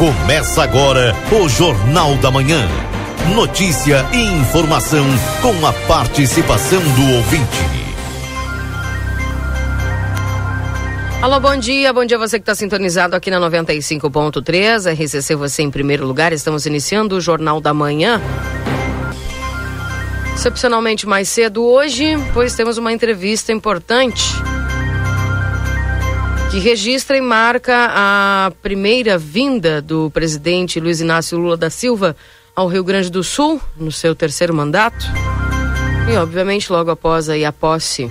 Começa agora o Jornal da Manhã. Notícia e informação com a participação do ouvinte. Alô, bom dia, bom dia você que está sintonizado aqui na 95.3, RCC você em primeiro lugar, estamos iniciando o Jornal da Manhã. Excepcionalmente mais cedo hoje, pois temos uma entrevista importante que registra e marca a primeira vinda do presidente Luiz Inácio Lula da Silva ao Rio Grande do Sul, no seu terceiro mandato. E, obviamente, logo após aí a posse.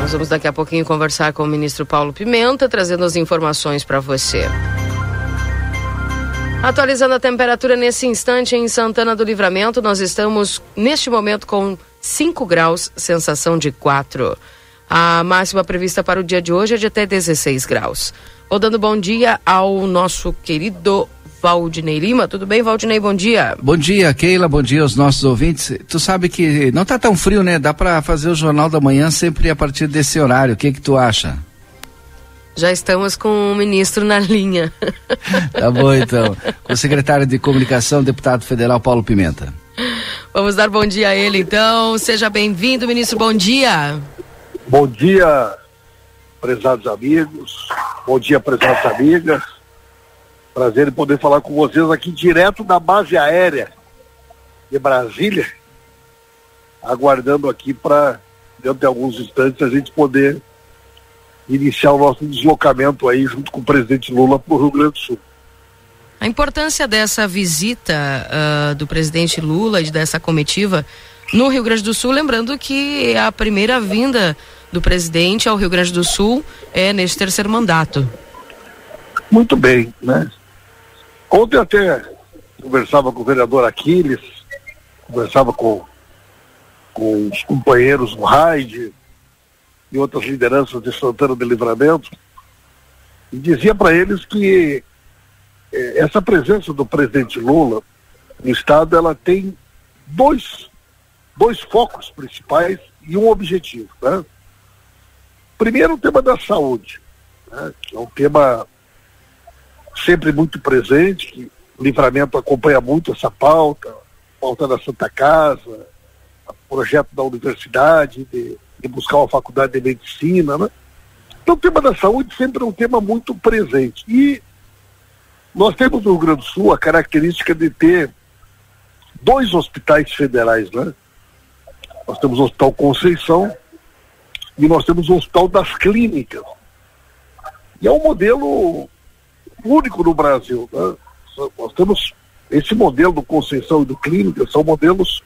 Nós vamos daqui a pouquinho conversar com o ministro Paulo Pimenta, trazendo as informações para você. Atualizando a temperatura nesse instante em Santana do Livramento, nós estamos neste momento com 5 graus, sensação de 4. A máxima prevista para o dia de hoje é de até 16 graus. Vou dando bom dia ao nosso querido Valdinei Lima. Tudo bem, Valdinei? Bom dia. Bom dia, Keila. Bom dia aos nossos ouvintes. Tu sabe que não tá tão frio, né? Dá para fazer o Jornal da Manhã sempre a partir desse horário. O que que tu acha? Já estamos com o ministro na linha. tá bom, então. Com o secretário de Comunicação, deputado federal Paulo Pimenta. Vamos dar bom dia a ele, então. Seja bem-vindo, ministro. Bom dia. Bom dia, prezados amigos. Bom dia, prezadas amigas. Prazer em poder falar com vocês aqui direto da base aérea de Brasília, aguardando aqui para, dentro de alguns instantes, a gente poder iniciar o nosso deslocamento aí junto com o presidente Lula para o Rio Grande do Sul. A importância dessa visita uh, do presidente Lula e dessa comitiva no Rio Grande do Sul, lembrando que a primeira vinda do presidente ao Rio Grande do Sul é neste terceiro mandato. Muito bem, né? Ontem até conversava com o vereador Aquiles, conversava com, com os companheiros no RAID e outras lideranças de Santana de Livramento, e dizia para eles que eh, essa presença do presidente Lula no Estado, ela tem dois dois focos principais e um objetivo. Né? Primeiro, o tema da saúde, né? que é um tema sempre muito presente, que o livramento acompanha muito essa pauta, pauta da Santa Casa, projeto da universidade, de, de buscar uma faculdade de medicina. Né? Então, o tema da saúde sempre é um tema muito presente. E nós temos no Rio Grande do Sul a característica de ter dois hospitais federais, né? Nós temos o Hospital Conceição e nós temos o Hospital das Clínicas. E é um modelo único no Brasil. Né? Nós temos esse modelo do Conceição e do Clínica, são modelos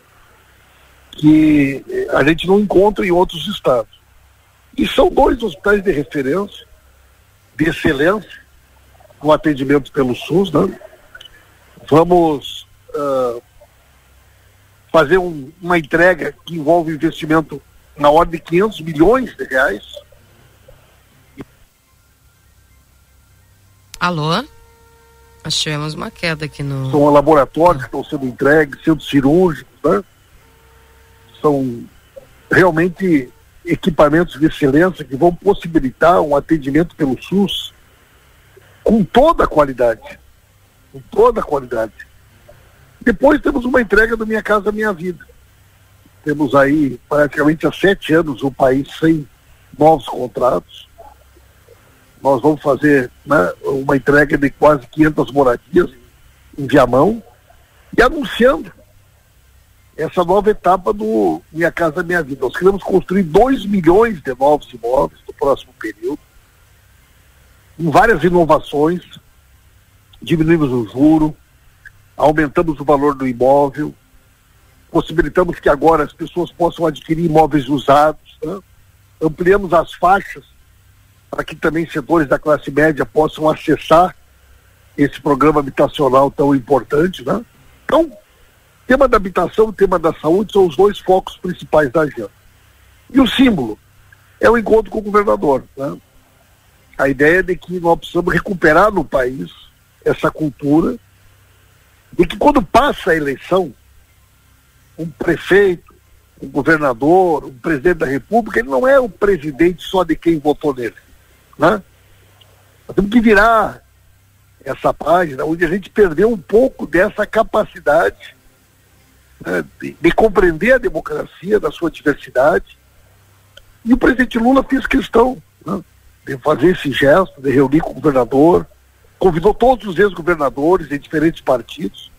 que a gente não encontra em outros estados. E são dois hospitais de referência, de excelência, com atendimento pelo SUS. Né? Vamos uh, fazer um, uma entrega que envolve investimento na ordem de 500 milhões de reais. Alô? Nós tivemos uma queda aqui no. São laboratórios que estão sendo entregues, centros cirúrgicos, né? São realmente equipamentos de excelência que vão possibilitar um atendimento pelo SUS com toda a qualidade. Com toda a qualidade. Depois temos uma entrega do Minha Casa Minha Vida. Temos aí praticamente há sete anos o país sem novos contratos. Nós vamos fazer né, uma entrega de quase 500 moradias em Viamão e anunciando essa nova etapa do Minha Casa Minha Vida. Nós queremos construir 2 milhões de novos imóveis no próximo período, com várias inovações, diminuímos o juro, aumentamos o valor do imóvel, possibilitamos que agora as pessoas possam adquirir imóveis usados, né? ampliamos as faixas para que também setores da classe média possam acessar esse programa habitacional tão importante, né? Então, tema da habitação tema da saúde são os dois focos principais da agenda. E o símbolo é o encontro com o governador, né? A ideia é de que nós precisamos recuperar no país essa cultura de que quando passa a eleição, um prefeito, um governador, um presidente da república, ele não é o presidente só de quem votou nele. Né? Nós temos que virar essa página, onde a gente perdeu um pouco dessa capacidade né, de, de, compreender a democracia, da sua diversidade. E o presidente Lula fez questão né, de fazer esse gesto, de reunir com o governador, convidou todos os ex-governadores de diferentes partidos,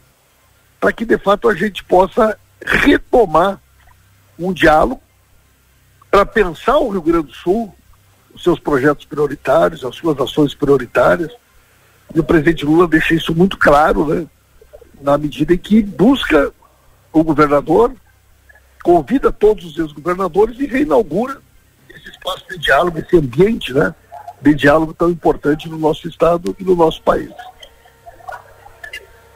para que de fato a gente possa retomar um diálogo para pensar o Rio Grande do Sul, os seus projetos prioritários, as suas ações prioritárias. E o presidente Lula deixa isso muito claro, né? Na medida em que busca o governador, convida todos os ex-governadores e reinaugura esse espaço de diálogo, esse ambiente, né? De diálogo tão importante no nosso estado e no nosso país.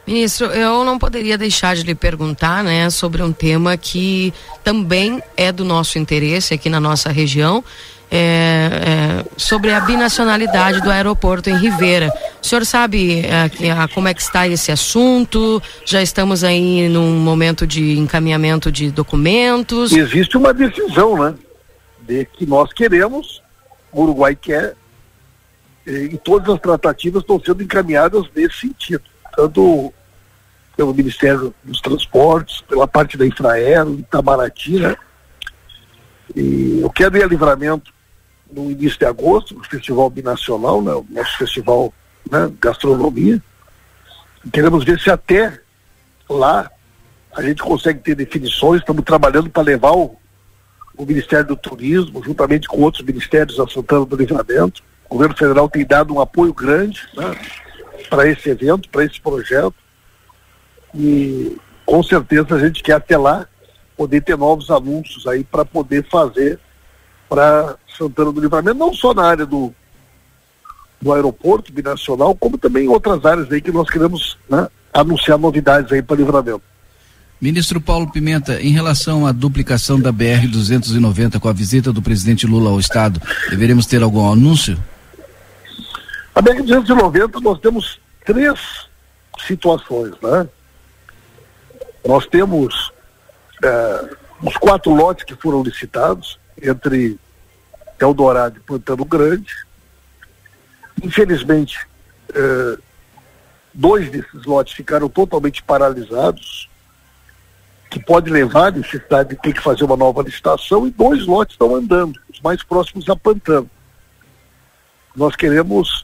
Ministro, eu não poderia deixar de lhe perguntar, né, sobre um tema que também é do nosso interesse aqui na nossa região, é, é, sobre a binacionalidade do aeroporto em Ribeira. O senhor sabe é, como é que está esse assunto? Já estamos aí num momento de encaminhamento de documentos? Existe uma decisão, né? De que nós queremos, o Uruguai quer, e todas as tratativas estão sendo encaminhadas nesse sentido. Tanto pelo Ministério dos Transportes, pela parte da Infraero, Itamaraty, né? E eu quero ir a livramento no início de agosto, no Festival Binacional, né, o nosso festival né, gastronomia. Queremos ver se até lá a gente consegue ter definições. Estamos trabalhando para levar o, o, Ministério do Turismo, juntamente com outros ministérios a Santana do Livramento. O governo federal tem dado um apoio grande né, para esse evento, para esse projeto. E com certeza a gente quer até lá poder ter novos anúncios aí para poder fazer para Santana do Livramento, não só na área do, do aeroporto binacional, como também em outras áreas aí que nós queremos né, anunciar novidades aí para Livramento. Ministro Paulo Pimenta, em relação à duplicação da BR-290 com a visita do presidente Lula ao Estado, deveremos ter algum anúncio? A BR-290 nós temos três situações, né? Nós temos é, os quatro lotes que foram licitados, entre Eldorado e Pantano Grande. Infelizmente, eh, dois desses lotes ficaram totalmente paralisados, que pode levar a necessidade de ter que fazer uma nova licitação, e dois lotes estão andando, os mais próximos a Pantano. Nós queremos,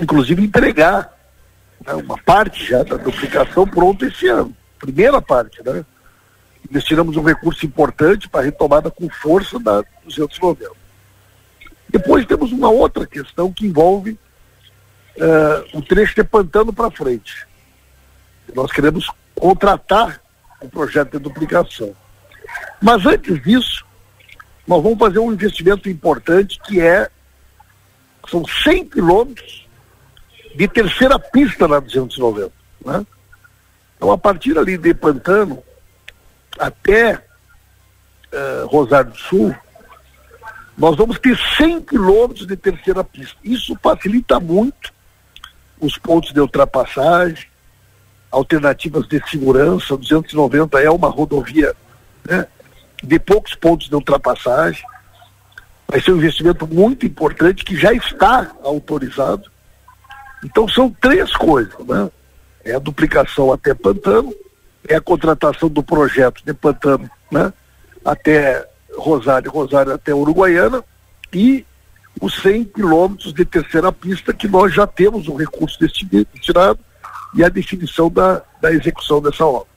inclusive, entregar né, uma parte já da duplicação pronta esse ano. Primeira parte, né? destinamos um recurso importante para a retomada com força da 290. Depois temos uma outra questão que envolve uh, o trecho de Pantano para frente. Nós queremos contratar o projeto de duplicação. Mas antes disso, nós vamos fazer um investimento importante que é são 100 quilômetros de terceira pista na 290. Né? Então, a partir ali de Pantano, até uh, Rosário do Sul, nós vamos ter 100 quilômetros de terceira pista. Isso facilita muito os pontos de ultrapassagem, alternativas de segurança. 290 é uma rodovia né, de poucos pontos de ultrapassagem. Vai ser um investimento muito importante que já está autorizado. Então são três coisas, né? É a duplicação até Pantano, é a contratação do projeto de Pantano né, até Rosário, Rosário até Uruguaiana e os 100 quilômetros de terceira pista que nós já temos um recurso destinado e a definição da, da execução dessa obra.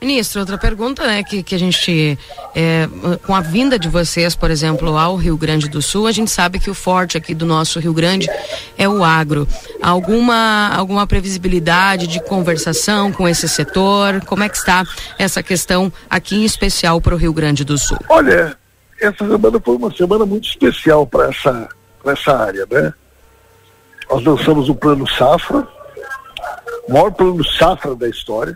Ministro, outra pergunta, né, que, que a gente, é, com a vinda de vocês, por exemplo, ao Rio Grande do Sul, a gente sabe que o forte aqui do nosso Rio Grande é o agro. Alguma, alguma previsibilidade de conversação com esse setor? Como é que está essa questão aqui em especial para o Rio Grande do Sul? Olha, essa semana foi uma semana muito especial para essa, essa área, né? Nós lançamos o Plano Safra, o maior plano safra da história,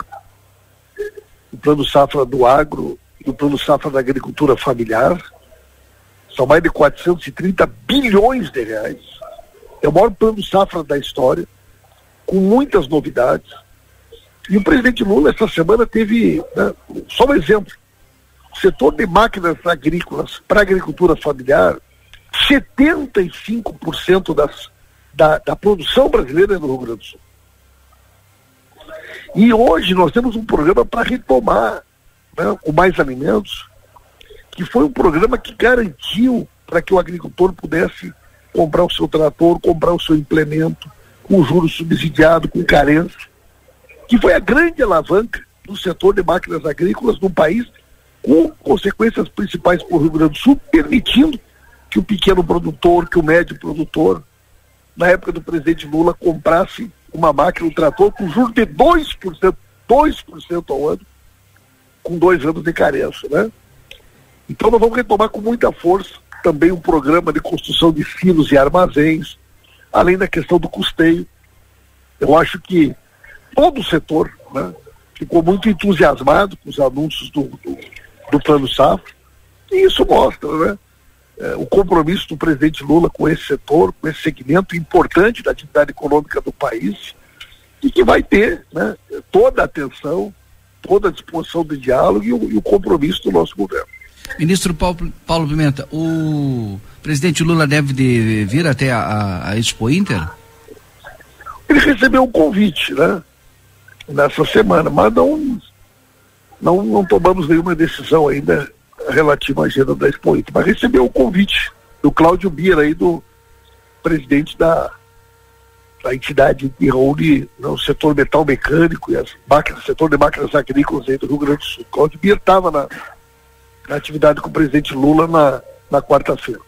o Plano Safra do Agro e o Plano Safra da Agricultura Familiar. São mais de 430 bilhões de reais. É o maior plano safra da história, com muitas novidades. E o presidente Lula, essa semana, teve, né, só um exemplo, o setor de máquinas agrícolas para agricultura familiar, 75% das da, da produção brasileira no Rio Grande do Sul. E hoje nós temos um programa para retomar né, com mais alimentos, que foi um programa que garantiu para que o agricultor pudesse comprar o seu trator, comprar o seu implemento, com juros subsidiado, com carência, que foi a grande alavanca do setor de máquinas agrícolas no país, com consequências principais para o Rio Grande do Sul, permitindo que o pequeno produtor, que o médio produtor, na época do presidente Lula, comprasse uma máquina, um trator, com juros de 2%, 2% ao ano, com dois anos de carência, né? Então nós vamos retomar com muita força também um programa de construção de silos e armazéns, além da questão do custeio. Eu acho que todo o setor né, ficou muito entusiasmado com os anúncios do, do, do Plano Safra, e isso mostra né, é, o compromisso do presidente Lula com esse setor, com esse segmento importante da atividade econômica do país, e que vai ter né, toda a atenção, toda a disposição de diálogo e o, e o compromisso do nosso governo. Ministro Paulo, Paulo, Pimenta, o presidente Lula deve de vir até a, a, Expo Inter? Ele recebeu um convite, né? Nessa semana, mas não, não, não tomamos nenhuma decisão ainda relativa à agenda da Expo Inter, mas recebeu o convite do Cláudio Bira aí, do presidente da, da entidade que reúne né, setor metal mecânico e as máquinas, setor de máquinas agrícolas aí do Rio Grande do Sul. Cláudio Bira estava na, na atividade com o presidente Lula na, na quarta-feira.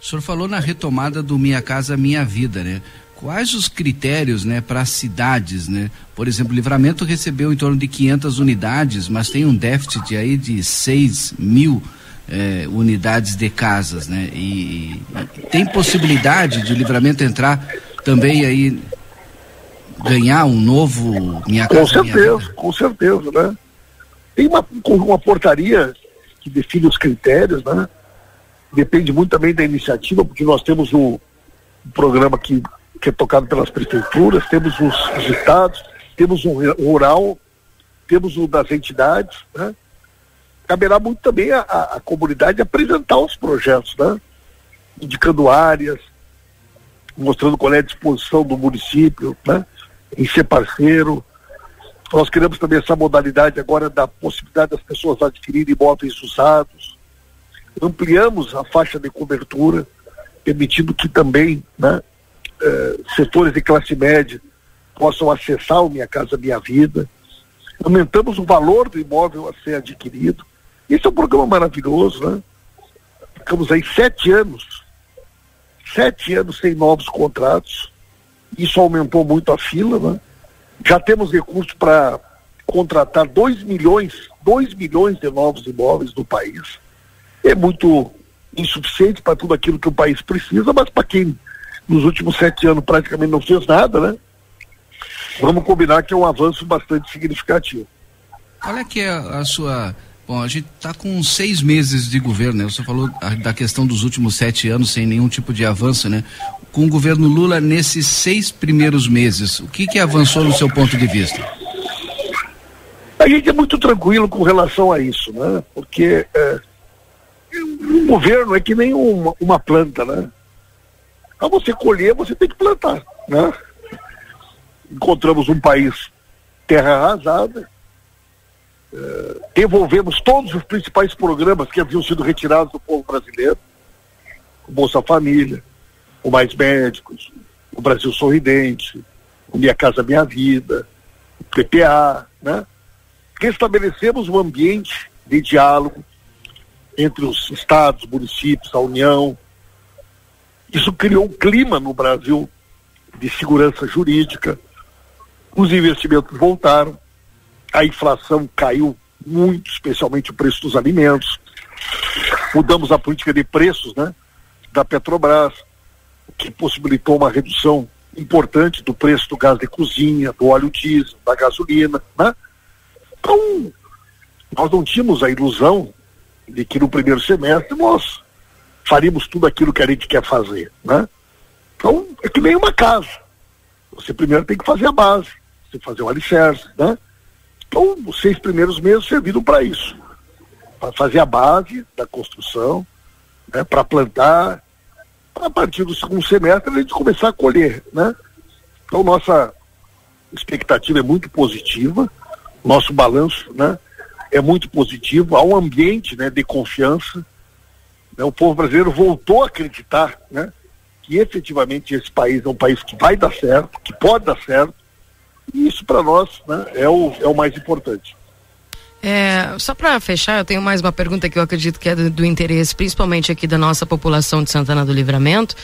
O senhor falou na retomada do Minha Casa Minha Vida, né? Quais os critérios, né, para as cidades, né? Por exemplo, Livramento recebeu em torno de 500 unidades, mas tem um déficit aí de 6 mil eh, unidades de casas, né? E, e, tem possibilidade de o Livramento entrar também aí ganhar um novo Minha Casa Com certeza, com certeza, né? Tem uma, uma portaria que define os critérios, né? Depende muito também da iniciativa, porque nós temos o, um programa que, que é tocado pelas prefeituras, temos os, os estados, temos um rural, temos o das entidades, né? Caberá muito também a, a comunidade apresentar os projetos, né? Indicando áreas, mostrando qual é a disposição do município, né? Em ser parceiro, nós queremos também essa modalidade agora da possibilidade das pessoas adquirirem imóveis usados. Ampliamos a faixa de cobertura, permitindo que também né, eh, setores de classe média possam acessar o Minha Casa Minha Vida. Aumentamos o valor do imóvel a ser adquirido. Esse é um programa maravilhoso, né? Ficamos aí sete anos, sete anos sem novos contratos. Isso aumentou muito a fila, né? Já temos recursos para contratar 2 milhões, 2 milhões de novos imóveis no país. É muito insuficiente para tudo aquilo que o país precisa, mas para quem nos últimos sete anos praticamente não fez nada, né? Vamos combinar que é um avanço bastante significativo. É que é a sua Bom, a gente está com seis meses de governo, né? Você falou da questão dos últimos sete anos sem nenhum tipo de avanço, né? Com o governo Lula nesses seis primeiros meses, o que que avançou no seu ponto de vista? A gente é muito tranquilo com relação a isso, né? Porque é, um governo é que nem uma, uma planta, né? Para você colher, você tem que plantar, né? Encontramos um país terra arrasada, uh, devolvemos todos os principais programas que haviam sido retirados do povo brasileiro, o Bolsa Família, o Mais Médicos, o Brasil Sorridente, o Minha Casa Minha Vida, o PPA, né? Restabelecemos um ambiente de diálogo entre os estados, municípios, a União. Isso criou um clima no Brasil de segurança jurídica. Os investimentos voltaram a inflação caiu muito, especialmente o preço dos alimentos. Mudamos a política de preços né, da Petrobras, que possibilitou uma redução importante do preço do gás de cozinha, do óleo diesel, da gasolina. Né? Então, nós não tínhamos a ilusão de que no primeiro semestre nós faríamos tudo aquilo que a gente quer fazer. Né? Então, é que nem uma casa. Você primeiro tem que fazer a base, você fazer o alicerce, né? Então, os seis primeiros meses serviram para isso, para fazer a base da construção, né, para plantar, a partir do segundo semestre a gente começar a colher, né? Então nossa expectativa é muito positiva, nosso balanço, né? É muito positivo, há um ambiente, né, de confiança. Né? O povo brasileiro voltou a acreditar, né? Que efetivamente esse país é um país que vai dar certo, que pode dar certo. E isso para nós, né, é o, é o mais importante. É, só para fechar, eu tenho mais uma pergunta que eu acredito que é do, do, interesse, principalmente aqui da nossa população de Santana do Livramento.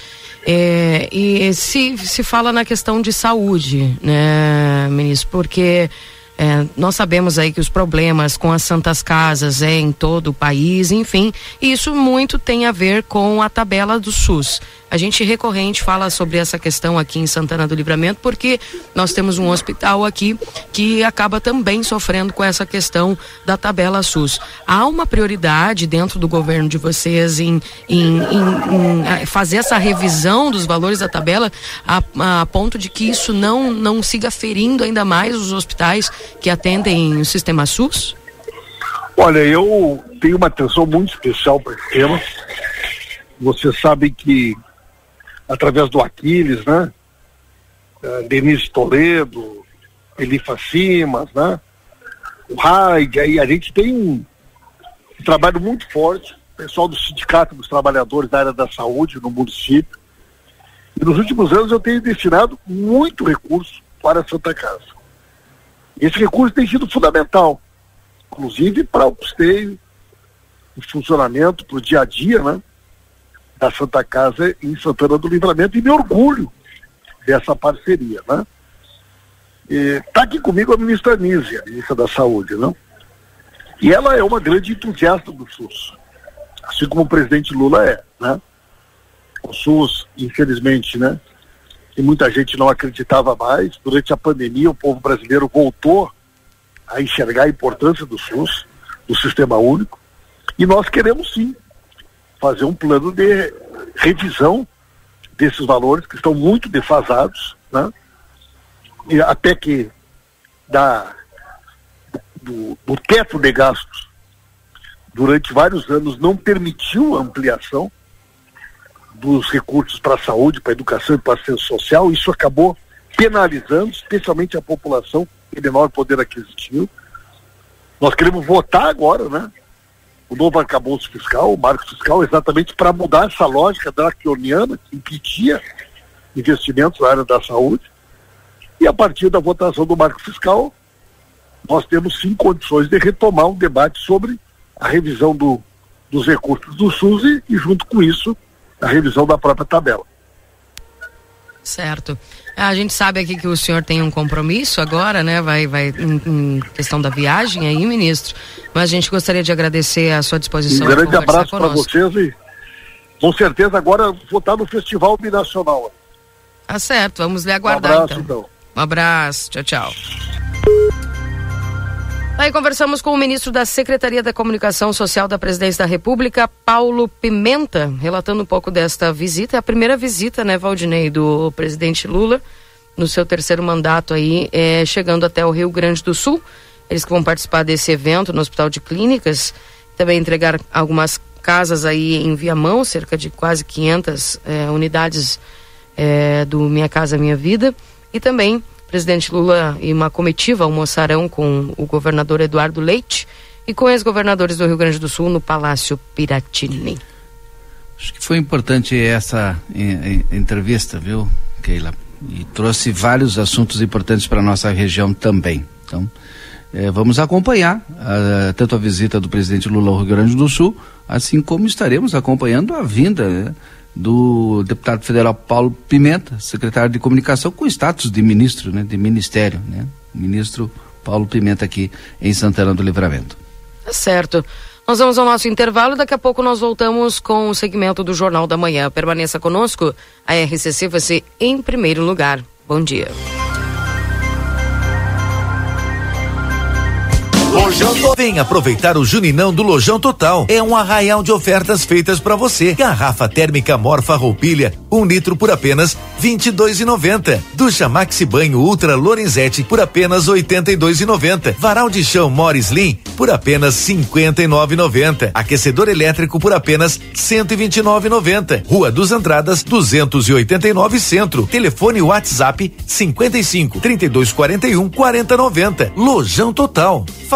É, e se, se fala na questão de saúde, né, ministro? Porque é, nós sabemos aí que os problemas com as santas casas é em todo o país, enfim, isso muito tem a ver com a tabela do SUS. A gente recorrente fala sobre essa questão aqui em Santana do Livramento, porque nós temos um hospital aqui que acaba também sofrendo com essa questão da tabela SUS. Há uma prioridade dentro do governo de vocês em, em, em, em fazer essa revisão dos valores da tabela a, a ponto de que isso não, não siga ferindo ainda mais os hospitais que atendem o sistema SUS? Olha, eu tenho uma atenção muito especial para esse tema. Você sabe que através do Aquiles, né? Uh, Denise Toledo, Elifa Simas, né? O Raid, aí a gente tem um trabalho muito forte, pessoal do Sindicato dos Trabalhadores da área da saúde no município. E nos últimos anos eu tenho destinado muito recurso para a Santa Casa. Esse recurso tem sido fundamental, inclusive para o custeio, o funcionamento, para o dia a dia, né? Da Santa Casa em Santana do Livramento e me orgulho dessa parceria, né? Está aqui comigo a ministra Nízia, ministra da Saúde, né? E ela é uma grande entusiasta do SUS, assim como o presidente Lula é, né? O SUS, infelizmente, né? E muita gente não acreditava mais. Durante a pandemia, o povo brasileiro voltou a enxergar a importância do SUS, do sistema único. E nós queremos sim fazer um plano de revisão desses valores que estão muito defasados, né? E até que da, do, do teto de gastos durante vários anos não permitiu a ampliação dos recursos para a saúde, para a educação e para assistência social, isso acabou penalizando, especialmente a população que tem menor poder aquisitivo. Nós queremos votar agora, né? O novo arcabouço fiscal, o marco fiscal, exatamente para mudar essa lógica draconiana que impedia investimentos na área da saúde. E a partir da votação do marco fiscal, nós temos sim condições de retomar um debate sobre a revisão do, dos recursos do SUS e, e, junto com isso, a revisão da própria tabela. Certo. A gente sabe aqui que o senhor tem um compromisso agora, né? Vai, vai em, em questão da viagem aí, ministro. Mas a gente gostaria de agradecer a sua disposição. Um grande abraço para vocês e com certeza agora vou estar no Festival Binacional. Tá certo, vamos lhe aguardar um abraço, então. então. Um abraço, tchau, tchau. Aí conversamos com o ministro da Secretaria da Comunicação Social da Presidência da República, Paulo Pimenta, relatando um pouco desta visita. É a primeira visita, né, Valdinei, do presidente Lula no seu terceiro mandato aí, é, chegando até o Rio Grande do Sul. Eles que vão participar desse evento no Hospital de Clínicas, também entregar algumas casas aí em Viamão, cerca de quase 500 é, unidades é, do Minha Casa Minha Vida, e também presidente Lula e uma comitiva almoçarão com o governador Eduardo Leite e com ex-governadores do Rio Grande do Sul no Palácio Piratini. Acho que foi importante essa entrevista, viu, Keila? E trouxe vários assuntos importantes para nossa região também. Então, eh, vamos acompanhar uh, tanto a visita do presidente Lula ao Rio Grande do Sul, assim como estaremos acompanhando a vinda né, do deputado federal Paulo Pimenta, secretário de comunicação, com status de ministro, né, de ministério, né? Ministro Paulo Pimenta aqui em Santana do Livramento. Tá certo. Nós vamos ao nosso intervalo, daqui a pouco nós voltamos com o segmento do Jornal da Manhã. Permaneça conosco, a RCC vai ser em primeiro lugar. Bom dia. Vem aproveitar o Juninão do Lojão Total. É um arraial de ofertas feitas para você. Garrafa térmica Morfa Roupilha, um litro por apenas vinte e dois e noventa. Ducha Maxi Banho Ultra Lorenzetti por apenas oitenta e dois e noventa. Varal de chão Morris Slim por apenas cinquenta e nove noventa. Aquecedor elétrico por apenas cento e vinte e nove noventa. Rua dos Andradas, duzentos e oitenta e nove Centro. Telefone WhatsApp cinquenta e cinco trinta e dois quarenta e um quarenta noventa. Lojão Total.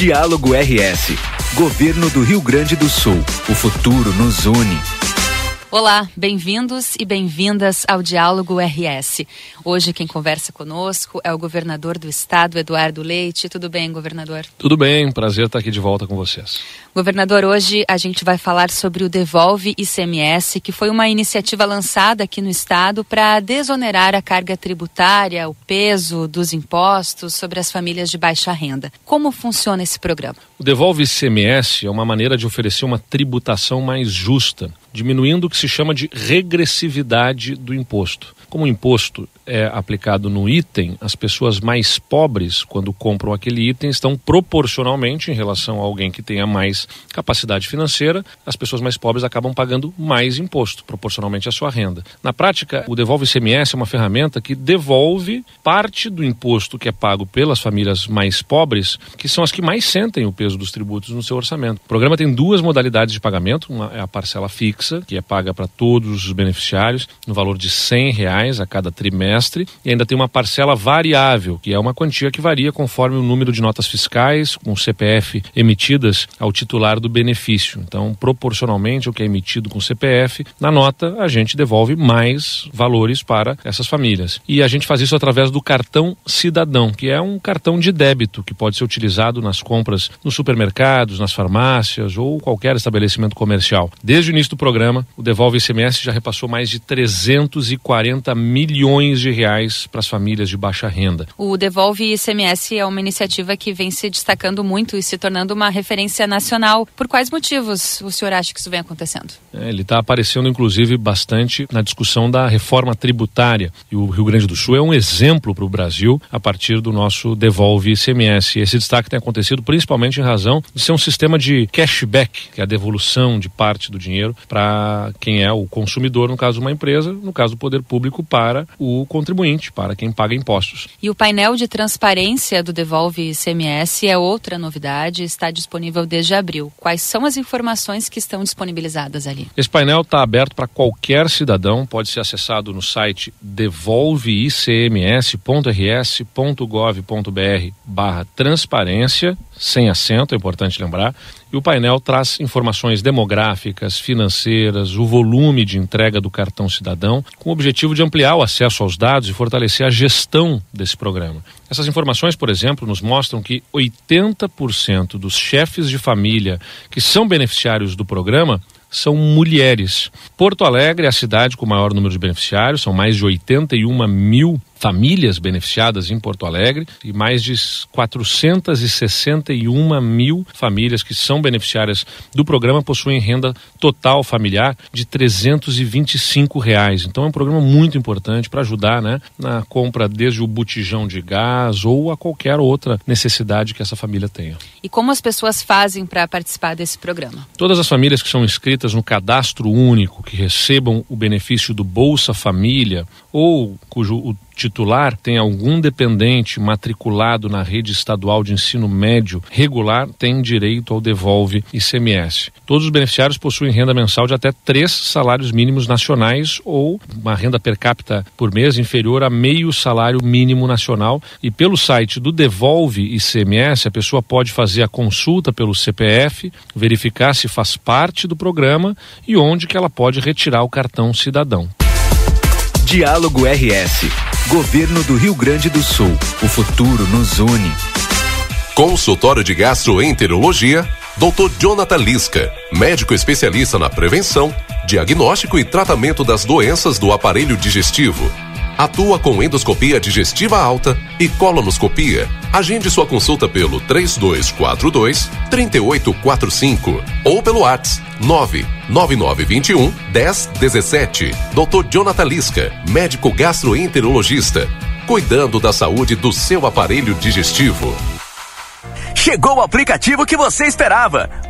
Diálogo RS. Governo do Rio Grande do Sul. O futuro nos une. Olá, bem-vindos e bem-vindas ao Diálogo RS. Hoje quem conversa conosco é o governador do estado, Eduardo Leite. Tudo bem, governador? Tudo bem, prazer estar aqui de volta com vocês. Governador, hoje a gente vai falar sobre o Devolve ICMS, que foi uma iniciativa lançada aqui no estado para desonerar a carga tributária, o peso dos impostos sobre as famílias de baixa renda. Como funciona esse programa? O Devolve ICMS é uma maneira de oferecer uma tributação mais justa, diminuindo o que se chama de regressividade do imposto. Como o imposto é aplicado no item, as pessoas mais pobres, quando compram aquele item, estão proporcionalmente em relação a alguém que tenha mais capacidade financeira, as pessoas mais pobres acabam pagando mais imposto, proporcionalmente à sua renda. Na prática, o Devolve ICMS é uma ferramenta que devolve parte do imposto que é pago pelas famílias mais pobres, que são as que mais sentem o peso dos tributos no seu orçamento. O programa tem duas modalidades de pagamento, uma é a parcela fixa, que é paga para todos os beneficiários, no valor de 100 reais a cada trimestre, e ainda tem uma parcela variável, que é uma quantia que varia conforme o número de notas fiscais com CPF emitidas ao titular do benefício. Então, proporcionalmente ao que é emitido com CPF, na nota a gente devolve mais valores para essas famílias. E a gente faz isso através do cartão cidadão, que é um cartão de débito que pode ser utilizado nas compras nos supermercados, nas farmácias ou qualquer estabelecimento comercial. Desde o início do programa, o Devolve ICMS já repassou mais de 340 milhões de reais para as famílias de baixa renda. O Devolve ICMS é uma iniciativa que vem se destacando muito e se tornando uma referência nacional. Por quais motivos o senhor acha que isso vem acontecendo? É, ele está aparecendo, inclusive, bastante na discussão da reforma tributária. E o Rio Grande do Sul é um exemplo para o Brasil a partir do nosso Devolve ICMS. Esse destaque tem acontecido principalmente em razão de ser um sistema de cashback, que é a devolução de parte do dinheiro para quem é o consumidor, no caso uma empresa, no caso do poder público, para o contribuinte, para quem paga impostos. E o painel de transparência do Devolve ICMS é outra novidade, está disponível desde abril. Quais são as informações que estão disponibilizadas ali? Esse painel está aberto para qualquer cidadão, pode ser acessado no site devolveicms.rs.gov.br barra transparência, sem acento, é importante lembrar, e o painel traz informações demográficas, financeiras, o volume de entrega do cartão cidadão, com o objetivo de ampliar o acesso aos dados e fortalecer a gestão desse programa. Essas informações, por exemplo, nos mostram que 80% dos chefes de família que são beneficiários do programa são mulheres. Porto Alegre é a cidade com o maior número de beneficiários, são mais de 81 mil famílias beneficiadas em Porto Alegre e mais de 461 mil famílias que são beneficiárias do programa possuem renda total familiar de 325 reais. Então é um programa muito importante para ajudar né, na compra desde o botijão de gás ou a qualquer outra necessidade que essa família tenha. E como as pessoas fazem para participar desse programa? Todas as famílias que são inscritas no cadastro único, que recebam o benefício do Bolsa Família ou cujo o titular tem algum dependente matriculado na rede estadual de ensino médio regular tem direito ao devolve ICMS. Todos os beneficiários possuem renda mensal de até três salários mínimos nacionais ou uma renda per capita por mês inferior a meio salário mínimo nacional. E pelo site do Devolve ICMS, a pessoa pode fazer a consulta pelo CPF, verificar se faz parte do programa e onde que ela pode retirar o cartão cidadão. Diálogo RS. Governo do Rio Grande do Sul. O futuro nos une. Consultório de Gastroenterologia, Dr. Jonathan Lisca, médico especialista na prevenção, diagnóstico e tratamento das doenças do aparelho digestivo. Atua com endoscopia digestiva alta e colonoscopia. Agende sua consulta pelo 3242 3845 ou pelo WhatsApp 99921 1017. Dr. Jonathan Lisca, médico gastroenterologista, cuidando da saúde do seu aparelho digestivo. Chegou o aplicativo que você esperava.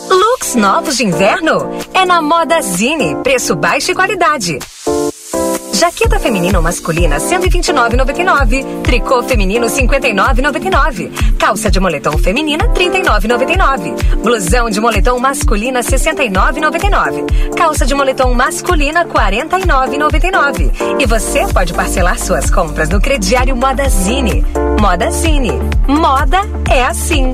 Novos de inverno? É na Moda Zine. Preço baixo e qualidade. Jaqueta feminina ou masculina 129,99. Tricô feminino 59,99. Calça de moletom feminina 39,99. Blusão de moletom masculina 69,99. Calça de moletom masculina 49,99. E você pode parcelar suas compras no crediário Moda Zine. Moda Zine. Moda é assim.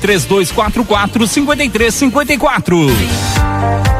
3244 5354.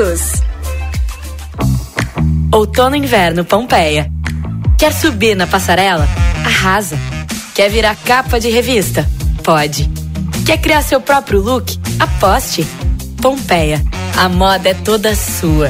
todos. Outono inverno Pompeia. Quer subir na passarela? Arrasa. Quer virar capa de revista? Pode. Quer criar seu próprio look? Aposte. Pompeia. A moda é toda sua.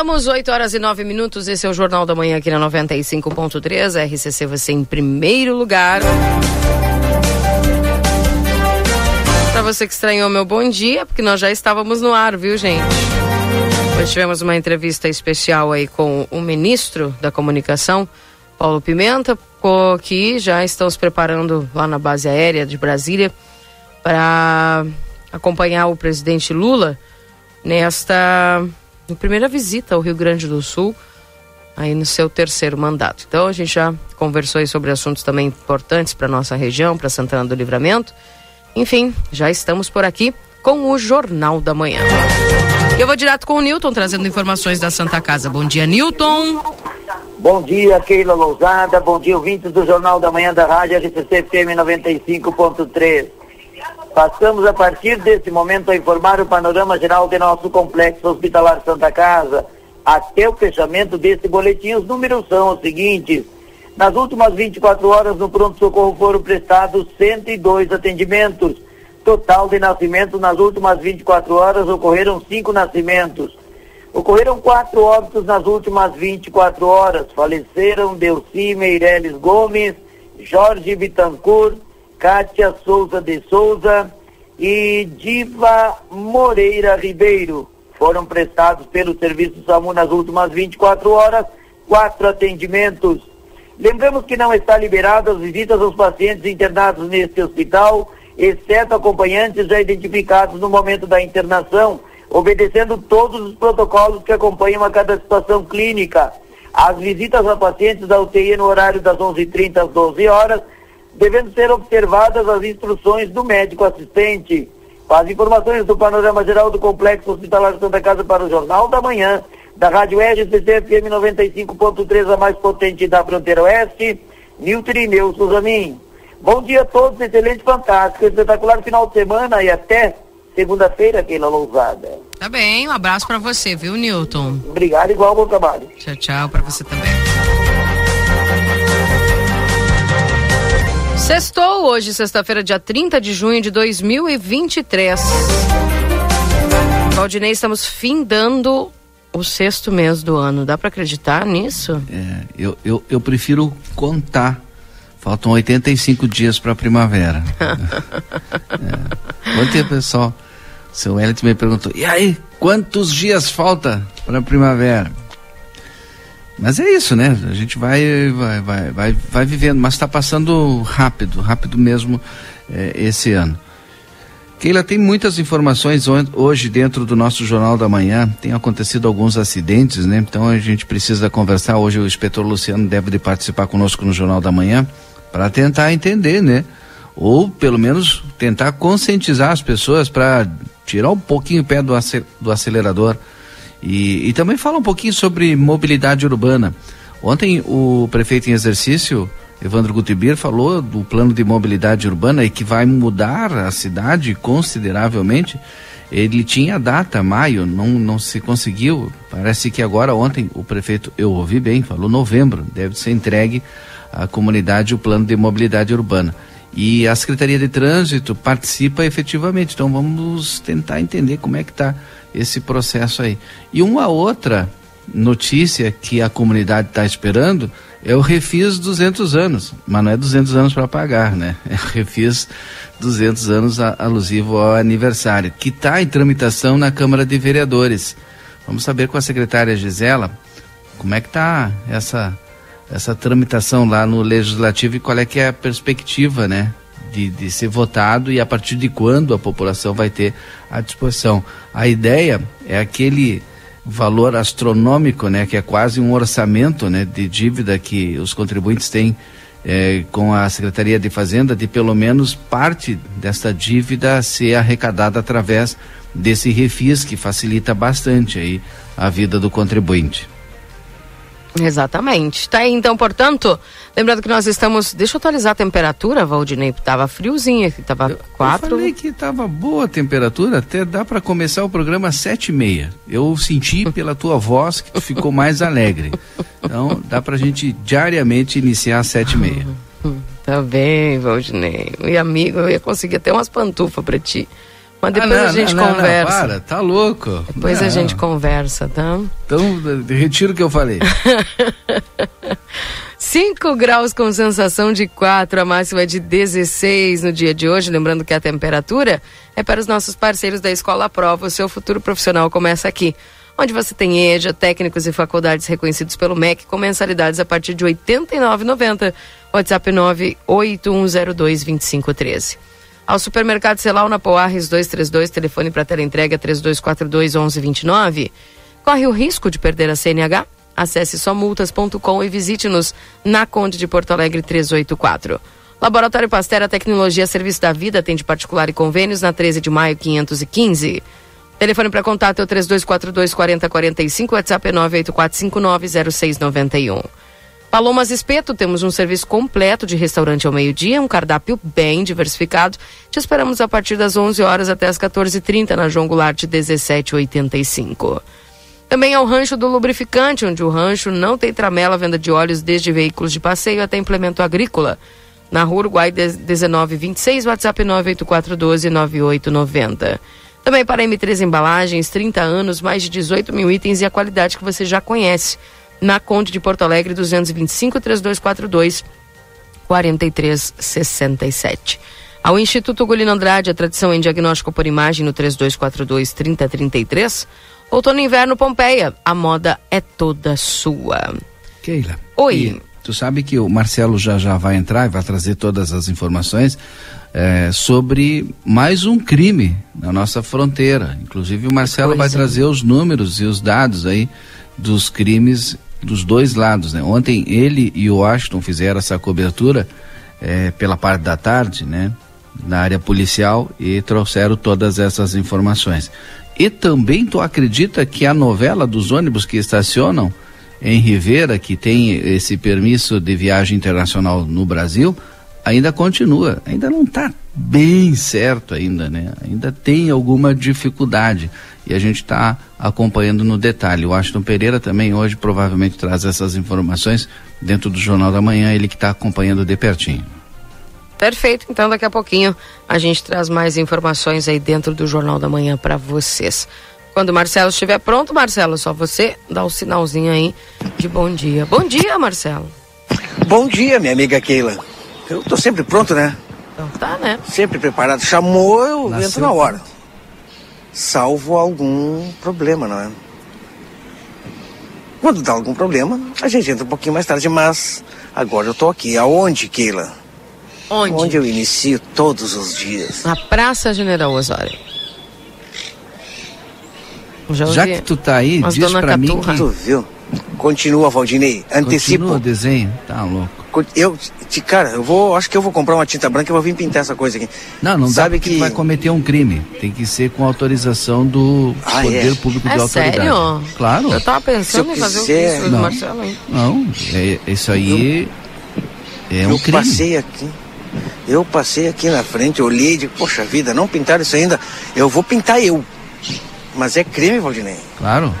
Voltamos 8 horas e 9 minutos. Esse é o Jornal da Manhã aqui na 95.3. RCC você em primeiro lugar. Para você que estranhou meu bom dia, porque nós já estávamos no ar, viu, gente? Hoje tivemos uma entrevista especial aí com o ministro da Comunicação, Paulo Pimenta, que já estão se preparando lá na base aérea de Brasília para acompanhar o presidente Lula nesta primeira visita ao Rio Grande do Sul, aí no seu terceiro mandato. Então a gente já conversou sobre assuntos também importantes para nossa região, para Santana do Livramento. Enfim, já estamos por aqui com o Jornal da Manhã. Eu vou direto com o Newton, trazendo informações da Santa Casa. Bom dia, Newton. Bom dia, Keila Lousada. Bom dia, ouvintes do Jornal da Manhã da Rádio RCC FM 95.3. Passamos a partir desse momento a informar o panorama geral de nosso complexo hospitalar Santa Casa. Até o fechamento desse boletim, os números são os seguintes. Nas últimas 24 horas, no pronto-socorro foram prestados 102 atendimentos. Total de nascimentos nas últimas 24 horas ocorreram cinco nascimentos. Ocorreram quatro óbitos nas últimas 24 horas. Faleceram Delci Meireles Gomes, Jorge Bittencourt, Kátia Souza de Souza e Diva Moreira Ribeiro. Foram prestados pelo Serviço SAMU nas últimas 24 horas quatro atendimentos. Lembramos que não está liberado as visitas aos pacientes internados neste hospital, exceto acompanhantes já identificados no momento da internação, obedecendo todos os protocolos que acompanham a cada situação clínica. As visitas a pacientes da UTI no horário das 11h30 às 12 horas devendo ser observadas as instruções do médico assistente. As informações do panorama geral do Complexo Hospitalar Santa Casa para o Jornal da Manhã, da Rádio RCC FM 95.3, a mais potente da fronteira oeste, Nilton Ineu Suzamin. Bom dia a todos, excelente, fantástico, espetacular final de semana e até segunda-feira, Keila Lousada. Tá bem, um abraço para você, viu, Newton? Obrigado, igual bom trabalho. Tchau, tchau, para você também. Sextou hoje, sexta-feira, dia 30 de junho de 2023. Valdinei, estamos findando o sexto mês do ano. Dá para acreditar nisso? É, eu, eu, eu prefiro contar. Faltam 85 dias para a primavera. é. Ontem, pessoal, o seu Elliot me perguntou: e aí, quantos dias falta para a primavera? Mas é isso, né? A gente vai, vai, vai, vai, vai vivendo, mas está passando rápido, rápido mesmo é, esse ano. Keila, tem muitas informações hoje dentro do nosso Jornal da Manhã. Tem acontecido alguns acidentes, né? Então a gente precisa conversar. Hoje o inspetor Luciano deve de participar conosco no Jornal da Manhã para tentar entender, né? Ou pelo menos tentar conscientizar as pessoas para tirar um pouquinho o pé do, do acelerador e, e também fala um pouquinho sobre mobilidade urbana. Ontem o prefeito em exercício, Evandro Gutibir, falou do plano de mobilidade urbana e que vai mudar a cidade consideravelmente. Ele tinha data, maio, não, não se conseguiu. Parece que agora, ontem, o prefeito, eu ouvi bem, falou novembro, deve ser entregue à comunidade o plano de mobilidade urbana. E a Secretaria de Trânsito participa efetivamente. Então vamos tentar entender como é que está esse processo aí. E uma outra notícia que a comunidade está esperando é o Refis 200 anos, mas não é 200 anos para pagar, né? É o Refis 200 anos alusivo ao aniversário, que está em tramitação na Câmara de Vereadores. Vamos saber com a secretária Gisela como é que está essa essa tramitação lá no legislativo e qual é que é a perspectiva, né, de, de ser votado e a partir de quando a população vai ter à disposição. A ideia é aquele valor astronômico, né, que é quase um orçamento, né, de dívida que os contribuintes têm é, com a Secretaria de Fazenda, de pelo menos parte desta dívida ser arrecadada através desse refis que facilita bastante aí a vida do contribuinte. Exatamente. Tá aí, então, portanto, lembrando que nós estamos. Deixa eu atualizar a temperatura, Valdinei. Tava friozinho aqui, tava 4. Eu falei que tava boa a temperatura, até dá para começar o programa às sete e meia. Eu senti pela tua voz que tu ficou mais alegre. Então, dá pra gente diariamente iniciar às sete e meia. Tá bem, Valdinei. E amigo, eu ia conseguir até umas pantufas para ti. Mas depois Ah, não, a gente não, não, conversa. Não, para, tá louco. Depois a gente conversa, tá? Então, retiro o que eu falei. 5 graus com sensação de 4, a máxima é de 16 no dia de hoje. Lembrando que a temperatura é para os nossos parceiros da Escola Prova. O seu futuro profissional começa aqui. Onde você tem EJA, técnicos e faculdades reconhecidos pelo MEC, com mensalidades a partir de R$ 89,90. WhatsApp 981022513. Ao supermercado Celal na Poarres 232, telefone para teleentrega 3242 1129. Corre o risco de perder a CNH? Acesse somultas.com e visite-nos na Conde de Porto Alegre 384. Laboratório Pastera Tecnologia Serviço da Vida atende particular e convênios na 13 de maio 515. Telefone para contato é o 3242 4045, WhatsApp é 984590691. Palomas Espeto, temos um serviço completo de restaurante ao meio-dia, um cardápio bem diversificado. Te esperamos a partir das 11 horas até as 14h30 na João Goulart 1785. Também é o Rancho do Lubrificante, onde o rancho não tem tramela, venda de óleos desde veículos de passeio até implemento agrícola. Na Rua Uruguai 1926, WhatsApp 984129890. Também para M3 Embalagens, 30 anos, mais de 18 mil itens e a qualidade que você já conhece. Na Conde de Porto Alegre, 225 3242 4367. Ao Instituto Golino Andrade, a tradição em diagnóstico por imagem no 3242 3033. Outono e inverno Pompeia, a moda é toda sua. Keila. Oi. E tu sabe que o Marcelo já já vai entrar e vai trazer todas as informações eh, sobre mais um crime na nossa fronteira. Inclusive o Marcelo vai Pois é. trazer os números e os dados aí dos crimes dos dois lados. Né? Ontem ele e o Washington fizeram essa cobertura eh, pela parte da tarde, né? Na área policial e trouxeram todas essas informações. E também tu acredita que a novela dos ônibus que estacionam em Rivera, que tem esse permisso de viagem internacional no Brasil, ainda continua, ainda não está bem certo ainda, né? Ainda tem alguma dificuldade e a gente está acompanhando no detalhe. O Washington Pereira também hoje provavelmente traz essas informações dentro do Jornal da Manhã, ele que está acompanhando de pertinho. Perfeito, então daqui a pouquinho a gente traz mais informações aí dentro do Jornal da Manhã para vocês. Quando o Marcelo estiver pronto, Marcelo, só você dá o sinalzinho aí de bom dia. Bom dia, Marcelo. Bom dia, minha amiga Keila. Eu tô sempre pronto, né? Então tá, né? Sempre preparado. Chamou, eu Nasceu entro na hora. Salvo algum problema, não é? Quando dá algum problema, a gente entra um pouquinho mais tarde, mas agora eu tô aqui. Aonde, Keila? Onde? Onde eu inicio todos os dias. Na Praça General Osório. Já, Já que tu tá aí, diz dona pra mim Caturra. que- Tu viu? Continua, Valdinei. Antecipo. Continua o desenho, tá louco. Eu, cara, eu vou, acho que eu vou comprar uma tinta branca e vou vir pintar essa coisa aqui. Não, não Sabe dá que- vai cometer um crime. Tem que ser com autorização do Ah, poder é? público É de autoridade. sério? Claro. Eu tava pensando eu em fazer quiser- o Não. Marcelo, hein? Não, é, isso aí é um eu crime. passei aqui. Eu passei aqui na frente, olhei e digo, poxa vida, não pintaram isso ainda. Eu vou pintar eu. Mas é crime, Valdinei. Claro.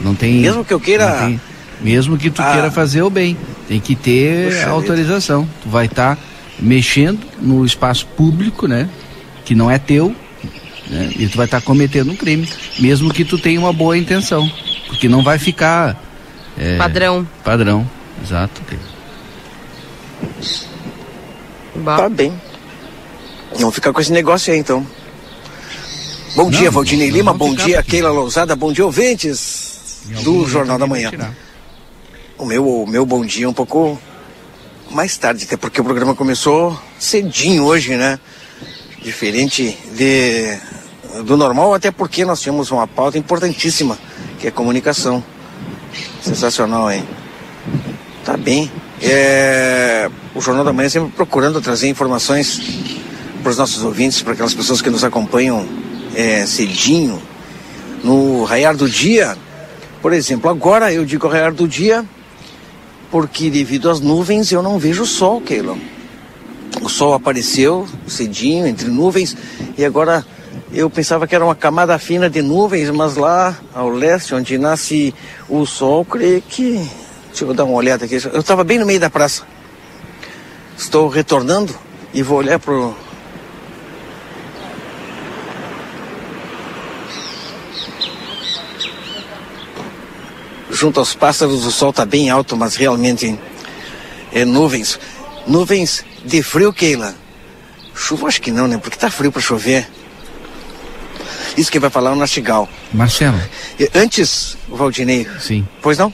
Não tem. Mesmo que eu queira- não tem- mesmo que tu Ah. queira fazer o bem, tem que ter Puxa autorização. Tu vai estar mexendo no espaço público, né? Que não é teu, né? E tu vai estar cometendo um crime, mesmo que tu tenha uma boa intenção, porque não vai ficar é, Padrão. Padrão, exato. Tá bem. Vamos ficar com esse negócio aí, então. Bom Não, dia, Valdinei Lima. Bom dia, Keila Lousada. Bom dia, ouvintes do Jornal da Manhã. O meu, o meu bom dia um pouco mais tarde, até porque o programa começou cedinho hoje, né? Diferente de, do normal, até porque nós tínhamos uma pauta importantíssima, que é comunicação. Sensacional, hein? Tá bem. É, o Jornal da Manhã sempre procurando trazer informações para os nossos ouvintes, para aquelas pessoas que nos acompanham é, cedinho, no raiar do dia. Por exemplo, agora eu digo raiar do dia porque devido às nuvens eu não vejo o sol, Keila. O sol apareceu cedinho entre nuvens e agora eu pensava que era uma camada fina de nuvens, mas lá ao leste, onde nasce o sol, creio que. Deixa eu dar uma olhada aqui. Eu estava bem no meio da praça. Estou retornando e vou olhar pro. Junto aos pássaros, o sol está bem alto, mas realmente é nuvens. Nuvens de frio, Keila. Chuva acho que não, né? Porque tá frio para chover. Isso que vai falar o Nastigal. Marcelo. Antes, o Valdinei. Sim. Pois não?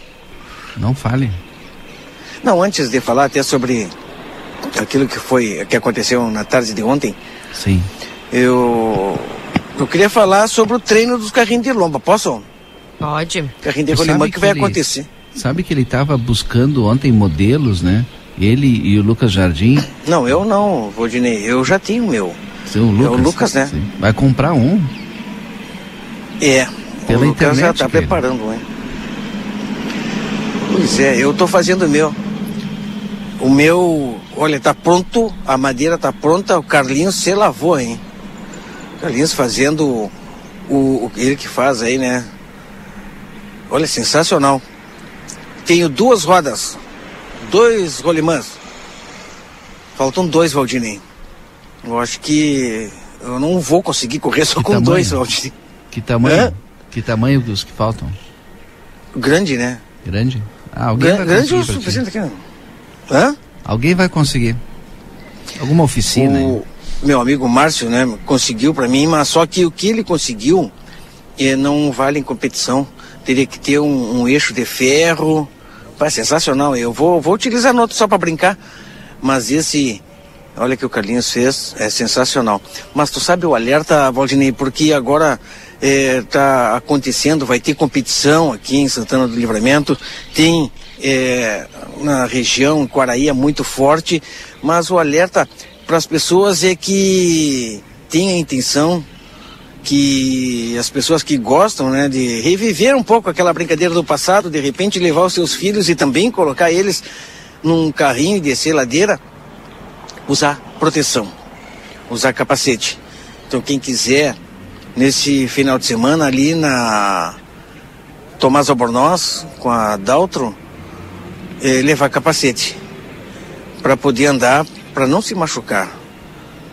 Não fale. Não, antes de falar até sobre aquilo que foi, que aconteceu na tarde de ontem, Sim. eu eu queria falar sobre o treino dos carrinhos de lomba. Posso? Pode. Carrinho de Tu rolimã sabe que vai ele- acontecer. Sabe que ele estava buscando ontem modelos, né? Ele e o Lucas Jardim. Não, eu não, Valdinei. Eu já tenho o meu. Seu Lucas. É o Lucas, né? Sim. Vai comprar um. É. Pela o Lucas já internet, tá cara. preparando, né? Pois é, eu tô fazendo o meu. O meu, olha, tá pronto, a madeira tá pronta, o Carlinhos se lavou, hein? Carlinhos fazendo o, o ele que faz aí, né? Olha, sensacional. Tenho duas rodas, dois rolimãs. Faltam dois, Valdinei. Eu acho que eu não vou conseguir correr só Que com tamanho? dois, Valdinei. Que tamanho? Hã? Que tamanho dos que faltam? Grande, né? Grande? Ah, alguém Gra- vai grande o conseguir. pra ti. suficiente aqui. não. Hã? Alguém vai conseguir. Alguma oficina. O meu amigo Márcio, né, conseguiu pra mim, mas só que o que ele conseguiu eh, não vale em competição. Teria que ter um, um eixo de ferro. Pá, sensacional. Eu vou, vou utilizar no outro só pra brincar. Mas esse, olha que o Carlinhos fez, é sensacional. Mas tu sabe o alerta, Valdinei, porque agora eh, tá acontecendo, vai ter competição aqui em Santana do Livramento, tem eh, na região, em Quaraí é muito forte, mas o alerta para as pessoas é que tem a intenção que as pessoas que gostam, né, de reviver um pouco aquela brincadeira do passado, de repente levar os seus filhos e também colocar eles num carrinho e descer ladeira, usar proteção, usar capacete. Então quem quiser nesse final de semana ali na Tomás Albornoz com a Daltro, eh, levar capacete para poder andar, para não se machucar.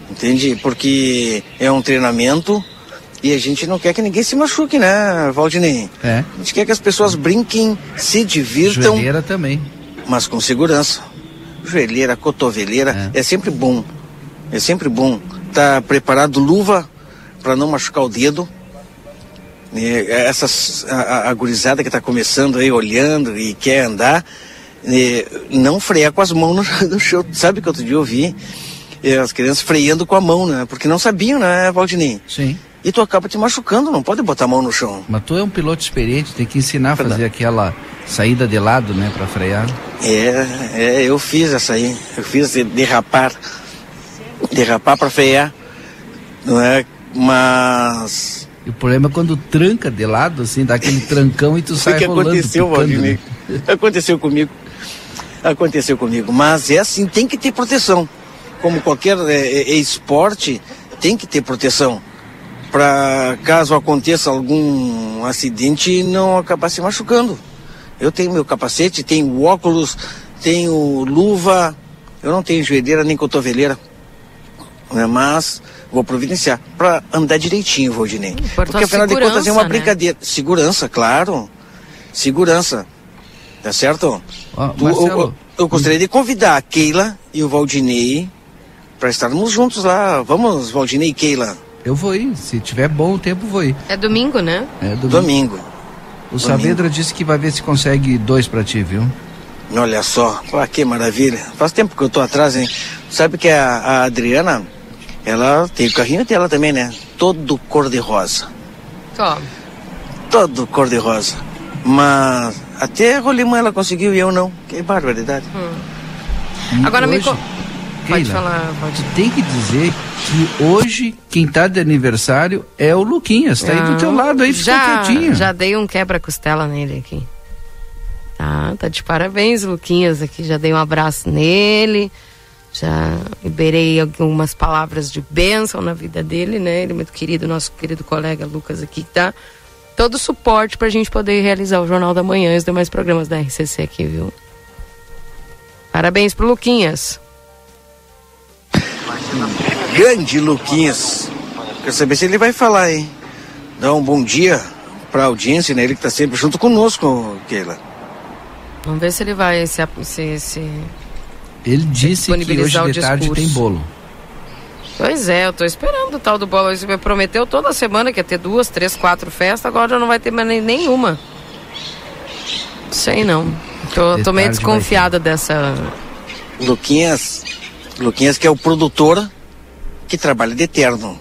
Entende? Porque é um treinamento e a gente não quer que ninguém se machuque, né, Valdinei? É. A gente quer que as pessoas brinquem, se divirtam, Joelheira também. mas com segurança. Joelheira, cotoveleira, é, sempre bom. É sempre bom estar preparado, luva para não machucar o dedo. É, essas, a, a- gurizada que está começando aí, olhando e quer andar, é, não frear com as mãos no, no chão. Sabe que outro dia eu vi é, as crianças freando com a mão, né? Porque não sabiam, né, Valdinei? Sim. E tu acaba te machucando, não pode botar a mão no chão. Mas tu é um piloto experiente, tem que ensinar a fazer aquela saída de lado, né, para frear. É, é, eu fiz essa aí. Eu fiz de- derrapar. Derrapar para frear. Não é? Mas. E o problema é quando tranca de lado, assim, dá aquele trancão e tu sai que rolando, aconteceu, Valdinei. né? Aconteceu comigo. Aconteceu comigo. Mas é assim, tem que ter proteção. Como qualquer é, é, é esporte, tem que ter proteção. Para caso aconteça algum acidente, não acabar se machucando. Eu tenho meu capacete, tenho óculos, tenho luva, eu não tenho joelheira nem cotoveleira. né, Mas vou providenciar para andar direitinho, Valdinei. Porque a afinal de contas é uma segurança, né? brincadeira. Segurança, claro. Segurança. Tá certo? Ó, Tu- eu, eu- eu gostaria de convidar a Keila e o Valdinei para estarmos juntos lá. Vamos, Valdinei e Keila. Eu vou ir, se tiver bom o tempo, vou ir. É domingo, né? É domingo. Domingo. O Saavedra disse que vai ver se consegue dois pra ti, viu? Olha só, pô, que maravilha. Faz tempo que eu tô atrás, hein? Sabe que a, a Adriana, ela tem o carrinho dela também, né? Todo cor-de-rosa. Toma. Todo cor-de-rosa. Mas até rolimã ela conseguiu e eu não. Que barbaridade. Agora me hoje, co- Pode Keila, falar, pode. Tem que dizer que hoje quem tá de aniversário é o Luquinhas, tá aí do teu lado aí, ficou já, quietinho. já dei um quebra-costela nele aqui. Tá, tá de parabéns, Luquinhas aqui. Já dei um abraço nele. Já liberei algumas palavras de bênção na vida dele, né? Ele é muito querido, nosso querido colega Lucas aqui, que dá todo o suporte pra gente poder realizar o Jornal da Manhã e os demais programas da RCC aqui, viu? Parabéns pro Luquinhas. Grande Luquinhas. Quero saber se ele vai falar, hein? Dá um bom dia para a audiência, né? Ele que está sempre junto conosco, Keila. Vamos ver se ele vai se, se, se Ele disse que hoje disponibilizar o de tarde discurso. tem bolo. Pois é, eu tô esperando o tal do bolo. Ele me prometeu toda semana que ia ter duas, três, quatro festas, agora já não vai ter mais nenhuma. Sei não. Tô, tô meio desconfiada dessa. Luquinhas, Luquinhas que é o produtor que trabalha de terno.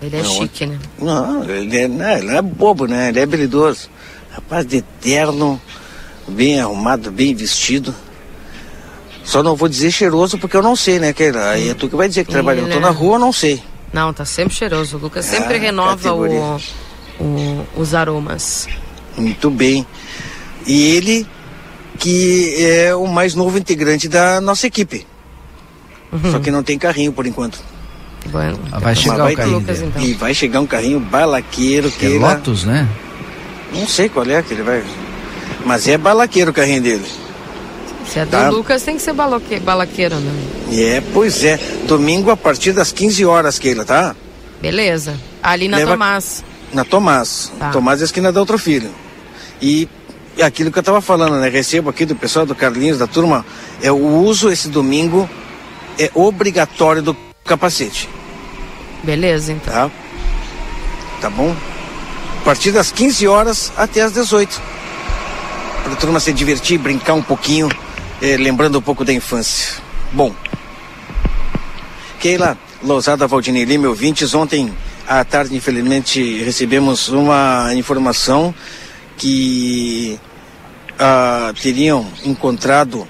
Ele é Não, chique, né? Não, ele, é, não, ele não é bobo, né? Ele é habilidoso. Rapaz de terno, bem arrumado, bem vestido. Só não vou dizer cheiroso porque eu não sei, né, Keila? Aí é tu que vai dizer que trabalha. Eu tô Ele na é- rua, eu não sei. Não, tá sempre cheiroso. O Lucas sempre Ah, renova o, o- os aromas. Muito bem. E ele que é o mais novo integrante da nossa equipe. Só que não tem carrinho por enquanto. Bueno, Ah, vai chegar Mas o carrinho Lucas, então. E vai chegar um carrinho balaqueiro que É Lotus, né? Não sei qual é que ele vai. Mas é balaqueiro o carrinho dele. Se é do Tá. Lucas, tem que ser baloque, balaqueiro, né? É, pois é. Domingo a partir das 15 horas, Keila, tá? Beleza. Ali na Leva- Tomás. Na Tomás. Tá. Tomás é a esquina da outro filho. E e aquilo que eu tava falando, né? Recebo aqui do pessoal do Carlinhos, da turma, é o uso esse domingo é obrigatório do capacete, Beleza, então. tá? Tá bom? A partir das 15 horas até as 18. Para a turma se divertir, brincar um pouquinho, eh, lembrando um pouco da infância. Bom, Keila, Lousada, Valdinei Lima, ouvintes, ontem à tarde, infelizmente, recebemos uma informação que ah, teriam encontrado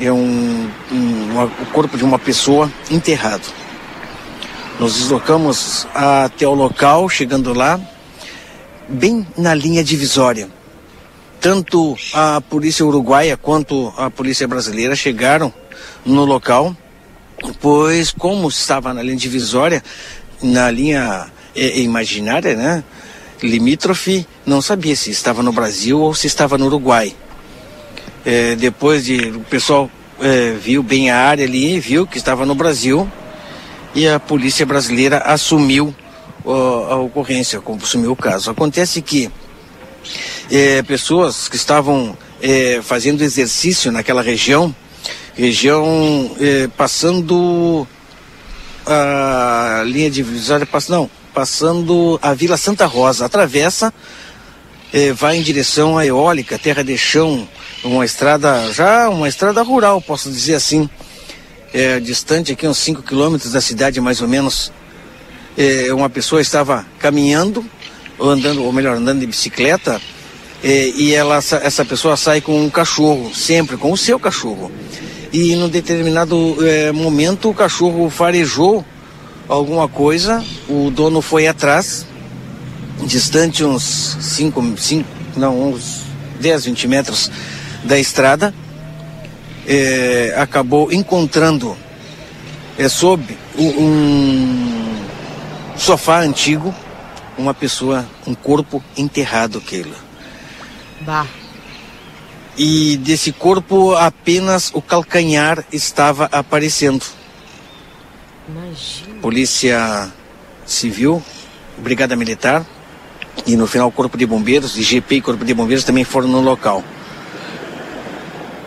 é, um, um- o corpo de uma pessoa enterrado. Nos deslocamos até o local, chegando lá, bem na linha divisória. Tanto a polícia uruguaia quanto a polícia brasileira chegaram no local, pois como estava na linha divisória, na linha eh, imaginária, né? Limítrofe, não sabia se estava no Brasil ou se estava no Uruguai. Eh, depois de o pessoal eh, viu bem a área ali, viu que estava no Brasil e a polícia brasileira assumiu ó, a ocorrência, assumiu o caso. Acontece que eh, pessoas que estavam eh, fazendo exercício naquela região, região eh, passando a linha divisória, pass- não, passando a Vila Santa Rosa, atravessa, eh, vai em direção à eólica, terra de chão, uma estrada, já uma estrada rural, posso dizer assim, eh, distante aqui uns 5 quilômetros da cidade, mais ou menos. Eh, uma pessoa estava caminhando, ou andando, ou melhor, andando de bicicleta, eh, e ela, sa- essa pessoa sai com um cachorro, sempre com o seu cachorro. E num determinado eh, momento o cachorro farejou alguma coisa, o dono foi atrás, distante uns 5, não, uns 10, 20 metros da estrada, eh, acabou encontrando eh, sob um sofá antigo uma pessoa, um corpo enterrado, Keila. Bah. E desse corpo apenas o calcanhar estava aparecendo. Imagina. Polícia Civil, Brigada Militar e no final Corpo de Bombeiros, IGP e Corpo de Bombeiros também foram no local.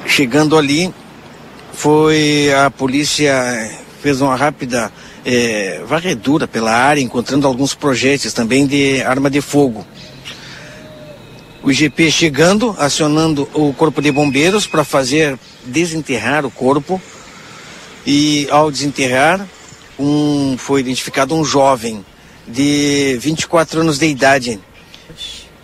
Chegando ali, foi a polícia fez uma rápida eh, varredura pela área, encontrando alguns projéteis também de arma de fogo. O IGP chegando, acionando o Corpo de Bombeiros para fazer desenterrar o corpo e ao desenterrar um foi identificado um jovem de 24 anos de idade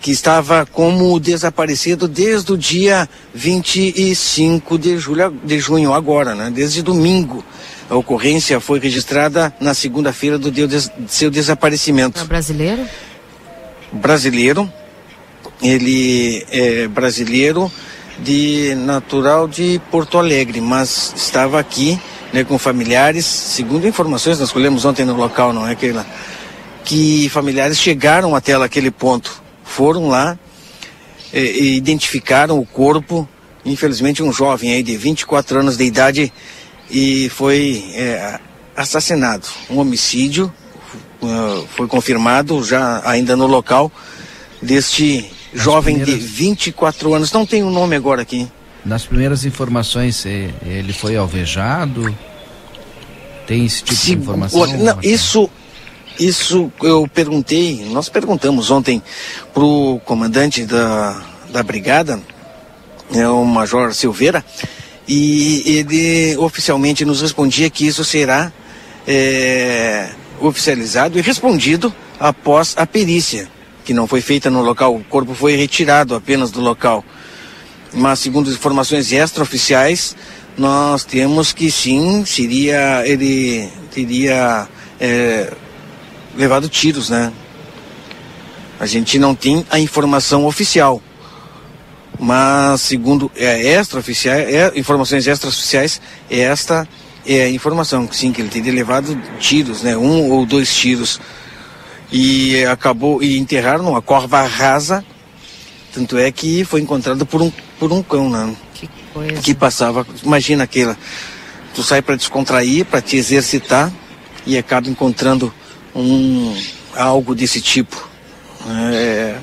que estava como desaparecido desde o dia 25 de julho de junho agora, né? Desde domingo. A ocorrência foi registrada na segunda-feira do dia de seu desaparecimento. É brasileiro? Brasileiro. Ele é brasileiro de natural de Porto Alegre, mas estava aqui né, com familiares, segundo informações nós colhemos ontem no local, não é aquela que familiares chegaram até aquele ponto, foram lá eh, e identificaram o corpo, infelizmente um jovem aí de 24 anos de idade e foi eh, assassinado, um homicídio, uh, foi confirmado já ainda no local deste Nas jovem primeiras- de 24 anos. Não tem o nome agora aqui. Nas primeiras informações, ele foi alvejado? Tem esse tipo de Se- informação? olha, não, isso, isso eu perguntei, nós perguntamos ontem pro comandante da, da brigada, é o Major Silveira, e ele oficialmente nos respondia que isso será é, oficializado e respondido após a perícia, que não foi feita no local. O corpo foi retirado apenas do local. Mas segundo informações extraoficiais, nós temos que sim, seria ele teria é, levado tiros, né? A gente não tem a informação oficial, mas segundo é, extraoficiais, é, informações extraoficiais, esta é a informação, sim, que ele teria levado tiros, né? Um ou dois tiros e acabou e enterraram numa corva rasa, tanto é que foi encontrado por um por um cão, né? Que coisa. que passava. Imagina aquela. Tu sai para descontrair, para te exercitar e acaba encontrando um algo desse tipo. É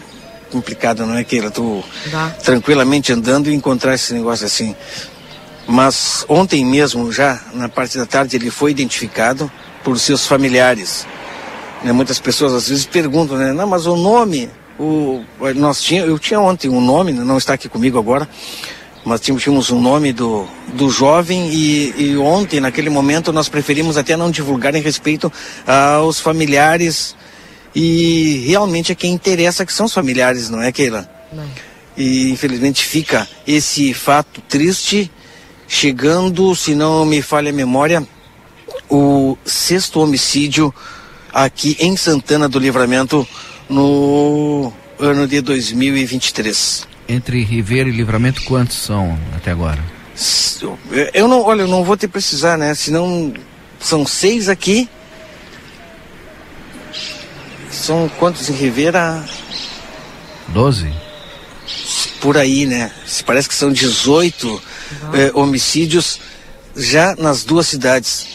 complicado, não é aquela? Tu Dá. tranquilamente andando e encontrar esse negócio assim. Mas ontem mesmo, já na parte da tarde, ele foi identificado por seus familiares. Né, muitas pessoas às vezes perguntam, né? Não, mas o nome, o, nós tinha, eu tinha ontem um nome, não está aqui comigo agora, mas tínhamos, tínhamos um nome do, do jovem e, e ontem, naquele momento, nós preferimos até não divulgar em respeito aos familiares e realmente é quem interessa que são os familiares, não é, Keila? E infelizmente fica esse fato triste, chegando, se não me falha a memória, o sexto homicídio aqui em Santana do Livramento no ano de 2023. Entre Ribeira e Livramento, quantos são até agora? Eu não, olha, eu não vou te precisar, né? Senão são seis aqui. São quantos em Rivera? Doze? Por aí, né? Se Parece que são 18 eh, homicídios já nas duas cidades.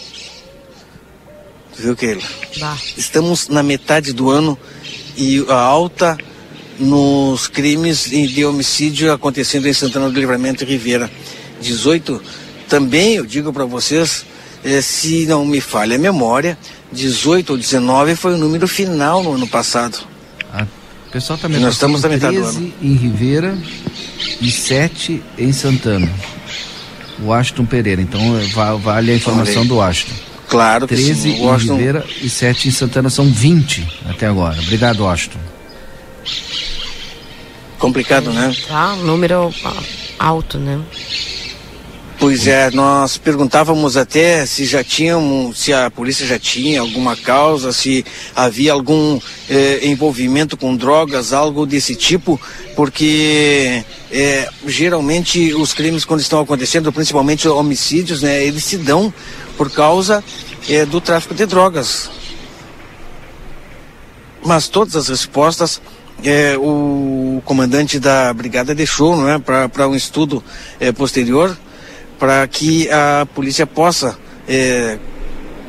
Viu, Keila? Dá. Estamos na metade do ano e a alta nos crimes de homicídio acontecendo em Santana do Livramento e Ribeira. 18, também eu digo para vocês, eh, se não me falha a memória, 18 ou 19 foi o número final no ano passado. O pessoal também Nós estamos na metade do 13 ano. em Ribeira e 7 em Santana. O Washington Pereira, então eh, va- vale a informação aí. do Washington. Claro que 13 sim, em Washington- Ribeira e 7 em Santana, são 20 até agora. Obrigado, Washington. Complicado, né? Tá, um número alto, né? Pois é, nós perguntávamos até se já tinham, se a polícia já tinha alguma causa, se havia algum eh, envolvimento com drogas, algo desse tipo, porque eh, geralmente os crimes quando estão acontecendo, principalmente homicídios, né, eles se dão por causa eh, do tráfico de drogas. Mas todas as respostas eh, o comandante da brigada deixou, não é, para um estudo eh, posterior para que a polícia possa eh,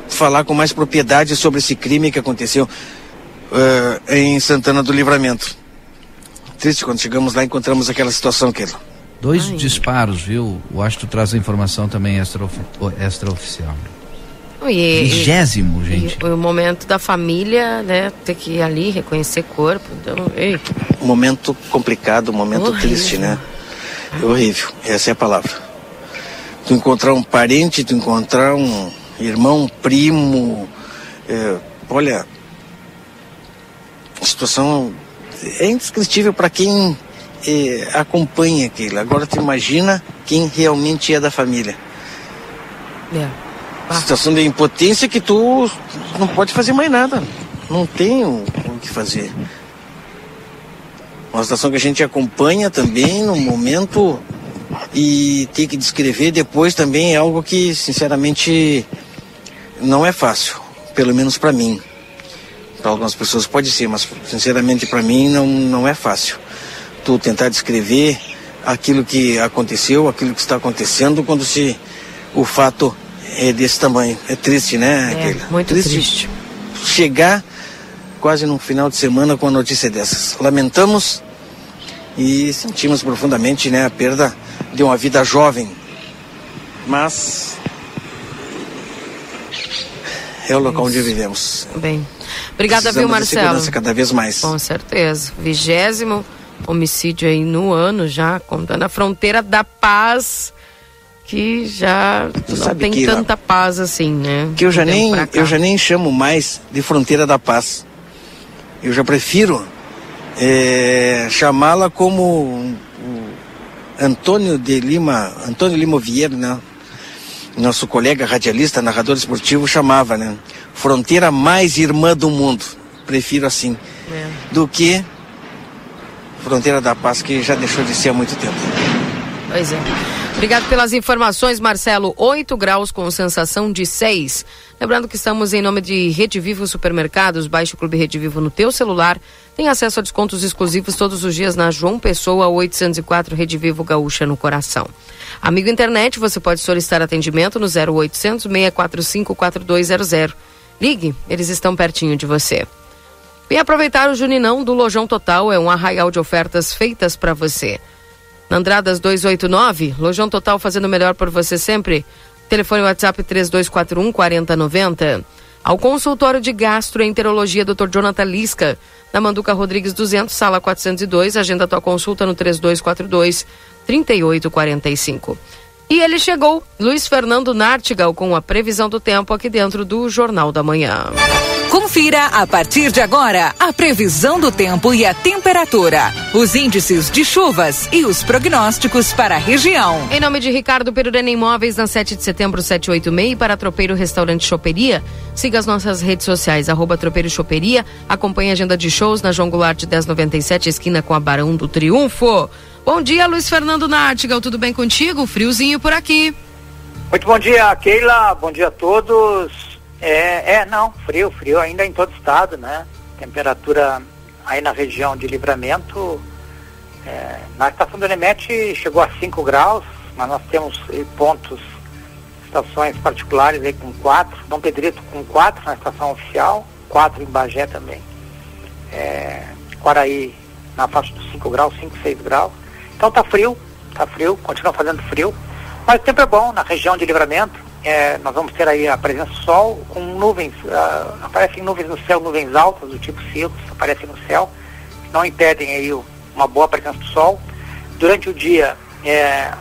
falar com mais propriedade sobre esse crime que aconteceu eh, em Santana do Livramento. Triste, quando chegamos lá encontramos aquela situação, Keila. Dois disparos, viu? O Washington traz a informação também extraoficial. E- Vigésimo, gente. e o momento da família, né? Ter que ir ali, reconhecer corpo. Então, ei, Um momento complicado, um momento Horrível. triste, né? É horrível, essa é a palavra. Tu encontrar um parente, tu encontrar um irmão, um primo, é, olha, a situação é indescritível para quem é, acompanha aquilo. Agora tu imagina quem realmente é da família. é. Situação de impotência que tu não pode fazer mais nada. Não tem o, o que fazer. Uma situação que a gente acompanha também no momento e ter que descrever depois também é algo que, sinceramente, não é fácil. Pelo menos para mim. Para algumas pessoas pode ser, mas sinceramente para mim não, não é fácil. Tu tentar descrever aquilo que aconteceu, aquilo que está acontecendo quando se o fato é desse tamanho. É triste, né? É, muito triste. Chegar quase no final de semana com a notícia dessas. Lamentamos e sentimos profundamente né, a perda de uma vida jovem. Mas é o local onde vivemos. Bem. Obrigada, viu, Marcelo? segurança cada vez mais. Com certeza. Vigésimo homicídio aí no ano já, contando a fronteira da paz, que já não sabe tem que, tanta paz assim, né? que eu já nem eu já nem chamo mais de fronteira da paz. Eu já prefiro eh, chamá-la como o Antônio de Lima, Antônio Lima Vieira, né? Nosso colega radialista, narrador esportivo chamava, né? Fronteira mais irmã do mundo. Prefiro assim É. do que fronteira da paz que já deixou de ser há muito tempo. Pois é. Obrigado pelas informações, Marcelo. 8 graus com sensação de 6. Lembrando que estamos em nome de Rede Vivo Supermercados. Baixe o Clube Rede Vivo no teu celular. Tem acesso a descontos exclusivos todos os dias na João Pessoa 804 Rede Vivo Gaúcha no coração. Amigo internet, você pode solicitar atendimento no 0800 645 4200. Ligue, eles estão pertinho de você. E aproveitar o Juninão do Lojão Total é um arraial de ofertas feitas para você. Na Andradas 289, Lojão Total fazendo melhor por você sempre. Telefone WhatsApp 3241 4090. Ao consultório de gastroenterologia Dr. Jonathan Lisca, na Manduca Rodrigues 200, sala 402. Agenda tua consulta no 3242 3845. E ele chegou, Luiz Fernando Nartigal, com a previsão do tempo aqui dentro do Jornal da Manhã. Confira a partir de agora a previsão do tempo e a temperatura, os índices de chuvas e os prognósticos para a região. Em nome de Ricardo Perurena Imóveis, na 7 de setembro, 786, e para Tropeiro Restaurante Choperia, siga as nossas redes sociais, arroba Tropeiro Choperia, acompanhe a agenda de shows na João Goulart 1097, esquina com a Barão do Triunfo. Bom dia, Luiz Fernando Nartigal, tudo bem contigo? Friozinho por aqui. Muito bom dia, Keila. Bom dia a todos. É, é, não, frio, frio ainda em todo o estado, né? Temperatura aí na região de livramento. é, na estação do Nemete chegou a 5 graus, mas nós temos eh, pontos, estações particulares aí com 4, Dom Pedrito com 4 na estação oficial, 4 em Bagé também. É, Quaraí na faixa dos 5 graus, 5, 6 graus. Então tá frio, tá frio, continua fazendo frio. Mas o tempo é bom na região de livramento. É, nós vamos ter aí a presença do sol com nuvens, ah, aparecem nuvens no céu, nuvens altas do tipo Silos, aparecem no céu, não impedem aí uma boa presença do sol. Durante o dia é,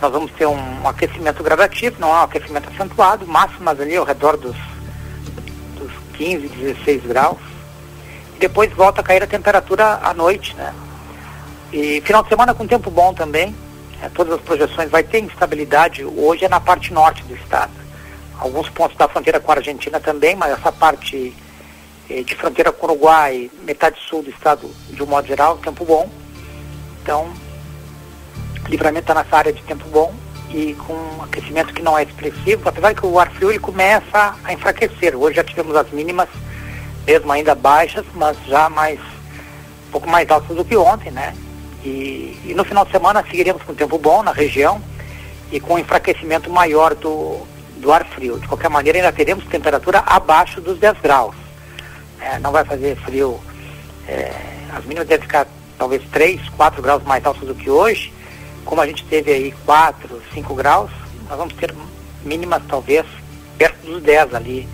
nós vamos ter um, aquecimento gradativo, não é um aquecimento acentuado, máximas ali ao redor dos, dos 15, 16 graus. E depois volta a cair a temperatura à noite, né? E final de semana com tempo bom também. É, todas as projeções vai ter instabilidade. Hoje é na parte norte do estado. Alguns pontos da fronteira com a Argentina também, mas essa parte eh, de fronteira com o Uruguai, metade sul do estado, de um modo geral, tempo bom. Então, livramento está nessa área de tempo bom e com um aquecimento que não é expressivo, apesar que o ar frio ele começa a enfraquecer. Hoje já tivemos as mínimas, mesmo ainda baixas, mas já mais um pouco mais altas do que ontem, né? E, e no final de semana seguiremos com tempo bom na região e com um enfraquecimento maior do, do ar frio. De qualquer maneira, ainda teremos temperatura abaixo dos 10 graus. É, não vai fazer frio, é, as mínimas devem ficar talvez 3, 4 graus mais altas do que hoje. Como a gente teve aí 4, 5 graus, nós vamos ter mínimas talvez perto dos 10 ali,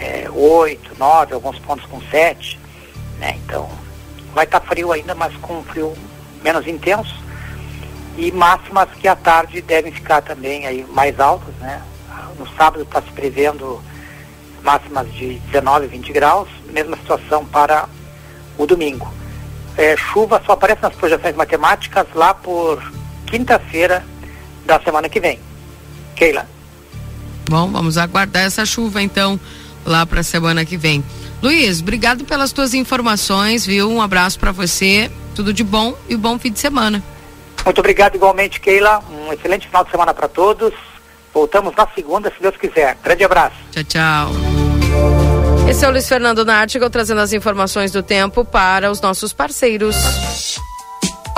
é, 8, 9, alguns pontos com 7. Né? Então, vai estar frio ainda, mas com um frio menos intenso. E máximas que à tarde devem ficar também aí mais altas, né? No sábado está se prevendo máximas de 19, 20 graus, mesma situação para o domingo. É, chuva só aparece nas projeções matemáticas lá por quinta-feira da semana que vem. Keila. Bom, vamos aguardar essa chuva então lá para a semana que vem. Luiz, obrigado pelas tuas informações, viu? Um abraço para você, tudo de bom e um bom fim de semana. Muito obrigado igualmente, Keila. Um excelente final de semana para todos. Voltamos na segunda, se Deus quiser. Grande abraço. Tchau, tchau. Esse é o Luiz Fernando Nartigal trazendo as informações do tempo para os nossos parceiros.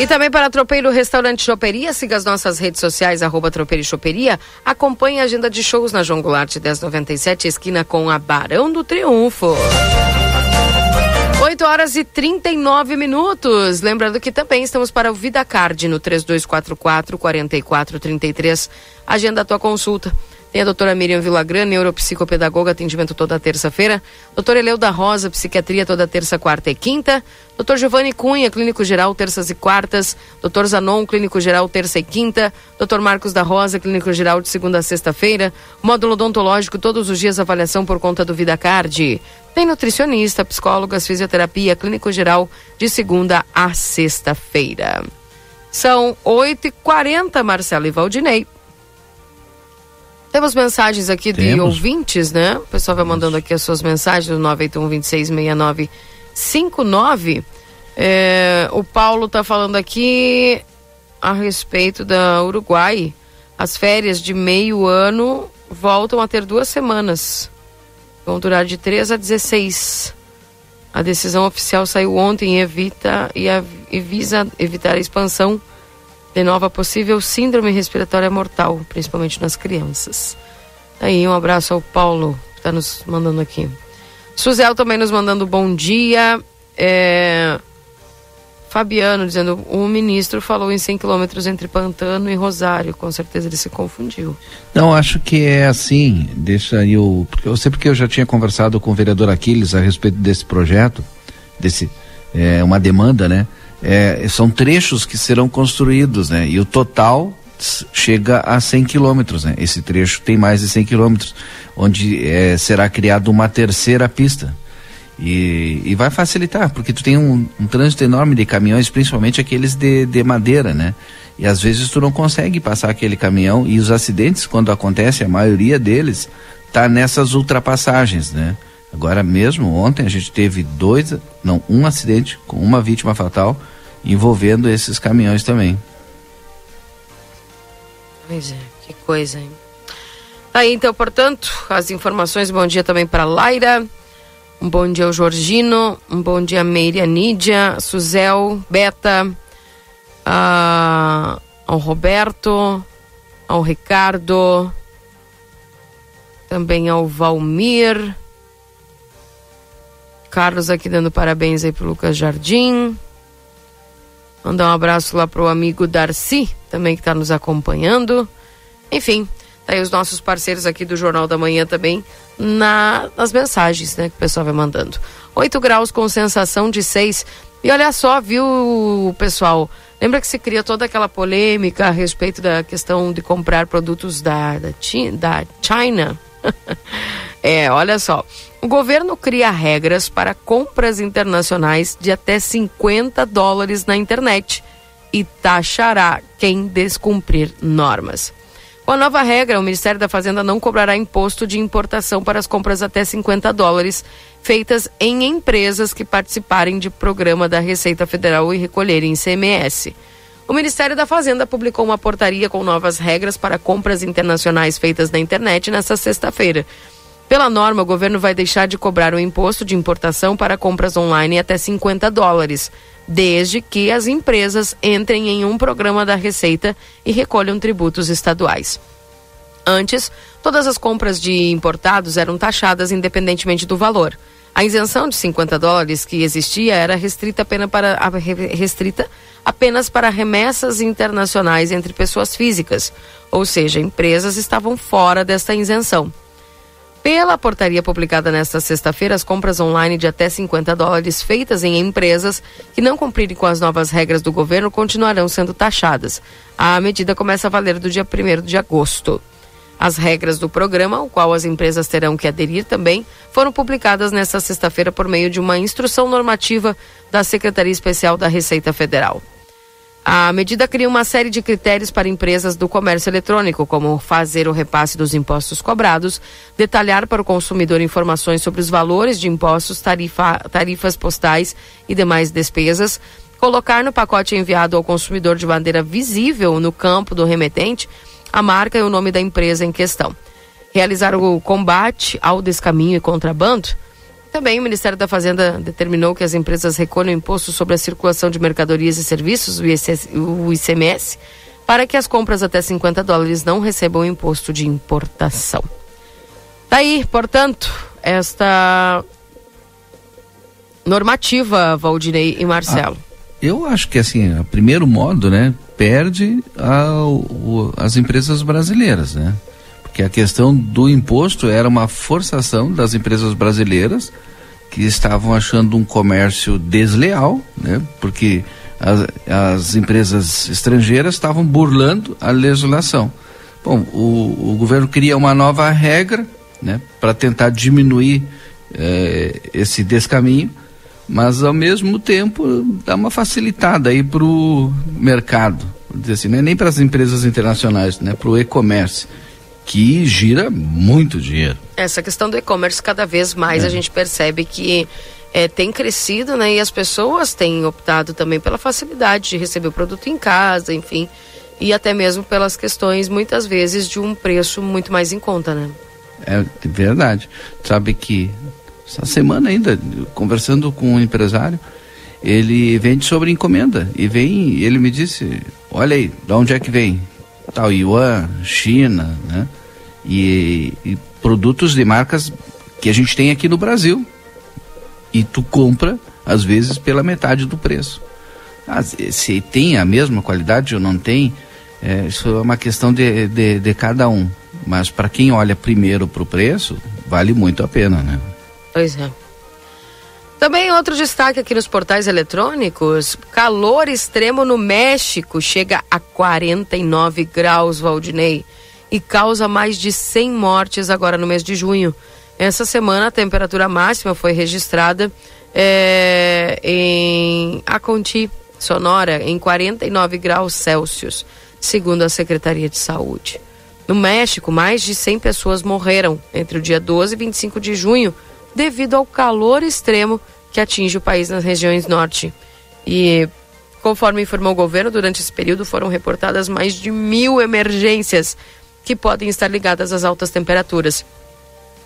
E também para Tropeiro Restaurante Choperia, siga as nossas redes sociais, arroba Tropeiro e Choperia. Acompanhe a agenda de shows na João Goulart 1097, esquina com a Barão do Triunfo. 8 horas e 39 minutos. Lembrando que também estamos para o Vida Card no 3244 4433. Agenda a tua consulta. Tem a doutora Miriam Vilagran, neuropsicopedagoga, atendimento toda terça-feira. Doutora Eleuda Rosa, psiquiatria toda terça, quarta e quinta. Doutor Giovanni Cunha, clínico geral, terças e quartas. Doutor Zanon, clínico geral, terça e quinta. Doutor Marcos da Rosa, clínico geral, de segunda a sexta-feira. Módulo odontológico, todos os dias avaliação por conta do VidaCard. Tem nutricionista, psicólogas, fisioterapia, clínico geral, de segunda a sexta-feira. São 8h40, Marcelo e Valdinei. Temos mensagens aqui de Temos. ouvintes, né? O pessoal vai mandando aqui as suas mensagens no 981-266959. É, o Paulo tá falando aqui a respeito da Uruguai. As férias de meio ano voltam a ter duas semanas. Vão durar de 3 a 16. A decisão oficial saiu ontem e evita e, e visa evitar a expansão de nova possível síndrome respiratória mortal, principalmente nas crianças. Aí, um abraço ao Paulo, que está nos mandando aqui. Suzel também nos mandando bom dia. É... Fabiano dizendo, o ministro falou em 100 quilômetros entre Pantano e Rosário. Com certeza ele se confundiu. Não, acho que é assim, deixa eu, porque eu sei porque eu já tinha conversado com o vereador Aquiles a respeito desse projeto, desse, é, uma demanda, né? É, são trechos que serão construídos, né? E o total chega a 100 quilômetros, né? Esse trecho tem mais de 100 quilômetros, onde é, será criada uma terceira pista. E, e vai facilitar, porque tu tem um, um trânsito enorme de caminhões, principalmente aqueles de, de madeira, né? E às vezes tu não consegue passar aquele caminhão e os acidentes, quando acontece, a maioria deles tá nessas ultrapassagens, né? Agora mesmo, ontem a gente teve dois, não, um acidente com uma vítima fatal envolvendo esses caminhões também. Pois é, que coisa, hein? Aí, então, portanto, as informações. Bom dia também para Laira. Um bom dia ao Jorgino. Um bom dia Meire, Nídia, Suzel, Beta, a- ao Roberto, ao Ricardo, também ao Valmir. Carlos aqui dando parabéns aí pro Lucas Jardim. Mandar um abraço lá pro amigo Darcy, também que está nos acompanhando. Enfim, tá aí os nossos parceiros aqui do Jornal da Manhã também na, nas mensagens, né, que o pessoal vai mandando. 8 graus com sensação de 6. E olha só, viu, pessoal? Lembra que se cria toda aquela polêmica a respeito da questão de comprar produtos da, da, da China? é, olha só. O governo cria regras para compras internacionais de até 50 dólares na internet e taxará quem descumprir normas. Com a nova regra, o Ministério da Fazenda não cobrará imposto de importação para as compras até 50 dólares feitas em empresas que participarem de programa da Receita Federal e recolherem ICMS. O Ministério da Fazenda publicou uma portaria com novas regras para compras internacionais feitas na internet nesta sexta-feira. Pela norma, o governo vai deixar de cobrar o imposto de importação para compras online até 50 dólares, desde que as empresas entrem em um programa da Receita e recolham tributos estaduais. Antes, todas as compras de importados eram taxadas independentemente do valor. A isenção de 50 dólares que existia era restrita apenas para, restrita apenas para remessas internacionais entre pessoas físicas, ou seja, empresas estavam fora desta isenção. Pela portaria publicada nesta sexta-feira, as compras online de até 50 dólares feitas em empresas que não cumprirem com as novas regras do governo continuarão sendo taxadas. A medida começa a valer do dia 1 de agosto. As regras do programa, ao qual as empresas terão que aderir também, foram publicadas nesta sexta-feira por meio de uma instrução normativa da Secretaria Especial da Receita Federal. A medida cria uma série de critérios para empresas do comércio eletrônico, como fazer o repasse dos impostos cobrados, detalhar para o consumidor informações sobre os valores de impostos, tarifa, tarifas postais e demais despesas, colocar no pacote enviado ao consumidor de maneira visível no campo do remetente a marca e o nome da empresa em questão. Realizar o combate ao descaminho e contrabando também o Ministério da Fazenda determinou que as empresas recolham imposto sobre a circulação de mercadorias e serviços, o, ICMS, para que as compras até 50 dólares não recebam imposto de importação. Daí, portanto, esta normativa, Valdinei e Marcelo. Ah, eu acho que assim, a primeiro modo, né, perde a, o, as empresas brasileiras, né? Que a questão do imposto era uma forçação das empresas brasileiras que estavam achando um comércio desleal, né? Porque as, as empresas estrangeiras estavam burlando a legislação. Bom, o, o governo cria uma nova regra, né? Para tentar diminuir eh, esse descaminho, mas ao mesmo tempo dá uma facilitada aí para o mercado, dizer assim, não é nem para as empresas internacionais, né? Para o e-commerce que gira muito dinheiro. Essa questão do e-commerce, cada vez mais é. a gente percebe que é, tem crescido, né? E as pessoas têm optado também pela facilidade de receber o produto em casa, enfim. E até mesmo pelas questões, muitas vezes, de um preço muito mais em conta, né? É verdade. Sabe que essa semana ainda, conversando com um empresário, ele vende sobre encomenda. E vem, ele me disse, olha aí, de onde é que vem? Taiwan, China, né? e, e produtos de marcas que a gente tem aqui no Brasil. E tu compra, às vezes, pela metade do preço. Ah, se tem a mesma qualidade ou não tem, é, isso é uma questão de, de, de cada um. Mas para quem olha primeiro para o preço, vale muito a pena, né? Pois é. Também outro destaque aqui nos portais eletrônicos: calor extremo no México chega a 49 graus, Valdinei e causa mais de 100 mortes agora no mês de junho. Essa semana a temperatura máxima foi registrada é, em Aconti, Sonora, em 49 graus Celsius, segundo a Secretaria de Saúde. No México, mais de 100 pessoas morreram entre o dia 12 e 25 de junho devido ao calor extremo que atinge o país nas regiões norte. E, conforme informou o governo, durante esse período foram reportadas mais de mil emergências que podem estar ligadas às altas temperaturas.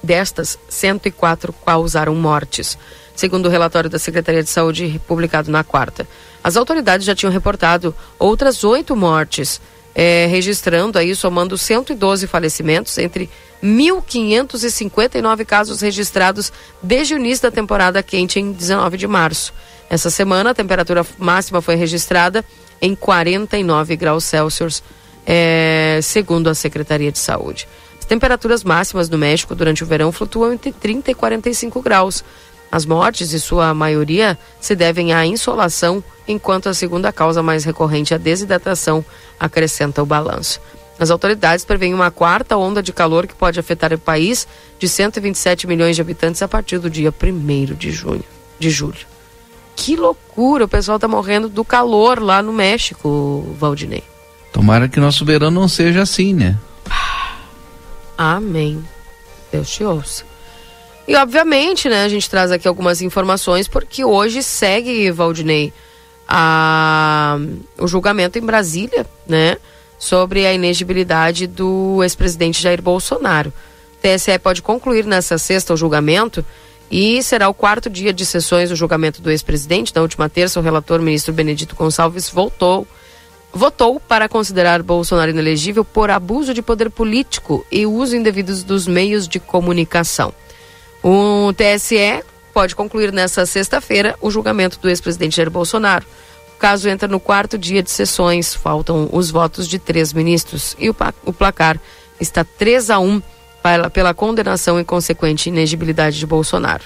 Destas, 104 causaram mortes, segundo o relatório da Secretaria de Saúde publicado na quarta. As autoridades já tinham reportado outras oito mortes, é, registrando aí, somando 112 falecimentos entre 1.559 casos registrados desde o início da temporada quente em 19 de março. Essa semana, a temperatura máxima foi registrada em 49 graus Celsius é, segundo a Secretaria de Saúde. As temperaturas máximas no México durante o verão flutuam entre 30 e 45 graus. As mortes, em sua maioria, se devem à insolação, enquanto a segunda causa mais recorrente a desidratação, acrescenta o balanço. As autoridades preveem uma quarta onda de calor que pode afetar o país de 127 milhões de habitantes a partir do dia 1 de junho, de julho. Que loucura, o pessoal está morrendo do calor lá no México, Valdinei. Tomara que nosso verão não seja assim, né? Amém. Deus te ouça. E obviamente, né, a gente traz aqui algumas informações porque hoje segue, Valdinei, a, o julgamento em Brasília, né, sobre a inegibilidade do ex-presidente Jair Bolsonaro. O TSE pode concluir nessa sexta o julgamento e será o quarto dia de sessões do julgamento do ex-presidente. Na última terça, o relator ministro Benedito Gonçalves voltou votou para considerar Bolsonaro inelegível por abuso de poder político e uso indevidos dos meios de comunicação. O TSE pode concluir nesta sexta-feira o julgamento do ex-presidente Jair Bolsonaro. O caso entra no quarto dia de sessões, faltam os votos de três ministros e o, o placar está 3 a 1 pela, pela condenação e consequente inegibilidade de Bolsonaro.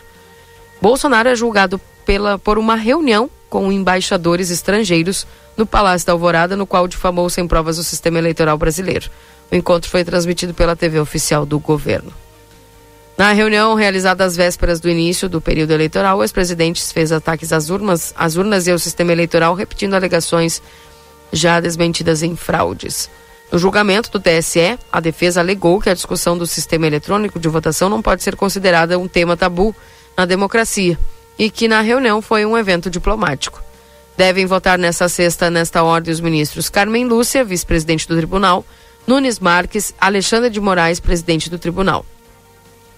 Bolsonaro é julgado pela, por uma reunião com embaixadores estrangeiros no Palácio da Alvorada, no qual difamou sem provas o sistema eleitoral brasileiro. O encontro foi transmitido pela TV oficial do governo. Na reunião realizada às vésperas do início do período eleitoral, o ex-presidente fez ataques às urnas, às urnas e ao sistema eleitoral, repetindo alegações já desmentidas em fraudes. No julgamento do TSE, a defesa alegou que a discussão do sistema eletrônico de votação não pode ser considerada um tema tabu na democracia e que na reunião foi um evento diplomático. Devem votar nesta sexta, nesta ordem, os ministros Carmen Lúcia, vice-presidente do tribunal, Nunes Marques, Alexandre de Moraes, presidente do tribunal.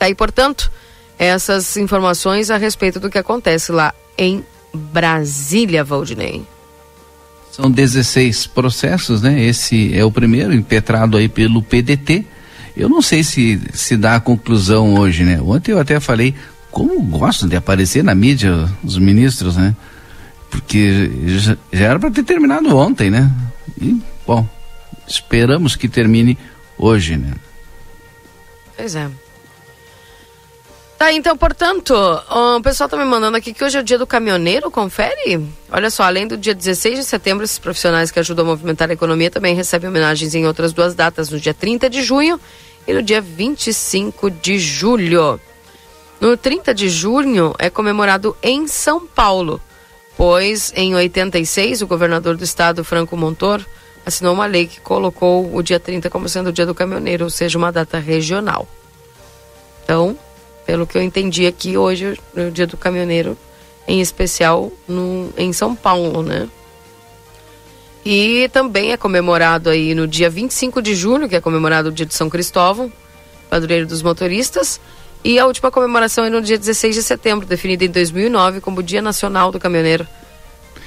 Daí, portanto, essas informações a respeito do que acontece lá em Brasília, Valdinei. São 16 processos, né? Esse é o primeiro impetrado aí pelo PDT. Eu não sei se se dá a conclusão hoje, né? Ontem eu até falei como gostam de aparecer na mídia os ministros, né? Porque já, já era para ter terminado ontem, né? E, bom, esperamos que termine hoje, né? Pois é. Tá, então, portanto, o pessoal tá me mandando aqui que hoje é o dia do caminhoneiro, confere? Olha só, além do dia 16 de setembro, esses profissionais que ajudam a movimentar a economia também recebem homenagens em outras duas datas, no dia 30 de junho e no dia 25 de julho. No 30 de junho é comemorado em São Paulo, pois em 86 o governador do estado, Franco Montor, assinou uma lei que colocou o dia 30 como sendo o dia do caminhoneiro, ou seja, uma data regional. Então, pelo que eu entendi aqui, hoje é o dia do caminhoneiro, em especial no, em São Paulo, né? E também é comemorado aí no dia 25 de julho, que é comemorado o dia de São Cristóvão, padroeiro dos motoristas, e a última comemoração é no dia 16 de setembro, definida em 2009 como Dia Nacional do Caminhoneiro.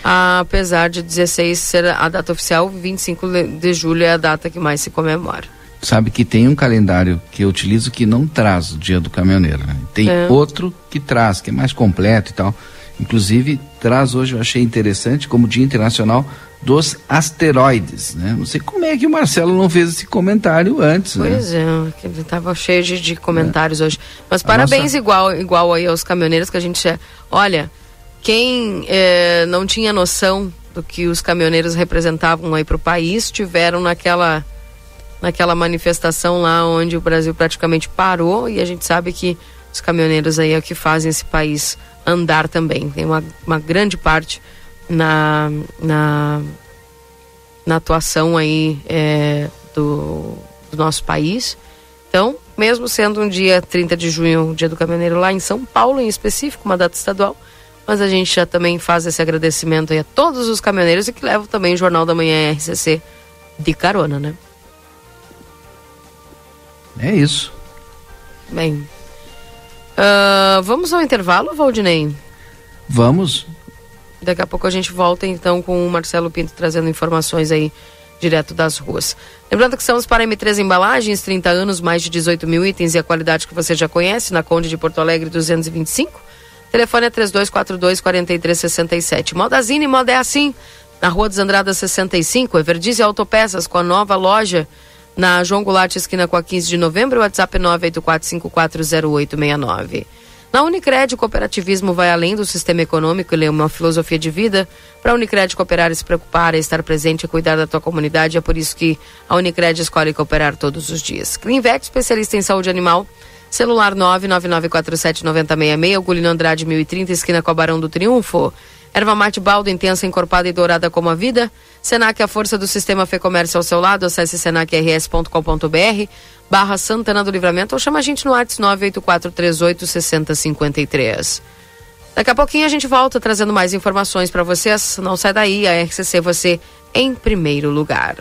Apesar de 16 ser a data oficial, 25 de julho é a data que mais se comemora sabe que tem um calendário que eu utilizo que não traz o dia do caminhoneiro. Né? Tem é. outro que traz, que é mais completo e tal. Inclusive, traz hoje, eu achei interessante, como Dia Internacional dos Asteroides. Né? Não sei como é que o Marcelo não fez esse comentário antes. Né? Pois né? é, ele estava cheio de, de comentários é. hoje. Mas A parabéns nossa... igual, igual aí aos caminhoneiros que a gente. Olha, quem é, não tinha noção do que os caminhoneiros representavam aí para o país, tiveram naquela naquela manifestação lá onde o Brasil praticamente parou e a gente sabe que os caminhoneiros aí é o que fazem esse país andar também. Tem uma, uma grande parte na, na, na atuação aí é, do, do nosso país. Então, mesmo sendo um dia 30 de junho, dia do caminhoneiro lá em São Paulo em específico, uma data estadual, mas a gente já também faz esse agradecimento aí a todos os caminhoneiros e que levam também o Jornal da Manhã RCC de carona, né? É isso. Bem. Uh, vamos ao intervalo, Valdinei? Vamos. Daqui a pouco a gente volta então com o Marcelo Pinto trazendo informações aí direto das ruas. Lembrando que estamos para M3 Embalagens, 30 anos, mais de 18 mil itens e a qualidade que você já conhece, na Conde de Porto Alegre 225. Telefone é 3242 4367. Modazine, moda é assim. Na Rua dos Andradas 65, Everdize Autopeças com a nova loja na João Goulart, esquina com a 15 de novembro, WhatsApp 984540869. Na Unicred, o cooperativismo vai além do sistema econômico, ele é uma filosofia de vida. Para a Unicred cooperar e se preocupar, é estar presente e cuidar da tua comunidade, é por isso que a Unicred escolhe cooperar todos os dias. Clinvet, especialista em saúde animal, celular 999479066, Gulino Andrade 1030, esquina com a Barão do Triunfo. Erva mate baldo, intensa, encorpada e dourada como a vida. Senac, a força do sistema Fê Comércio ao seu lado. Acesse senacrs.com.br barra Santana do Livramento ou chama a gente no WhatsApp 984386053. Daqui a pouquinho a gente volta trazendo mais informações para vocês. Não sai daí, a RCC você em primeiro lugar.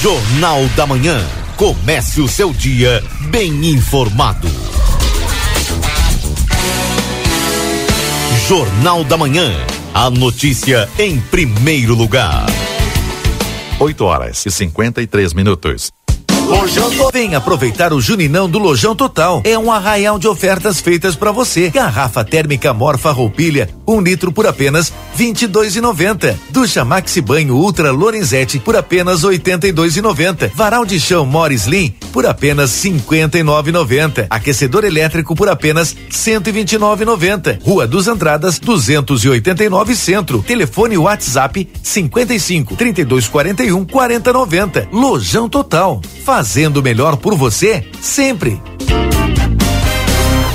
Jornal da Manhã. Comece o seu dia bem informado. Jornal da Manhã. A notícia em primeiro lugar. 8 horas e 53 minutos. Vem aproveitar o Juninão do Lojão Total. É um arraial de ofertas feitas para você. Garrafa térmica Morfa Roupilha, um litro por apenas vinte e dois e noventa. Ducha Maxi Banho Ultra Lorenzetti por apenas oitenta e dois e noventa. Varal de chão Morris Slim por apenas cinquenta e nove e noventa. Aquecedor elétrico por apenas cento e vinte e nove e noventa. Rua dos Andradas, duzentos e oitenta e nove Centro. Telefone WhatsApp cinquenta e cinco trinta e dois quarenta e um quarenta noventa. Lojão Total fazendo melhor por você sempre.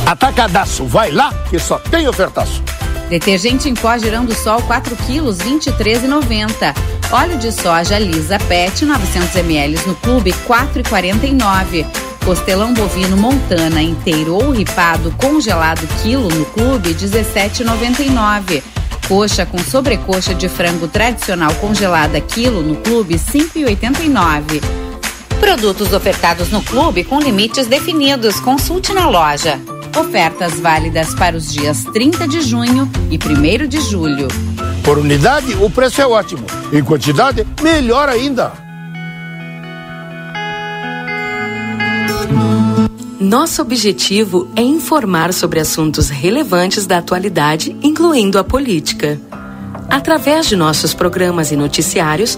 Atacadaço, vai lá que só tem ofertaço. Detergente em pó girando sol 4 quilos 23,90. Óleo de soja lisa PET 900 ml no clube 4,49. Costelão bovino Montana inteiro ou ripado congelado quilo no clube 17,99. Coxa com sobrecoxa de frango tradicional congelada quilo no clube 5,89. Produtos ofertados no clube com limites definidos. Consulte na loja. Ofertas válidas para os dias 30 de junho e 1 de julho. Por unidade, o preço é ótimo. Em quantidade, melhor ainda. Nosso objetivo é informar sobre assuntos relevantes da atualidade, incluindo a política. Através de nossos programas e noticiários,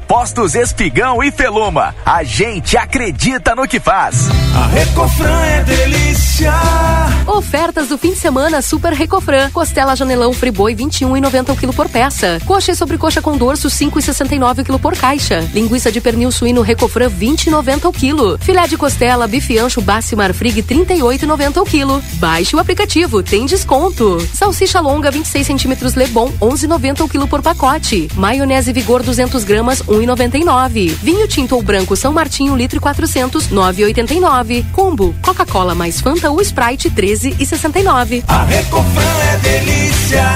Postos Espigão e Feluma. A gente acredita no que faz. A Recofran é delícia. Ofertas do fim de semana Super Recofran. Costela Janelão Friboi 21,90 o quilo por peça. Coxa e sobrecoxa com dorso 5,69 o quilo por caixa. Linguiça de pernil suíno Recofran 20,90 o quilo. Filé de costela bife ancho Bassi Marfrig 38,90 o quilo. Baixe o aplicativo, tem desconto. Salsicha longa 26 centímetros Lebon 11,90 o quilo por pacote. Maionese Vigor 200 gramas 1,99. Vinho tinto ou branco São Martinho litro e 400 9,89. Combo Coca-Cola mais Fanta ou Sprite 13,69. A Recofran é delícia.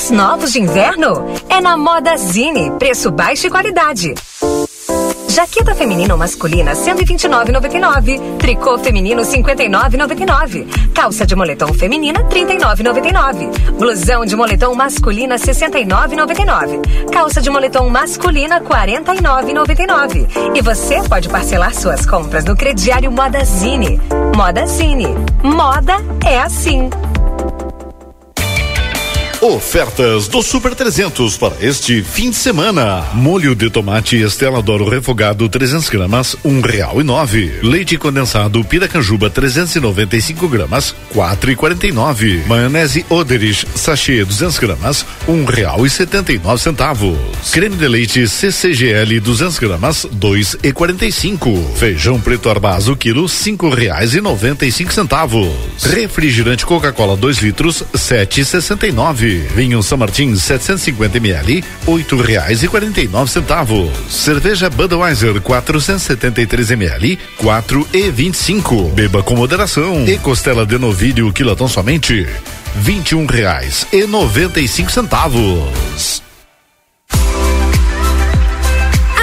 Looks novos de inverno? É na Moda Zine. Preço baixo e qualidade. Jaqueta feminina ou masculina 129,99. Tricô feminino 59,99. Calça de moletom feminina 39,99. Blusão de moletom masculina 69,99. Calça de moletom masculina 49,99. E você pode parcelar suas compras no crediário Moda Zine. Moda Zine. Moda é assim. Ofertas do Super 300 para este fim de semana. Molho de tomate Estela Doro refogado 300 gramas, um real e nove. Leite condensado Piracanjuba 395 gramas, quatro e quarenta e nove. Maionese Oderich sachê 200 gramas, um real e setenta e nove centavos. Creme de leite CCGL 200 gramas, dois e quarenta e cinco. Feijão preto arbazo quilo cinco reais e noventa e cinco centavos. Refrigerante Coca-Cola 2 litros sete e sessenta e nove. Vinho São Martin 750 ml, oito reais e quarenta e nove centavos. Cerveja Budweiser 473 ml, quatro e vinte e cinco. Beba com moderação. E costela de novilho quilotão somente vinte e um reais e noventa e cinco centavos.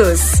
todos.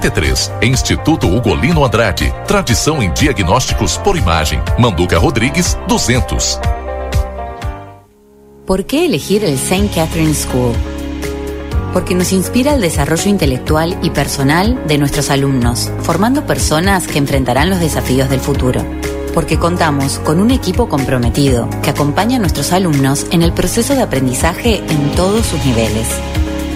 3033. Instituto Ugolino Andrade. Tradição em diagnósticos por imagem. Manduca Rodrigues 200. ¿Por qué elegir el St. Catherine School? Porque nos inspira el desarrollo intelectual y personal de nuestros alumnos, formando personas que enfrentarán los desafíos del futuro. Porque contamos con un equipo comprometido que acompaña a nuestros alumnos en el proceso de aprendizaje en todos sus niveles.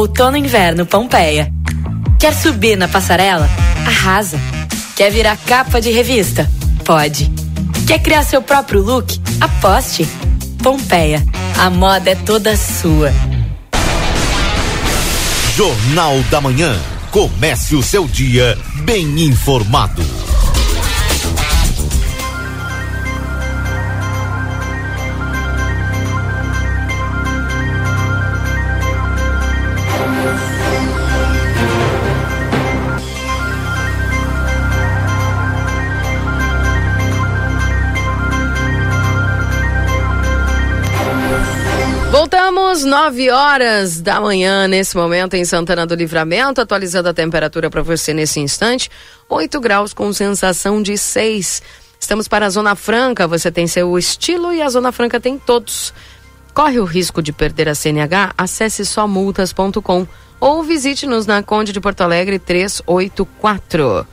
Outono e inverno Pompeia. Quer subir na passarela? Arrasa. Quer virar capa de revista? Pode. Quer criar seu próprio look? Aposte. Pompeia. A moda é toda sua. Jornal da Manhã. Comece o seu dia bem informado. Voltamos 9 horas da manhã nesse momento em Santana do Livramento, atualizando a temperatura para você nesse instante, 8 graus com sensação de 6. Estamos para a Zona Franca, você tem seu estilo e a Zona Franca tem todos. Corre o risco de perder a CNH? Acesse somultas.com ou visite-nos na Conde de Porto Alegre 384.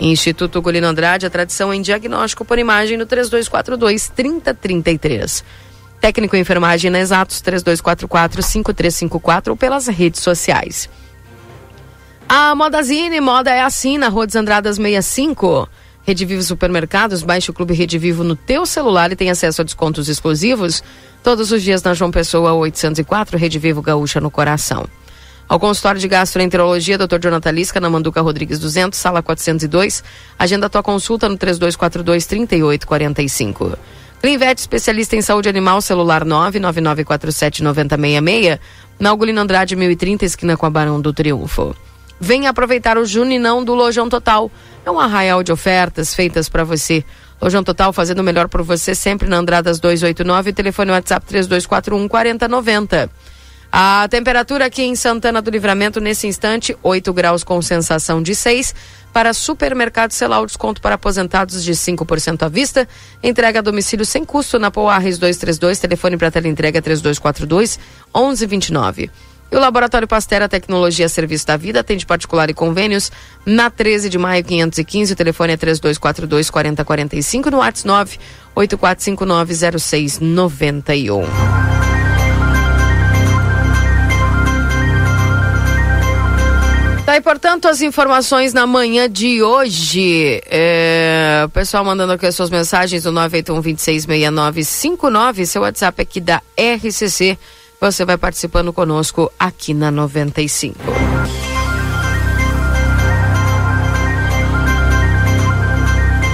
Instituto Golino Andrade, a tradição em diagnóstico por imagem no 3242 3033. Técnico em enfermagem na Exatos 3244-5354 ou pelas redes sociais. A Modazine, moda é assim na Rua dos Andradas 65. Rede Vivo Supermercados, baixe o Clube Rede Vivo no teu celular e tem acesso a descontos exclusivos todos os dias na João Pessoa 804, Rede Vivo Gaúcha no coração. Ao consultório de gastroenterologia, Dr. Jonathan Lisca, na Manduca Rodrigues 200, sala 402. Agenda tua consulta no 3242 3845. Clinvet, especialista em saúde animal, celular 999479066, na Ugolino Andrade 1030, esquina com a Barão do Triunfo. Venha aproveitar o Juninão do Lojão Total. É um arraial de ofertas feitas para você. Lojão Total fazendo o melhor por você sempre na Andradas 289, telefone WhatsApp 3241 4090. A temperatura aqui em Santana do Livramento nesse instante, 8 graus com sensação de 6. Para supermercado Celal, desconto para aposentados de 5% à vista. Entrega a domicílio sem custo na Poarres 232, telefone para teleentrega 3242 1129. E o Laboratório Pastera Tecnologia Serviço da Vida atende particular e convênios na 13 de maio 515, o telefone é 3242 4045 no WhatsApp 9 Tá, e portanto, as informações na manhã de hoje. É, o pessoal mandando aqui as suas mensagens no 981-266959, seu WhatsApp aqui da RCC. Você vai participando conosco aqui na 95.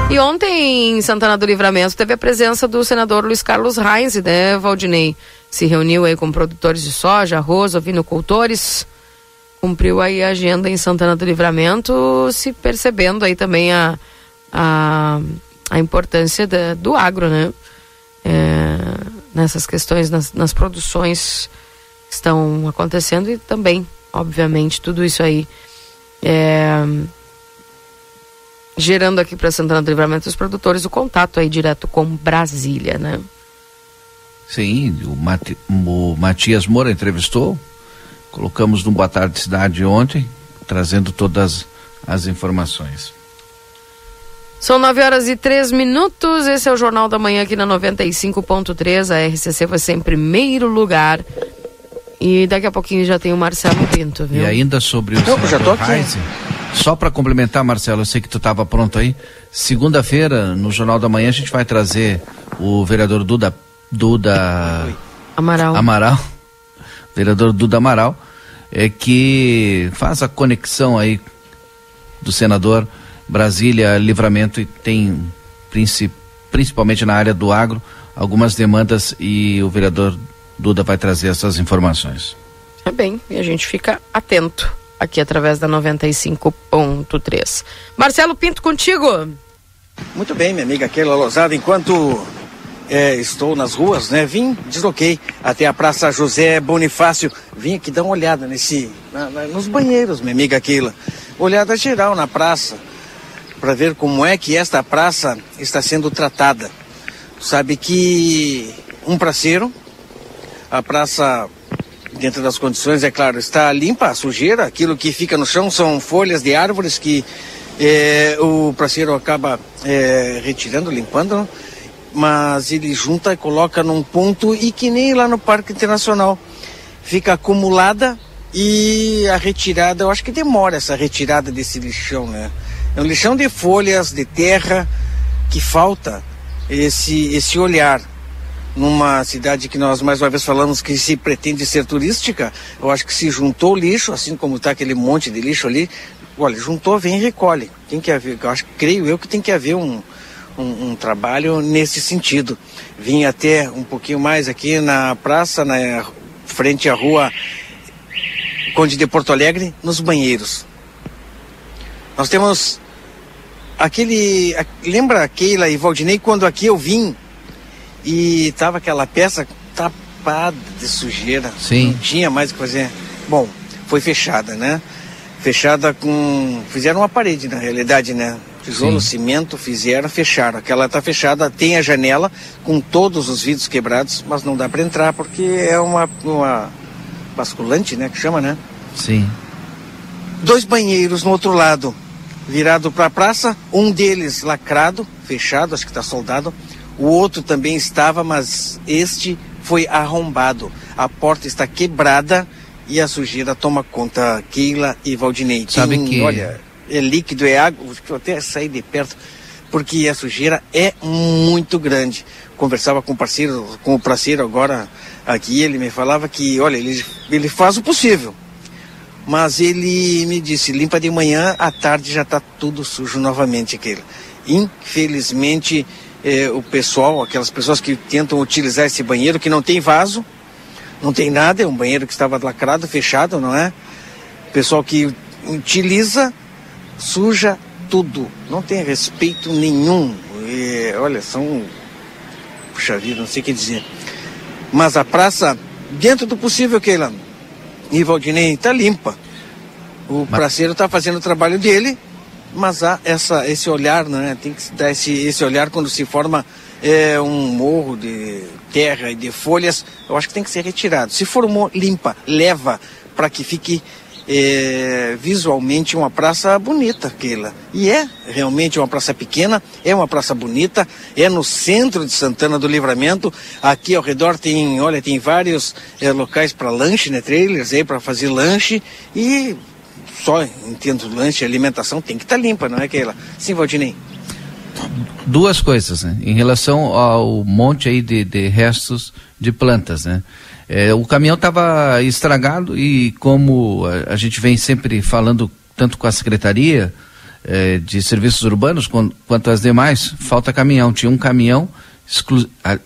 E ontem, em Santana do Livramento, teve a presença do senador Luiz Carlos Reis, né, Valdinei? Se reuniu aí com produtores de soja, arroz, ovinocultores cumpriu aí a agenda em Santana do Livramento, se percebendo aí também a, a, a importância da, do agro, né? É, nessas questões, nas, nas produções que estão acontecendo e também obviamente, tudo isso aí é, gerando aqui para Santana do Livramento os produtores o contato aí direto com Brasília, né? Sim, o, o Matias Moura entrevistou, colocamos no Boa Tarde Cidade ontem, trazendo todas as informações. São 9 horas e 3 minutos. Esse é o Jornal da Manhã aqui na 95.3. A RCC vai ser em primeiro lugar. E daqui a pouquinho já tem o Marcelo Pinto, viu? E ainda sobre o Eu já tô aqui. Heise, só para complementar, Marcelo, eu sei que tu estava pronto aí. Segunda-feira, no Jornal da Manhã, a gente vai trazer o vereador Duda Duda Amaral. Amaral, vereador Duda Amaral, é que faz a conexão aí do senador Brasília Livramento e tem princip, principalmente na área do agro algumas demandas e o vereador Duda vai trazer essas informações. É bem, e a gente fica atento aqui através da 95.3. Marcelo Pinto contigo. Muito bem, minha amiga Keila Lozada, enquanto é, estou nas ruas, né? Vim, desloquei até a Praça José Bonifácio. Vim aqui dar uma olhada nesse, na, na, nos banheiros, minha amiga Keila. Olhada geral na praça, para ver como é que esta praça está sendo tratada. Sabe que um praceiro, a praça, dentro das condições, é claro, está limpa, a sujeira, aquilo que fica no chão são folhas de árvores que é, o praceiro acaba é, retirando, limpando, mas ele junta e coloca num ponto e que nem lá no Parque Internacional fica acumulada e a retirada, eu acho que demora essa retirada desse lixão, né? É um lixão de folhas, de terra, que falta esse, esse olhar. Numa cidade que nós mais uma vez falamos que se pretende ser turística, eu acho que se juntou lixo, assim como está aquele monte de lixo ali, olha, juntou, vem e recolhe. Tem que haver, eu acho, creio eu que tem que haver um, um, um, trabalho nesse sentido. Vim até um pouquinho mais aqui na praça, na frente à rua Conde de Porto Alegre, nos banheiros. Nós temos aquele. Lembra Keila e Valdinei quando aqui eu vim e tava aquela peça tapada de sujeira? Sim. Não tinha mais o que fazer. Bom, foi fechada, né? Fechada com. Fizeram uma parede na realidade, né? Tijolo, Sim. cimento, fizeram, fecharam. Aquela está fechada, tem a janela com todos os vidros quebrados, mas não dá para entrar porque é uma, uma basculante, né? Que chama, né? Sim. Dois banheiros no outro lado, virado para a praça, um deles lacrado, fechado, acho que está soldado. O outro também estava, mas este foi arrombado. A porta está quebrada e a sujeira toma conta. Keila e Valdinei. Sabe Quem, que- Olha, é líquido, é água, eu até saí de perto, porque a sujeira é muito grande. Conversava com o parceiro, com o parceiro agora aqui, ele me falava que, olha, ele, ele faz o possível. Mas ele me disse, limpa de manhã, à tarde já está tudo sujo novamente aquele. Infelizmente, eh, o pessoal, aquelas pessoas que tentam utilizar esse banheiro, que não tem vaso, não tem nada, é um banheiro que estava lacrado, fechado, não é? Pessoal que utiliza, suja tudo, não tem respeito nenhum. E, olha, são. Puxa vida, não sei o que dizer. Mas a praça, dentro do possível, Keila e Valdinei, está limpa. O praceiro está fazendo o trabalho dele, mas há essa, esse olhar, né? Tem que dar esse, esse olhar quando se forma é, um morro de terra e de folhas, eu acho que tem que ser retirado. Se formou limpa, leva para que fique é, visualmente uma praça bonita, Keila. E é realmente uma praça pequena, é uma praça bonita, é no centro de Santana do Livramento. Aqui ao redor tem, olha, tem vários é, locais para lanche, né, trailers aí para fazer lanche e só entendo lanche, alimentação tem que estar limpa, não é, Keila? Sim, Valdinei. Duas coisas, né? Em relação ao monte aí de, de restos de plantas, né? É, o caminhão estava estragado e como a, a gente vem sempre falando tanto com a secretaria é, de serviços urbanos quan- quanto as demais, falta caminhão. Tinha um caminhão exclu a-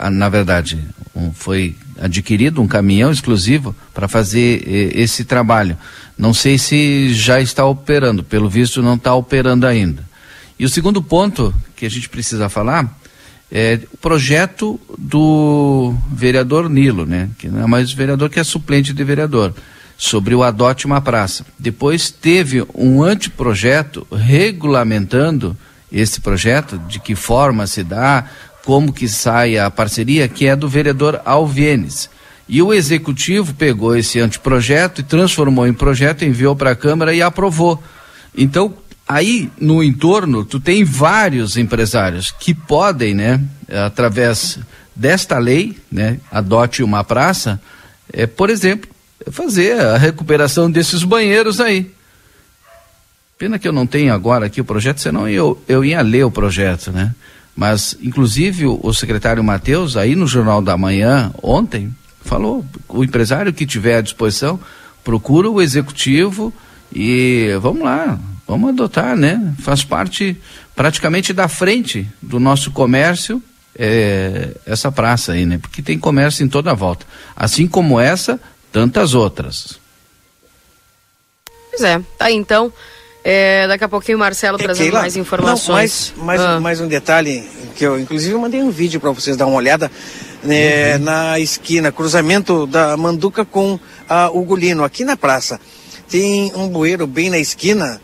a- na verdade, um- foi adquirido um caminhão exclusivo para fazer eh, esse trabalho. Não sei se já está operando, pelo visto não está operando ainda. E o segundo ponto que a gente precisa falar é o projeto do vereador Nilo, né? Que não é mais vereador, que é suplente de vereador. sobre o adote uma praça. Depois teve um anteprojeto regulamentando esse projeto, de que forma se dá, como que sai a parceria, que é do vereador Alvienes. E o executivo pegou esse anteprojeto e transformou em projeto, enviou para a Câmara e aprovou. Então, aí no entorno, tu tem vários empresários que podem, né, através desta lei, né, adote uma praça, é, por exemplo, fazer a recuperação desses banheiros aí. Pena que eu não tenho agora aqui o projeto, senão eu, eu ia ler o projeto, né? Mas, inclusive, o, o secretário Matheus, aí no Jornal da Manhã, ontem, falou, o empresário que tiver à disposição, procura o executivo e vamos lá, vamos adotar, né? Faz parte praticamente da frente do nosso comércio é, essa praça aí, né? Porque tem comércio em toda a volta. Assim como essa, tantas outras. Pois é, tá aí então. É, daqui a pouquinho o Marcelo é, trazendo Keila, mais informações. Não, mais, mais, ah. mais um detalhe que eu, inclusive, eu mandei um vídeo para vocês dar uma olhada né, uhum. na esquina, cruzamento da Manduca com a Ugolino, aqui na praça. Tem um bueiro bem na esquina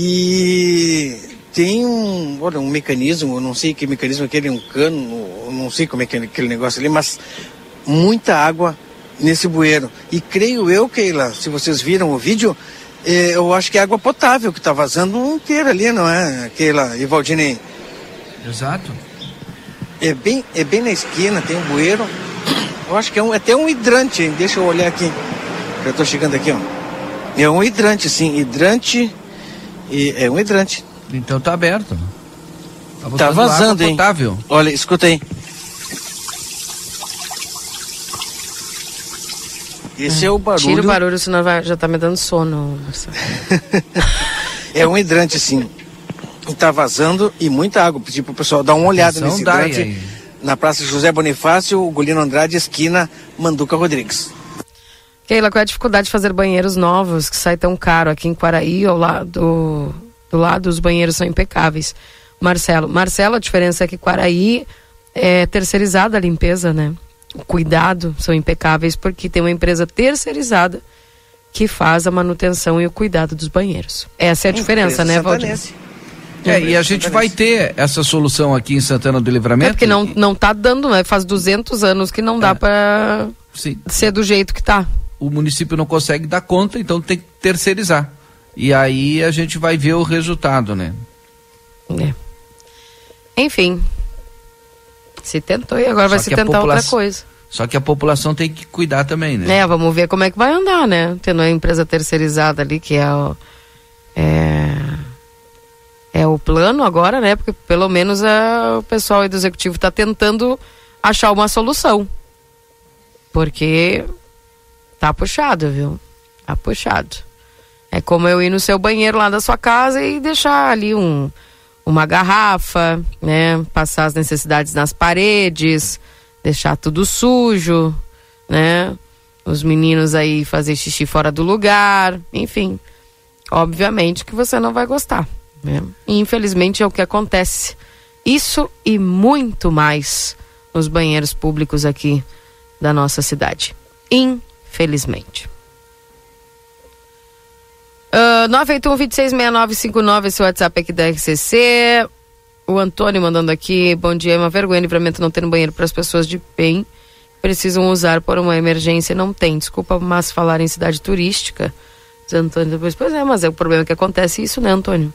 e tem um, olha, um mecanismo, eu não sei que mecanismo aquele, um cano, não sei como é que é aquele negócio ali, mas muita água nesse bueiro. E creio eu, Keila, se vocês viram o vídeo, eh, eu acho que é água potável que está vazando inteira ali, não é, Keila e Valdinei? Exato. É bem, é bem na esquina, tem um bueiro. Eu acho que é, um, é até um hidrante, hein? deixa eu olhar aqui. Eu estou chegando aqui, ó. É um hidrante, sim, hidrante. E é um hidrante. Então tá aberto. Tá, tá vazando, hein? Potável. Olha, escuta aí. Esse é o barulho. Tira o barulho, senão vai, já tá me dando sono, é um hidrante, sim. E tá vazando e muita água. Pedi pro pessoal dar uma olhada nesse hidrante. Aí. Na Praça José Bonifácio, Golino Andrade, esquina Manduca Rodrigues. Keila, qual é a dificuldade de fazer banheiros novos que sai tão caro aqui em Quaraí ou lá do do lado os banheiros são impecáveis. Marcelo, Marcelo, a diferença é que Quaraí é terceirizada a limpeza, né? O cuidado são impecáveis porque tem uma empresa terceirizada que faz a manutenção e o cuidado dos banheiros. Essa é a diferença, né, Valdir? É, e a gente vai ter essa solução aqui em Santana do Livramento. É porque não, não tá dando, né? Faz 200 anos que não dá é. para ser do jeito que tá. O município não consegue dar conta, então tem que terceirizar. E aí a gente vai ver o resultado, né? É. Enfim. Se tentou e agora Só vai se tentar outra coisa. Só que a população tem que cuidar também, né? É, vamos ver como é que vai andar, né? Tendo a empresa terceirizada ali, que é o. É, é o plano agora, né? Porque pelo menos a, o pessoal do executivo está tentando achar uma solução. Porque tá puxado, viu? Tá puxado. É como eu ir no seu banheiro lá da sua casa e deixar ali um, uma garrafa, né? Passar as necessidades nas paredes, deixar tudo sujo, né? Os meninos aí fazer xixi fora do lugar, enfim. Obviamente que você não vai gostar, né? E infelizmente é o que acontece. Isso e muito mais nos banheiros públicos aqui da nossa cidade. Infelizmente. Uh, 981-266959, esse WhatsApp aqui da RCC. O Antônio mandando aqui, bom dia, é uma vergonha livramento não ter um banheiro para as pessoas de bem. Precisam usar por uma emergência não tem. Desculpa, mas falar em cidade turística. Diz Antônio depois, pois é, mas é o problema que acontece isso, né, Antônio?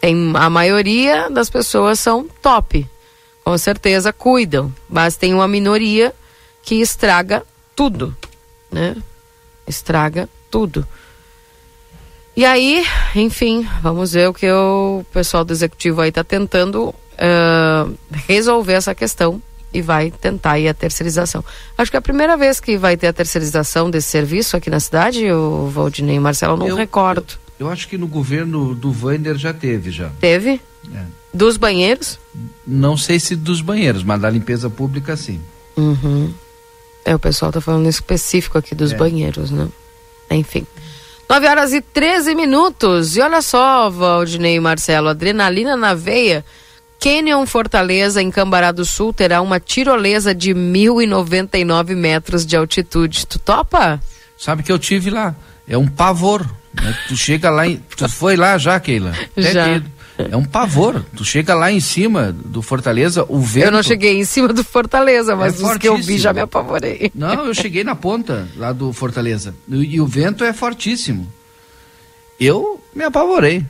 Tem, a maioria das pessoas são top. Com certeza cuidam. Mas tem uma minoria que estraga tudo, né? Estraga tudo. E aí, enfim, vamos ver o que o pessoal do executivo aí está tentando uh, resolver essa questão e vai tentar aí a terceirização. Acho que é a primeira vez que vai ter a terceirização desse serviço aqui na cidade, o Valdinei e Marcelo, não eu, recordo. Eu, eu, acho que no governo do Vander já teve, já. Teve? É. Dos banheiros? Não sei se dos banheiros, mas da limpeza pública sim. Uhum. É, o pessoal está falando específico aqui dos é. banheiros, né? Enfim. 9 horas e 13 minutos. E olha só, Valdinei e Marcelo, adrenalina na veia. Canyon Fortaleza, em Cambará do Sul, terá uma tirolesa de 1.099 metros de altitude. Tu topa? Sabe que eu tive lá. É um pavor. né? Tu chega lá, em, tu foi lá já, Keila? Até Já. É um pavor. Tu chega lá em cima do Fortaleza, o vento. Eu não cheguei em cima do Fortaleza, mas É os que eu vi já me apavorei. Não, eu cheguei na ponta lá do Fortaleza. E, e o vento é fortíssimo. Eu me apavorei.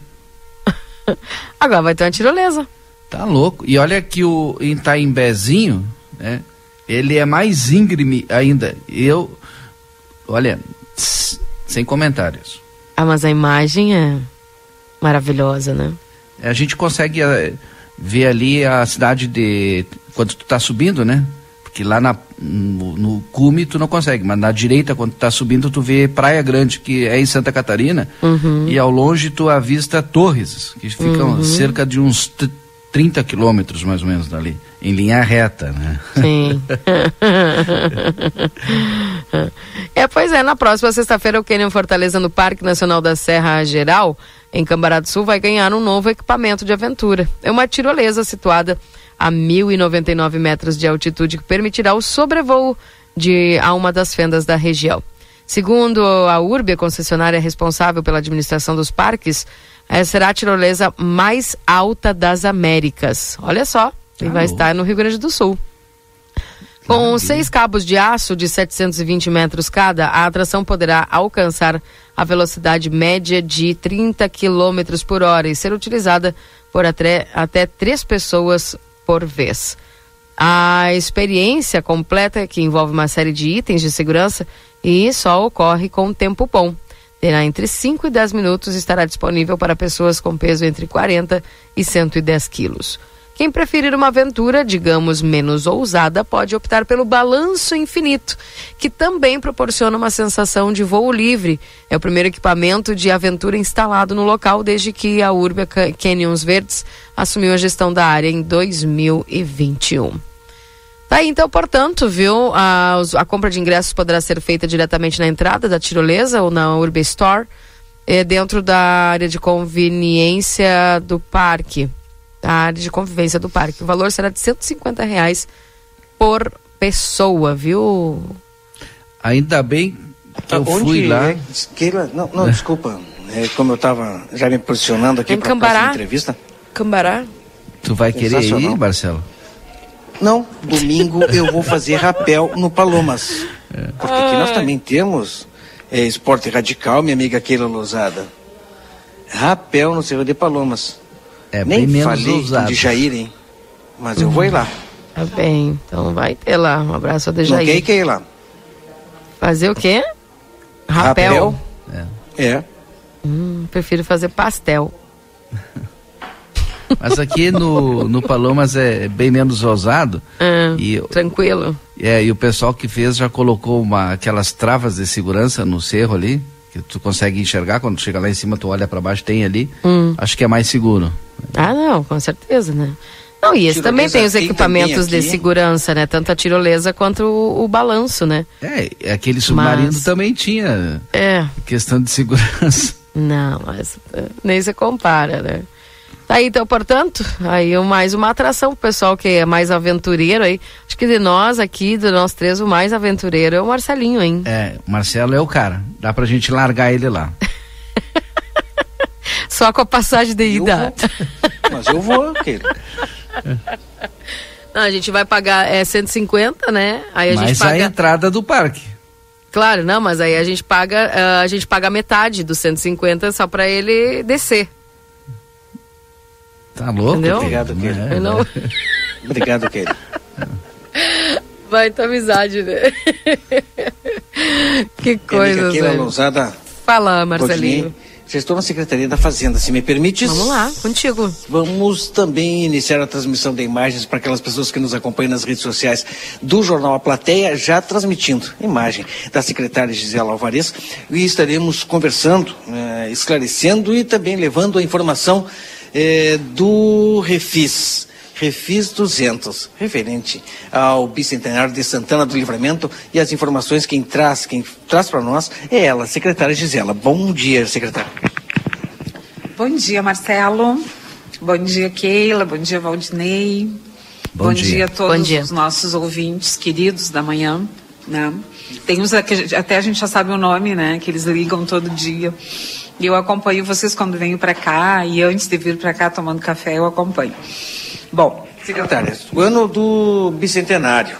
Agora vai ter uma tirolesa. Tá louco. E olha que o em Itaimbezinho, né? Ele é mais íngreme ainda. Eu, olha, tss, sem comentários. Ah, mas a imagem é maravilhosa, né? A gente consegue eh, ver ali a cidade de quando tu tá subindo, né? Porque lá na, no, no cume tu não consegue, mas na direita quando tu tá subindo tu vê Praia Grande, que é em Santa Catarina, Uhum. e ao longe tu avista Torres, que ficam Uhum. cerca de uns t- 30 quilômetros mais ou menos dali, em linha reta, né? Sim. é, pois é, na próxima sexta-feira o Canyon Fortaleza no Parque Nacional da Serra Geral, em Cambará do Sul, vai ganhar um novo equipamento de aventura. É uma tirolesa situada a 1.099 metros de altitude que permitirá o sobrevoo de a uma das fendas da região. Segundo a URB, a concessionária responsável pela administração dos parques, eh, será a tirolesa mais alta das Américas. Olha só, e vai estar no Rio Grande do Sul. Com seis cabos de aço de 720 metros cada, a atração poderá alcançar a velocidade média de 30 km por hora e ser utilizada por até, até três pessoas por vez. A experiência completa, que envolve uma série de itens de segurança, e só ocorre com tempo bom. Terá entre 5 e 10 minutos e estará disponível para pessoas com peso entre 40 e 110 quilos. Quem preferir uma aventura, digamos, menos ousada, pode optar pelo balanço infinito, que também proporciona uma sensação de voo livre. É o primeiro equipamento de aventura instalado no local desde que a Urbia Ca- Canyons Verdes assumiu a gestão da área em 2021. Tá aí, então, portanto, viu? A, a compra de ingressos poderá ser feita diretamente na entrada da tirolesa ou na Urba Store, eh, dentro da área de conveniência do parque. A área de convivência do parque. O valor será de 150 reais por pessoa, viu? Ainda bem que eu Onde fui lá. é? Keila, não, não, desculpa. É, como eu estava já me posicionando aqui Em para a entrevista. Cambará? Tu vai querer ir. Marcelo? Não, domingo eu vou fazer rapel no Palomas. Porque aqui nós também temos é, esporte radical, minha amiga Keila Lousada. Rapel no Cerro de Palomas. É Nem bem menos falei ousado. de Jair, hein? Mas eu vou ir lá. Tá bem, então vai ter lá. Um abraço ao Não Dejaí. quer ir, Keila? Fazer o quê? Rapel? É. Hum, prefiro fazer pastel. Mas aqui no, no Palomas é bem menos ousado. Ah, e, tranquilo. É, e o pessoal que fez já colocou uma, aquelas travas de segurança no cerro ali, que tu consegue enxergar, quando tu chega lá em cima, tu olha pra baixo, tem ali. Hum. Acho que é mais seguro. Ah, não, com certeza, né? Não, e esse também tem os equipamentos de segurança, né? Tanto a tirolesa quanto o, o balanço, né? É, aquele submarino Mas- também tinha É. questão de segurança. Não, mas eh, nem se compara, né? Tá aí, então, portanto, aí mais uma atração pro pessoal que é mais aventureiro aí. Acho que de nós aqui, de nós três, o mais aventureiro é o Marcelinho, hein? É, o Marcelo é o cara. Dá pra gente largar ele lá. Só com a passagem de ida. Mas eu vou, Keila. Não, a gente vai pagar é, 150, né? Aí a gente Mas a paga. entrada do parque. Claro, não, mas aí a gente paga, ah, a gente paga metade dos 150 só pra ele descer. Tá louco? Entendeu? Obrigado, Keila. Eu não- Obrigado, Keila. Vai tua amizade, né? que Minha coisa. Lousada. Fala, Marcelinho. Estou na Secretaria da Fazenda, se me permite. Vamos lá, contigo. Vamos também iniciar a transmissão de imagens para aquelas pessoas que nos acompanham nas redes sociais do Jornal A Plateia, já transmitindo imagem da secretária Gisela Alvarez. E estaremos conversando, eh, esclarecendo e também levando a informação eh, do Refis. Refis 200, referente ao bicentenário de Santana do Livramento e as informações quem traz, quem traz para nós é ela, secretária Gisela. Bom dia, secretária. Bom dia, Marcelo. Bom dia, Keila. Bom dia, Valdinei. Bom dia. a todos Bom dia. os nossos ouvintes queridos da manhã. né? Tem uns que até a gente já sabe o nome, né? Que eles ligam todo dia. E eu acompanho vocês quando venho para cá e antes de vir para cá tomando café eu acompanho. Bom, secretária, o ano do bicentenário,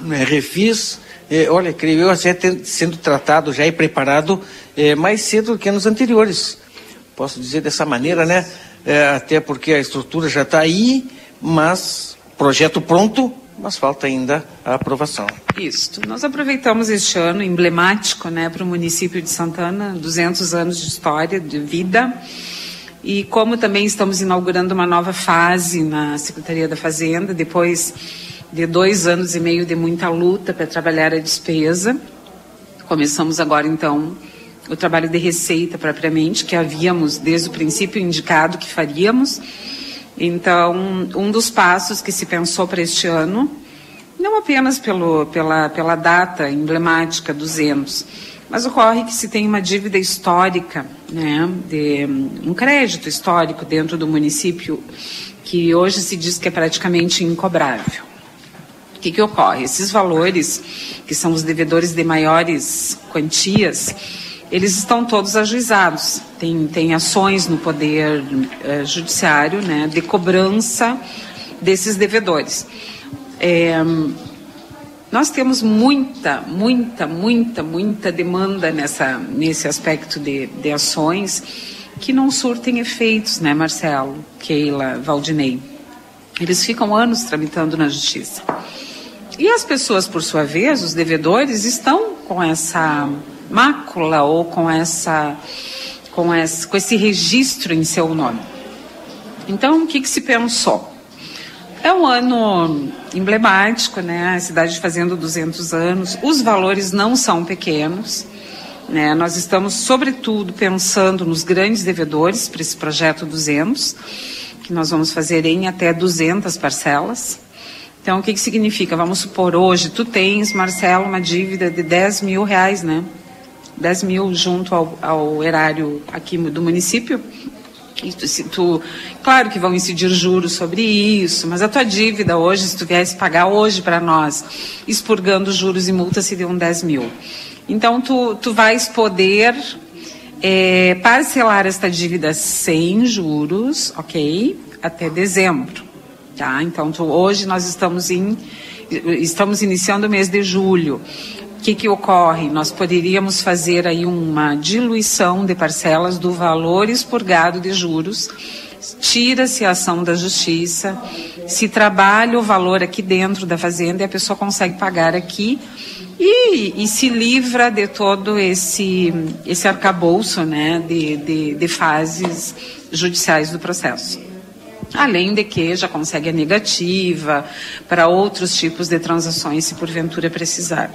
né, refis, eh, olha, creio eu, assim, sendo tratado já e preparado eh, mais cedo do que anos anteriores. Posso dizer dessa maneira, né? Até porque a estrutura já está aí, mas projeto pronto, mas falta ainda a aprovação. Isso. Nós aproveitamos este ano emblemático né, para o município de Santana, 200 anos de história, de vida. E como também estamos inaugurando uma nova fase na Secretaria da Fazenda, depois de dois anos e meio de muita luta para trabalhar a despesa, começamos agora então o trabalho de receita propriamente, que havíamos desde o princípio indicado que faríamos. Então, um dos passos que se pensou para este ano, não apenas pelo, pela, pela data emblemática 200, mas ocorre que se tem uma dívida histórica, né, de, um crédito histórico dentro do município que hoje se diz que é praticamente incobrável. O que, que ocorre? Esses valores, que são os devedores de maiores quantias, eles estão todos ajuizados. Tem, tem ações no Poder eh, Judiciário né, de cobrança desses devedores. É, nós temos muita, muita, muita, muita demanda nessa, nesse aspecto de, de ações que não surtem efeitos, né, Marcelo, Keila, Valdinei? Eles ficam anos tramitando na justiça. E as pessoas, por sua vez, os devedores, estão com essa mácula ou com essa com esse, com esse registro em seu nome. Então, o que, que se pensou? É um ano emblemático, né? A cidade fazendo 200 anos. Os valores não são pequenos. Né? Nós estamos, sobretudo, pensando nos grandes devedores para esse projeto 200, que nós vamos fazer em até 200 parcelas. Então, o que, que significa? Vamos supor, hoje, tu tens, Marcelo, uma dívida de 10 mil reais, né? 10 mil junto ao, ao erário aqui do município. Se tu, claro que vão incidir juros sobre isso, mas a tua dívida hoje, se tu viesse pagar hoje para nós, expurgando juros e multas, seriam 10 mil. Então, tu, tu vais poder é, parcelar esta dívida sem juros, ok? Até dezembro, tá? Então, tu, hoje nós estamos em estamos iniciando o mês de julho que, que ocorre? Nós poderíamos fazer aí uma diluição de parcelas do valor expurgado de juros, tira-se a ação da justiça, se trabalha o valor aqui dentro da fazenda e a pessoa consegue pagar aqui e, e se livra de todo esse, esse arcabouço né, de, de, de fases judiciais do processo. Além de que já consegue a negativa para outros tipos de transações, se porventura precisar.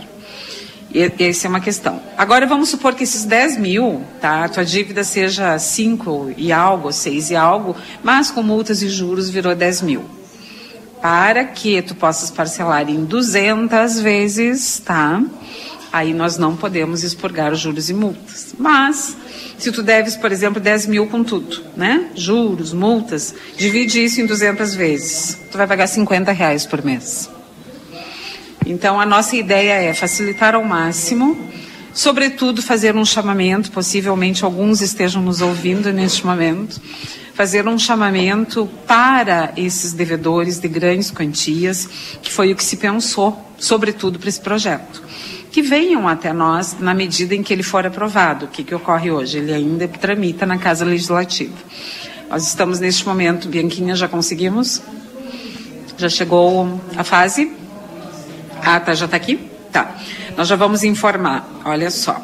Essa é uma questão. Agora vamos supor que esses 10 mil, tá? A tua dívida seja 5 e algo, 6 e algo, mas com multas e juros virou 10 mil. Para que tu possas parcelar em 200 vezes, tá? Aí nós não podemos expurgar os juros e multas. Mas, se tu deves, por exemplo, 10 mil com tudo, né? Juros, multas, divide isso em 200 vezes. Tu vai pagar 50 reais por mês. Então, a nossa ideia é facilitar ao máximo, sobretudo fazer um chamamento, possivelmente alguns estejam nos ouvindo neste momento, fazer um chamamento para esses devedores de grandes quantias, que foi o que se pensou, sobretudo para esse projeto. Que venham até nós na medida em que ele for aprovado. O que, que ocorre hoje? Ele ainda tramita na Casa Legislativa. Nós estamos neste momento, Bianquinha, já conseguimos? Já chegou a fase? Ah, tá, já está aqui? Tá. Nós já vamos informar. Olha só.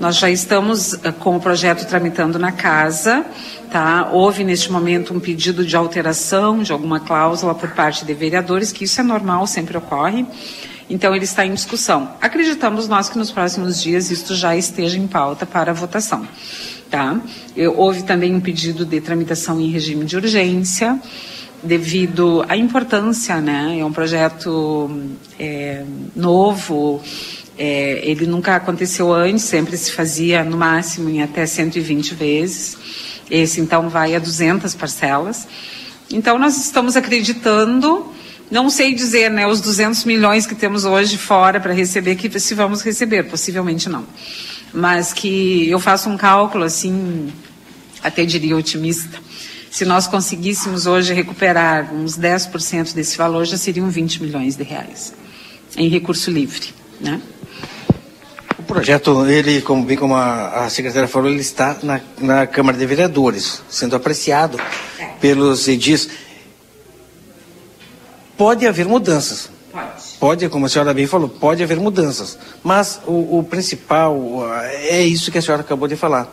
Nós já estamos uh, com o projeto tramitando na casa, tá? Houve neste momento um pedido de alteração de alguma cláusula por parte de vereadores, que isso é normal, sempre ocorre. Então ele está em discussão. Acreditamos nós que nos próximos dias isto já esteja em pauta para votação, tá? Houve também um pedido de tramitação em regime de urgência devido à importância, né? É um projeto é, novo, é, ele nunca aconteceu antes, sempre se fazia no máximo em até 120 vezes. Esse então vai a 200 parcelas. Então nós estamos acreditando Não sei dizer, né, os 200 milhões que temos hoje fora para receber, que se vamos receber, possivelmente não. Mas que eu faço um cálculo, assim, até diria otimista. Se nós conseguíssemos hoje recuperar uns 10% desse valor, já seriam 20 milhões de reais em recurso livre, né? O projeto, ele, como bem como a, a secretária falou, ele está na, na Câmara de Vereadores, sendo apreciado pelos edis. Pode haver mudanças. Pode. Pode, como a senhora bem falou, pode haver mudanças. Mas o, o principal é isso que a senhora acabou de falar.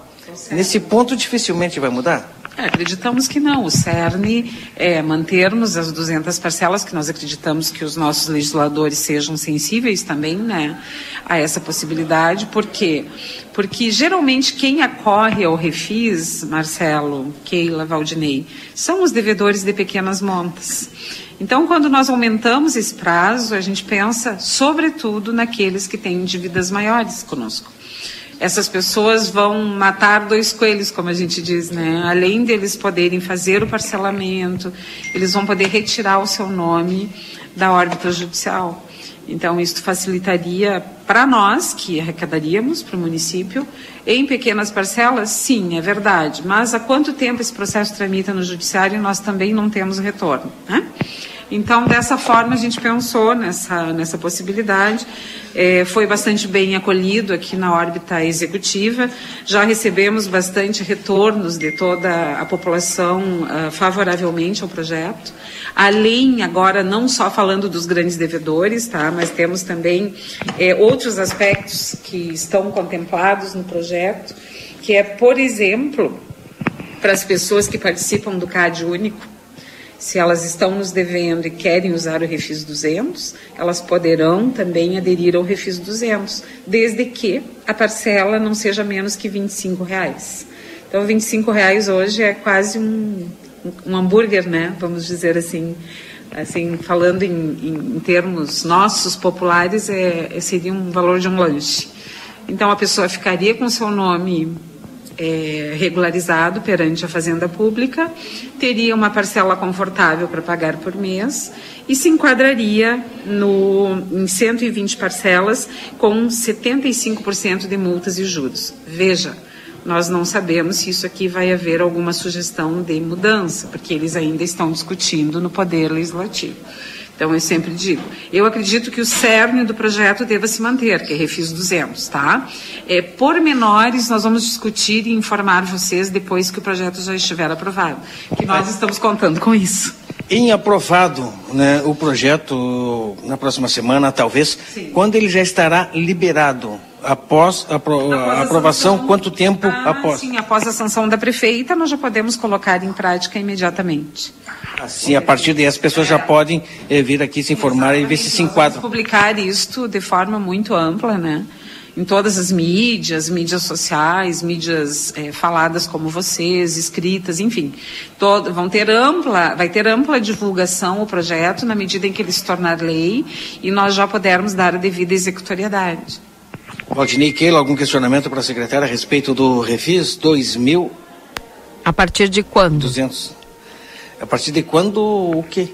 Nesse ponto, dificilmente vai mudar? É, acreditamos que não. O CERN é mantermos as 200 parcelas, que nós acreditamos que os nossos legisladores sejam sensíveis também né, a essa possibilidade. Por quê? Porque geralmente quem acorre ao refis, Marcelo, Keila, Valdinei, são os devedores de pequenas montas. Então, quando nós aumentamos esse prazo, a gente pensa, sobretudo, naqueles que têm dívidas maiores conosco essas pessoas vão matar dois coelhos, como a gente diz, né? Além deles poderem fazer o parcelamento, eles vão poder retirar o seu nome da órbita judicial. Então, isso facilitaria para nós, que arrecadaríamos para o município, em pequenas parcelas, sim, é verdade. Mas há quanto tempo esse processo tramita no judiciário, nós também não temos retorno. Né? Então, dessa forma, a gente pensou nessa, nessa possibilidade. É, foi bastante bem acolhido aqui na órbita executiva. Já recebemos bastante retornos de toda a população uh, favoravelmente ao projeto. Além, agora, não só falando dos grandes devedores, tá, mas temos também é, outros aspectos que estão contemplados no projeto, que é, por exemplo, para as pessoas que participam do CAD único, se elas estão nos devendo e querem usar o Refis 200, elas poderão também aderir ao Refis 200, desde que a parcela não seja menos que 25 reais. Então, 25 reais hoje é quase um, um hambúrguer, né? Vamos dizer assim, assim falando em, em, em termos nossos populares, é, seria um valor de um lanche. Então, a pessoa ficaria com seu nome é, regularizado perante a Fazenda Pública, teria uma parcela confortável para pagar por mês e se enquadraria no, em 120 parcelas com 75% de multas e juros. Veja, nós não sabemos se isso aqui vai haver alguma sugestão de mudança, porque eles ainda estão discutindo no Poder Legislativo. Então, eu sempre digo, eu acredito que o cerne do projeto deva se manter, que é Refis 200, tá? É, pormenores, nós vamos discutir e informar vocês depois que o projeto já estiver aprovado, que nós estamos contando com isso. Em aprovado né, o projeto na próxima semana, talvez, Sim. quando ele já estará liberado? Após a, apro a aprovação, sanção, quanto tempo ah, após? Sim, após a sanção da prefeita, nós já podemos colocar em prática imediatamente. Assim, a partir daí as pessoas é. já podem eh, vir aqui se informar Exatamente. e ver se se enquadram. publicar isto de forma muito ampla, né? Em todas as mídias, mídias sociais, mídias eh, faladas como vocês, escritas, enfim, todo, vão ter ampla, vai ter ampla divulgação o projeto na medida em que ele se tornar lei e nós já pudermos dar a devida executoriedade. Valdinei Keila, algum questionamento para a secretária a respeito do Refis 2000? A partir de quando? 200. A partir de quando o quê?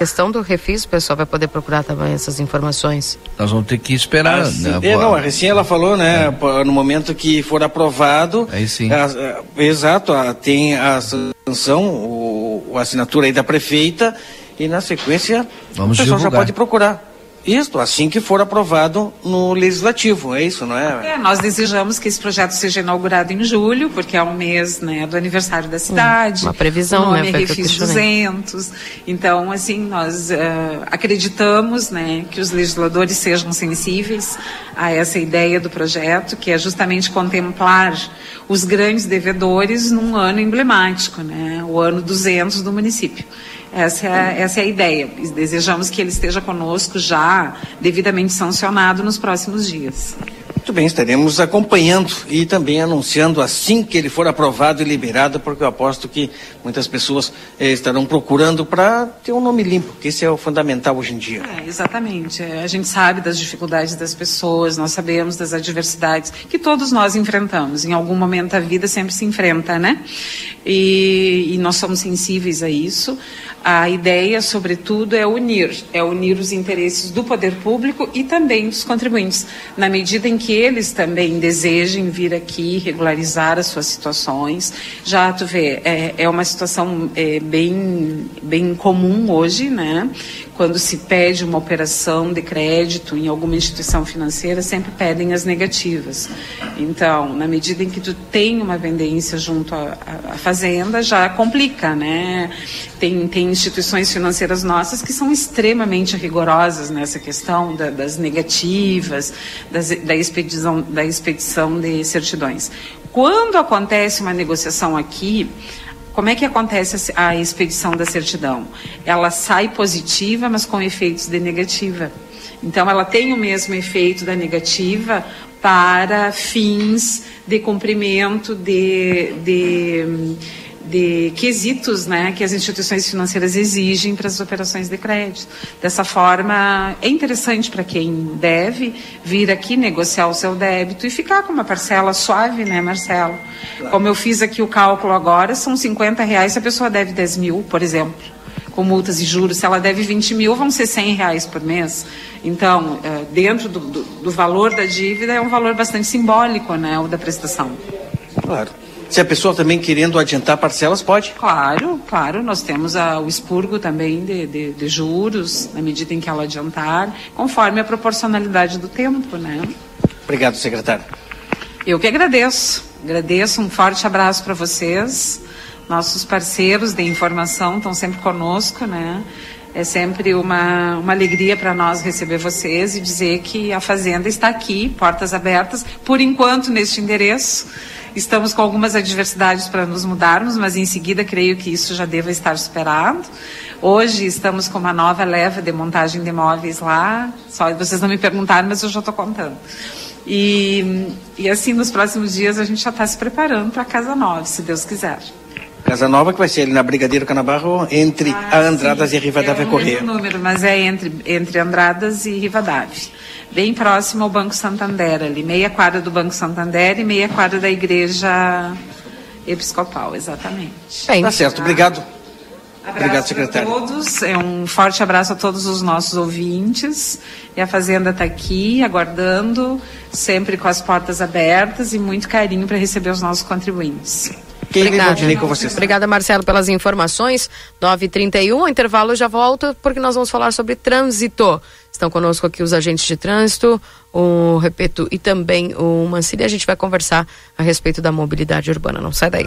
questão do refis, o pessoal vai poder procurar também essas informações. Nós vamos ter que esperar, ah, né? É, não, recém ela falou, né? É. No momento que for aprovado. Aí sim. A, a, exato, a, tem a sanção, o, a assinatura aí da prefeita e na sequência Vamos o pessoal divulgar. já pode procurar. Isso, assim que for aprovado no legislativo, é isso, não é? É, nós desejamos que esse projeto seja inaugurado em julho, porque é o mês né, do aniversário da cidade. Uma previsão, o nome né? Refis 200. Então, assim, nós uh, acreditamos né, que os legisladores sejam sensíveis a essa ideia do projeto, que é justamente contemplar os grandes devedores num ano emblemático, né, o ano 200 do município. Essa é, essa é a ideia. Desejamos que ele esteja conosco já devidamente sancionado nos próximos dias. Muito bem, estaremos acompanhando e também anunciando assim que ele for aprovado e liberado, porque eu aposto que muitas pessoas eh, estarão procurando para ter um nome limpo, que esse é o fundamental hoje em dia. É, exatamente. É, a gente sabe das dificuldades das pessoas, nós sabemos das adversidades que todos nós enfrentamos. Em algum momento da vida sempre se enfrenta, né? E, e nós somos sensíveis a isso. A ideia, sobretudo, é unir, é unir os interesses do poder público e também dos contribuintes, na medida em que eles também desejem vir aqui regularizar as suas situações. Já tu vê, é, é uma situação é, bem, bem comum hoje, né? Quando se pede uma operação de crédito em alguma instituição financeira, sempre pedem as negativas. Então, na medida em que tu tem uma vendência junto à, à fazenda, já complica, né? Tem, tem instituições financeiras nossas que são extremamente rigorosas nessa questão da, das negativas, das, da, expedição, da expedição de certidões. Quando acontece uma negociação aqui, como é que acontece a expedição da certidão? Ela sai positiva, mas com efeitos de negativa. Então, ela tem o mesmo efeito da negativa para fins de cumprimento de, de de quesitos né, que as instituições financeiras exigem para as operações de crédito. Dessa forma, é interessante para quem deve vir aqui negociar o seu débito e ficar com uma parcela suave, né, Marcelo? Como eu fiz aqui o cálculo agora, são 50 reais se a pessoa deve 10 mil, por exemplo com multas e juros, se ela deve 20 mil, vão ser 100 reais por mês. Então, eh, dentro do, do, do valor da dívida, é um valor bastante simbólico, né, o da prestação. Claro. Se a pessoa também querendo adiantar parcelas, pode? Claro, claro. Nós temos a, o expurgo também de, de, de, juros, na medida em que ela adiantar, conforme a proporcionalidade do tempo, né? Obrigado, secretário. Eu que agradeço. Agradeço, um forte abraço para vocês. Nossos parceiros de informação estão sempre conosco, né? É sempre uma, uma alegria para nós receber vocês e dizer que a Fazenda está aqui, portas abertas, por enquanto neste endereço. Estamos com algumas adversidades para nos mudarmos, mas em seguida creio que isso já deva estar superado. Hoje estamos com uma nova leva de montagem de imóveis lá. Só vocês não me perguntaram, mas eu já estou contando. E, e assim, nos próximos dias a gente já está se preparando para a Casa Nova, se Deus quiser. Casa Nova que vai ser ali na Brigadeiro Canabarro, entre ah, Andradas sim. e Rivadavia é um Correia. número, mas é entre, entre Andradas e Rivadavia. Bem próximo ao Banco Santander ali, meia quadra do Banco Santander e meia quadra da Igreja Episcopal, exatamente. Bem, tá certo, obrigado. Abraço Obrigado, secretário. a todos, é um forte abraço a todos os nossos ouvintes. E a Fazenda está aqui, aguardando, sempre com as portas abertas e muito carinho para receber os nossos contribuintes. Obrigada. com vocês. Obrigada, Marcelo, pelas informações. 9h31, intervalo já volta, porque nós vamos falar sobre trânsito. Estão conosco aqui os agentes de trânsito, o Repeto e também o Mancini. A gente vai conversar a respeito da mobilidade urbana. Não sai daí.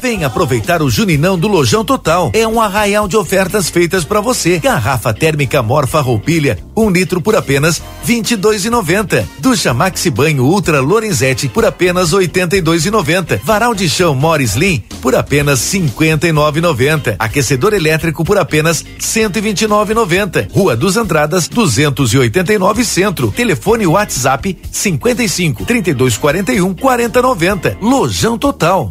Vem aproveitar o Juninão do Lojão Total. É um arraial de ofertas feitas para você. Garrafa térmica Morfa Roupilha, um litro por apenas vinte e dois e noventa. Ducha Maxi Banho Ultra Lorenzetti por apenas oitenta e dois e noventa. Varal de chão Morris Slim por apenas cinquenta e nove e noventa. Aquecedor elétrico por apenas cento e vinte e nove e noventa. Rua dos Andradas, duzentos e oitenta e nove Centro. Telefone WhatsApp cinquenta e cinco trinta e dois quarenta e um quarenta noventa. Lojão Total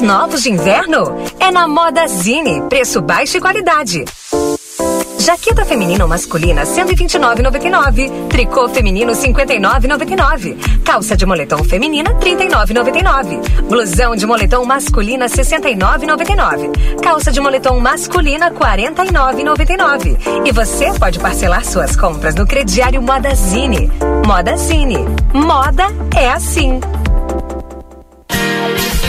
Novos de inverno? É na Moda Zine. Preço baixo e qualidade. Jaqueta feminina ou masculina 129,99. Tricô feminino 59,99. Calça de moletom feminina 39,99. Blusão de moletom masculina 69,99. Calça de moletom masculina 49,99. E você pode parcelar suas compras no crediário Moda Zine. Moda Zine. Moda é assim.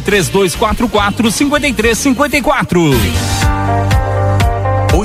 3244 5354.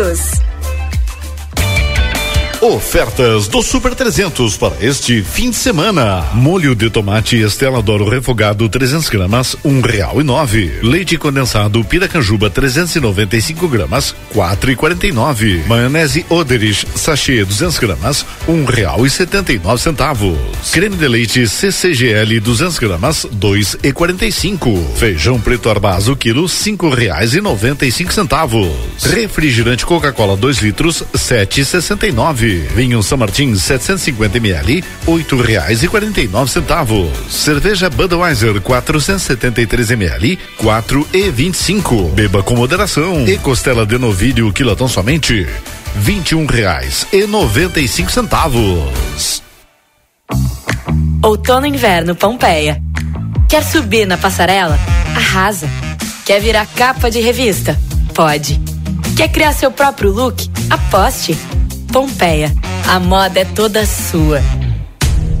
todos. Ofertas do Super 300 para este fim de semana. Molho de tomate Estela Doro refogado 300 gramas, um real e nove. Leite condensado Piracanjuba 395 gramas, quatro e quarenta e nove. Maionese Oderich sachê 200 gramas, um real e setenta e nove centavos. Creme de leite CCGL 200 gramas, dois e quarenta e cinco. Feijão preto arbazo quilo cinco reais e noventa e cinco centavos. Refrigerante Coca-Cola 2 litros sete e sessenta e nove. Vinho São Martin 750 ml, oito reais e quarenta e nove centavos. Cerveja Budweiser 473 ml, quatro e vinte e cinco. Beba com moderação. E costela de novilho quilotão somente vinte e um reais e noventa e cinco centavos. Outono e inverno Pompeia. Quer subir na passarela? Arrasa. Quer virar capa de revista? Pode. Quer criar seu próprio look? Aposte. Pompeia. A moda é toda sua.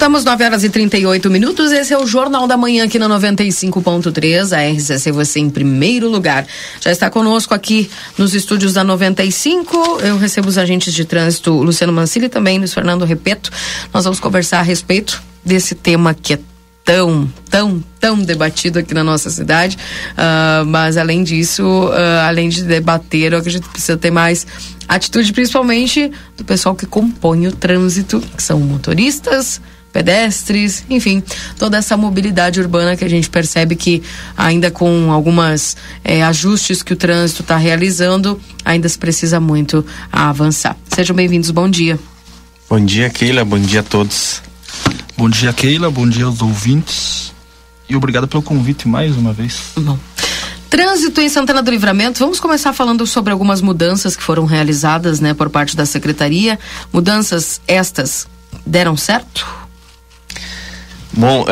Voltamos 9 horas e 38 minutos. Esse é o Jornal da Manhã aqui na 95.3. A RCC você em primeiro lugar. Já está conosco aqui nos estúdios da 95. Eu recebo os agentes de trânsito Luciano Mancini e também Luiz Fernando Repeto. Nós vamos conversar a respeito desse tema que é tão, tão, tão debatido aqui na nossa cidade. Uh, mas além disso, uh, além de debater, eu acredito que precisa ter mais atitude, principalmente do pessoal que compõe o trânsito, que são motoristas, pedestres, enfim, toda essa mobilidade urbana que a gente percebe que ainda com algumas eh, ajustes que o trânsito está realizando, ainda se precisa muito avançar. Sejam bem-vindos, bom dia. Bom dia, Keila, bom dia a todos. Bom dia, Keila, bom dia aos ouvintes e obrigado pelo convite mais uma vez. Bom. Trânsito em Santana do Livramento. Vamos começar falando sobre algumas mudanças que foram realizadas, né, por parte da secretaria. Mudanças estas deram certo? Bom, uh,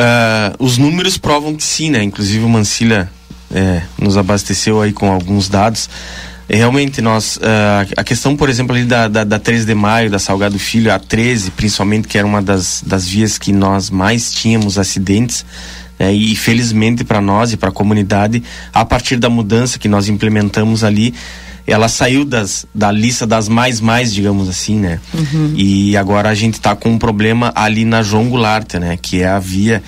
os números provam que sim, né? Inclusive o Mancilha é, nos abasteceu aí com alguns dados. Realmente, nós, uh, a questão, por exemplo, ali da, da, da 13 de maio, da Salgado Filho, a 13, principalmente, que era uma das, das vias que nós mais tínhamos acidentes, né? e felizmente para nós e para a comunidade, a partir da mudança que nós implementamos ali, ela saiu das, da lista das mais mais, digamos assim, né? Uhum. E agora a gente está com um problema ali na João Goulart, né? Que é a via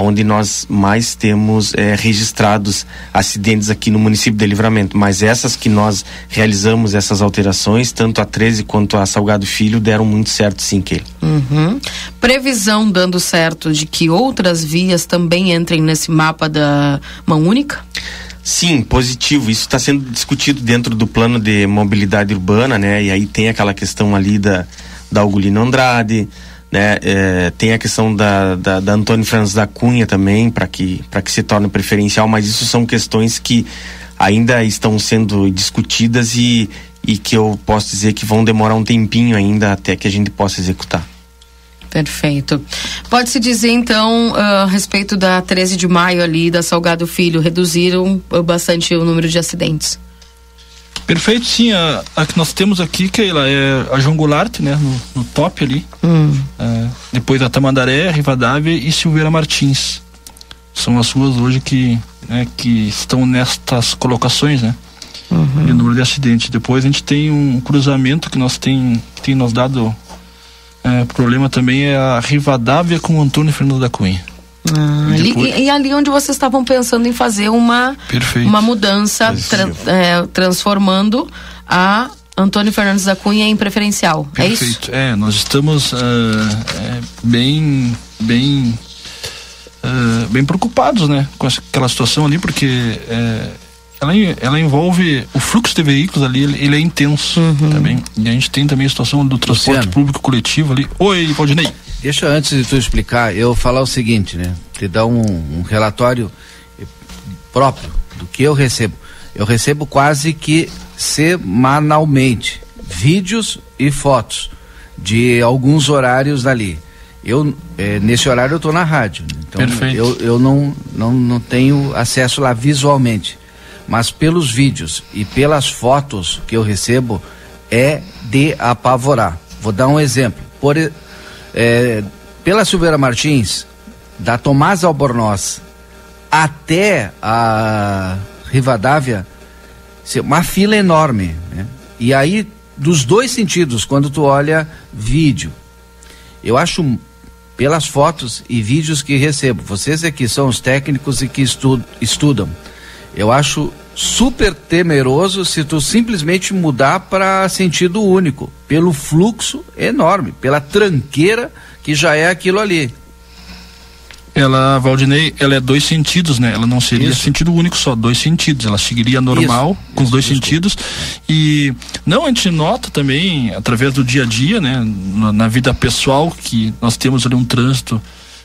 onde nós mais temos é, registrados acidentes aqui no município de Livramento. Mas essas que nós realizamos, essas alterações, tanto a 13 quanto a Salgado Filho, deram muito certo sim, que Uhum. Previsão dando certo de que outras vias também entrem nesse mapa da mão única? Sim, positivo. Isso está sendo discutido dentro do plano de mobilidade urbana, né? E aí tem aquela questão ali da, da Andrade, né? É, tem a questão da, da, da Antônio Franz da Cunha também, para que, que se torne preferencial, mas isso são questões que ainda estão sendo discutidas e, e que eu posso dizer que vão demorar um tempinho ainda até que a gente possa executar. Perfeito. Pode-se dizer, então, uh, a respeito da 13 de maio ali, da Salgado Filho, reduziram uh, bastante o número de acidentes? Perfeito, sim. A, a que nós temos aqui, Keila, é a João Goulart, né? No, no top ali. Hum. É, depois a Tamandaré, Rivadavia e Silveira Martins. São as ruas hoje que, né, que estão nestas colocações, né? Uhum. De número de acidentes. Depois a gente tem um cruzamento que nós tem, tem nos dado é, problema também é a Rivadavia com o Antônio Fernando da Cunha. Ah, E ali- depois- e, e ali onde vocês estavam pensando em fazer uma, Perfeito. uma mudança, tra- é, transformando a Antônio Fernandes da Cunha em preferencial. É isso? Perfeito. É, nós estamos ah, é, bem, bem, ah, bem preocupados, né, com aquela situação ali, porque é, ela, ela envolve o fluxo de veículos ali, ele, ele é intenso também. E a gente tem também a situação do transporte Luciano. público coletivo ali. Oi, Valdinei. Deixa antes de tu explicar, eu falar o seguinte, né? Te dar um, um relatório próprio do que eu recebo. Eu recebo quase que semanalmente vídeos e fotos de alguns horários dali. Eu eh, nesse horário eu estou na rádio, né? então Perfeito. eu, eu não, não não tenho acesso lá visualmente, mas pelos vídeos e pelas fotos que eu recebo é de apavorar. Vou dar um exemplo. Por é, pela Silveira Martins, da Tomás Albornoz até a Rivadavia, uma fila enorme. né? E aí dos dois sentidos quando tu olha vídeo. Eu acho pelas fotos e vídeos que recebo, vocês aqui são os técnicos e que estu, estudam. Eu acho super temeroso se tu simplesmente mudar para sentido único, pelo fluxo enorme, pela tranqueira que já é aquilo ali. Ela, Valdinei, ela é dois sentidos, né? Ela não seria Isso. sentido único só, dois sentidos. Ela seguiria normal Isso. com os dois sentidos. E não, a gente nota também, através do dia a dia, né? Na, na vida pessoal, que nós temos ali um trânsito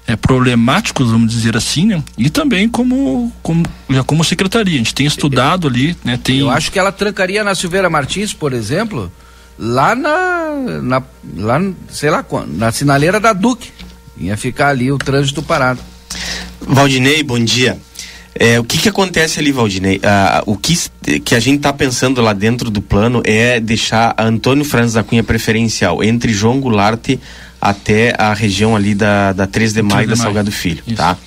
é, problemáticos, vamos dizer assim, né? E também como, como, já como secretaria. A gente tem estudado ali, né? Tem... Eu acho que ela trancaria na Silveira Martins, por exemplo, lá na, na lá, sei lá, na sinaleira da Duque. Ia ficar ali o trânsito parado. Valdinei, bom dia. É, o que, que acontece ali, Valdinei? Ah, o que, que a gente está pensando lá dentro do plano é deixar Antônio Franz da Cunha preferencial entre João Goulart até a região ali da, da 3 de maio 3 de da maio. Salgado Filho, Isso. tá?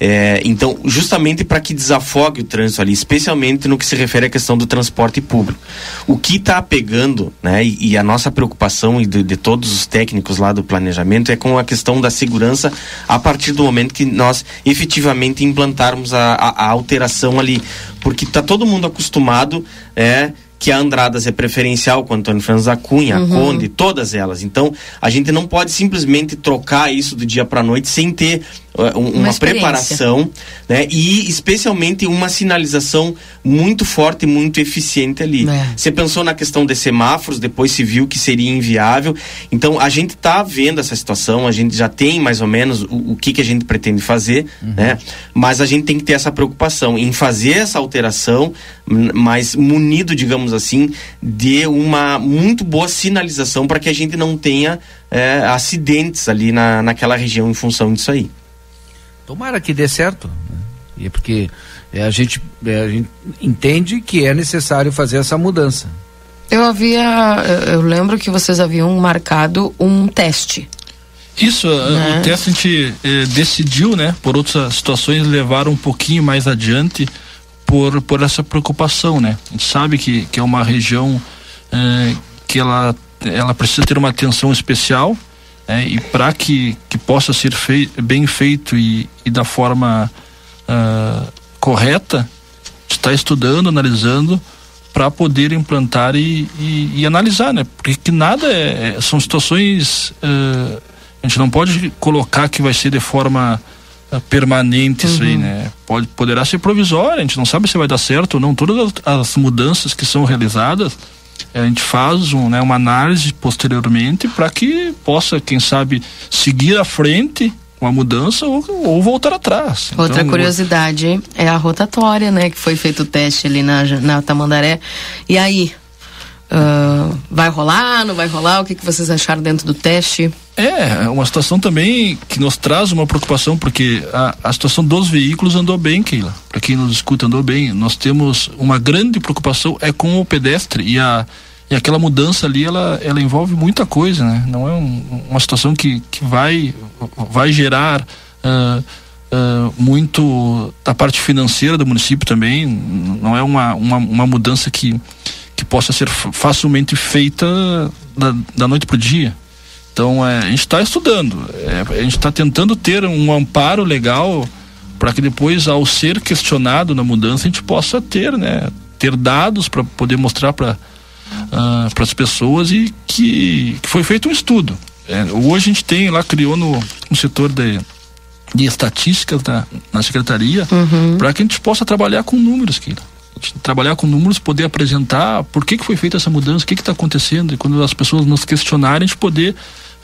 É, então, justamente para que desafogue o trânsito ali, especialmente no que se refere à questão do transporte público. O que está pegando, né, e, e, a nossa preocupação e de, de, todos os técnicos lá do planejamento é com a questão da segurança a partir do momento que nós efetivamente implantarmos a, a, a alteração ali. Porque está todo mundo acostumado, é, que a Andradas é preferencial com Antônio Franz da Cunha, uhum. a Conde, todas elas. Então, a gente não pode simplesmente trocar isso do dia para noite sem ter uma, uma preparação, né? E especialmente uma sinalização muito forte e muito eficiente ali. É. Você pensou na questão de semáforos, depois se viu que seria inviável. Então, a gente está vendo essa situação, a gente já tem mais ou menos o, o que, que a gente pretende fazer, uhum. né? Mas a gente tem que ter essa preocupação em fazer essa alteração, mas munido, digamos assim, de uma muito boa sinalização para que a gente não tenha é, acidentes ali na, naquela região em função disso aí. Tomara que dê certo, né? e é porque é, a, gente, é, a gente entende que é necessário fazer essa mudança. Eu havia, eu lembro que vocês haviam marcado um teste. Isso, né? o teste a gente eh, decidiu, né, por outras situações, levar um pouquinho mais adiante por, por essa preocupação, né? A gente sabe que, que é uma região é, que ela, ela precisa ter uma atenção especial é, e para que, que possa ser fei bem feito e, e da forma uh, correta, está estudando, analisando para poder implantar e, e, e, analisar, né? Porque que nada é, é são situações uh, a gente não pode colocar que vai ser de forma permanente uhum. isso aí, uhum. né? Pode, poderá ser provisória, a gente não sabe se vai dar certo ou não. Todas as, mudanças que são realizadas, a gente faz um, né, uma análise posteriormente para que possa, quem sabe, seguir à frente com a mudança ou, ou voltar atrás. Outra então, curiosidade é a rotatória, né? Que foi feito o teste ali na, na Tamandaré. E aí, Uh, vai rolar, não vai rolar? O que, que vocês acharam dentro do teste? É, é uma situação também que nos traz uma preocupação, porque a, a situação dos veículos andou bem, Keila. Para quem nos escuta, andou bem. Nós temos uma grande preocupação é com o pedestre e a e aquela mudança ali ela, ela envolve muita coisa, né? Não é um, uma situação que, que vai vai gerar uh, uh, muito da parte financeira do município também. Não é uma, uma, uma mudança que que possa ser facilmente feita da, da noite para o dia. Então é, a gente está estudando, é, a gente está tentando ter um amparo legal para que depois, ao ser questionado na mudança, a gente possa ter, né, ter dados para poder mostrar para uh, para as pessoas e que, que, foi feito um estudo. É, hoje a gente tem lá criou no, no setor de, de estatísticas na, na secretaria uhum. para que a gente possa trabalhar com números, Kira trabalhar com números, poder apresentar por que, que foi feita essa mudança, o que está acontecendo, e quando as pessoas nos questionarem, a gente poder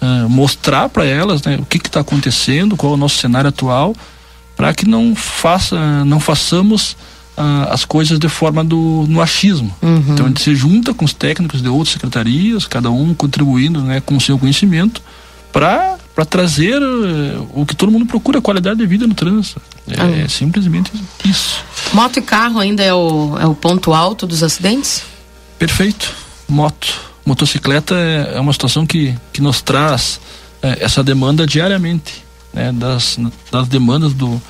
uh, mostrar para elas né, o que está acontecendo, qual é o nosso cenário atual, para que não, faça, não façamos uh, as coisas de forma do, no achismo. Uhum. Então a gente se junta com os técnicos de outras secretarias, cada um contribuindo né, com o seu conhecimento, para para trazer uh, o que todo mundo procura, qualidade de vida no trânsito. É, ah. é, simplesmente isso. Moto e carro ainda é o, é o ponto alto dos acidentes? Perfeito. Moto. Motocicleta é, é uma situação que, que nos traz é, essa demanda diariamente, né? Das, das demandas do,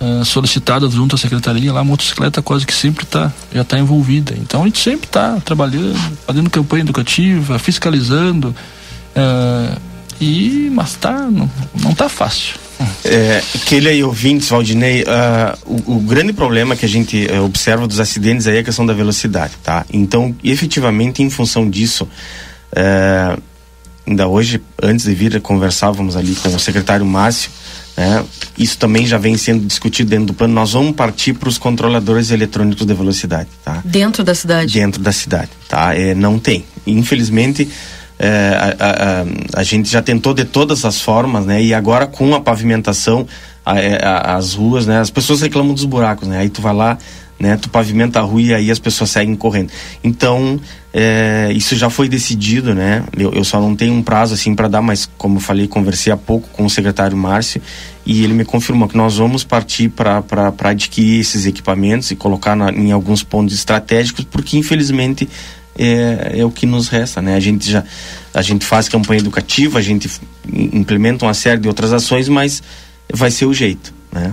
uh, solicitadas junto à secretaria, lá a motocicleta quase que sempre tá, já está envolvida. Então a gente sempre está trabalhando, fazendo campanha educativa, fiscalizando. Uh, e, mas tá, não, não tá fácil. É, aquele aí, ouvintes, Valdinei, uh, o, o, grande problema que a gente uh, observa dos acidentes aí é a questão da velocidade, tá? Então, efetivamente, em função disso, uh, ainda hoje, antes de vir, conversávamos ali com o secretário Márcio, né? Isso também já vem sendo discutido dentro do plano. Nós vamos partir para os controladores eletrônicos de velocidade, tá? Dentro da cidade? Dentro da cidade, tá? É, não tem. Infelizmente, é, a, a, a, gente já tentou de todas as formas, né? E agora com a pavimentação, a, é, as ruas, né? As pessoas reclamam dos buracos, né? Aí tu vai lá, né? Tu pavimenta a rua e aí as pessoas seguem correndo. Então, é, isso já foi decidido, né? Eu, eu só não tenho um prazo assim para dar, mas como eu falei, conversei há pouco com o secretário Márcio e ele me confirmou que nós vamos partir para adquirir esses equipamentos e colocar na, em alguns pontos estratégicos, porque infelizmente é, é o que nos resta, né? A gente já a gente faz campanha educativa, a gente implementa uma série de outras ações, mas vai ser o jeito, né?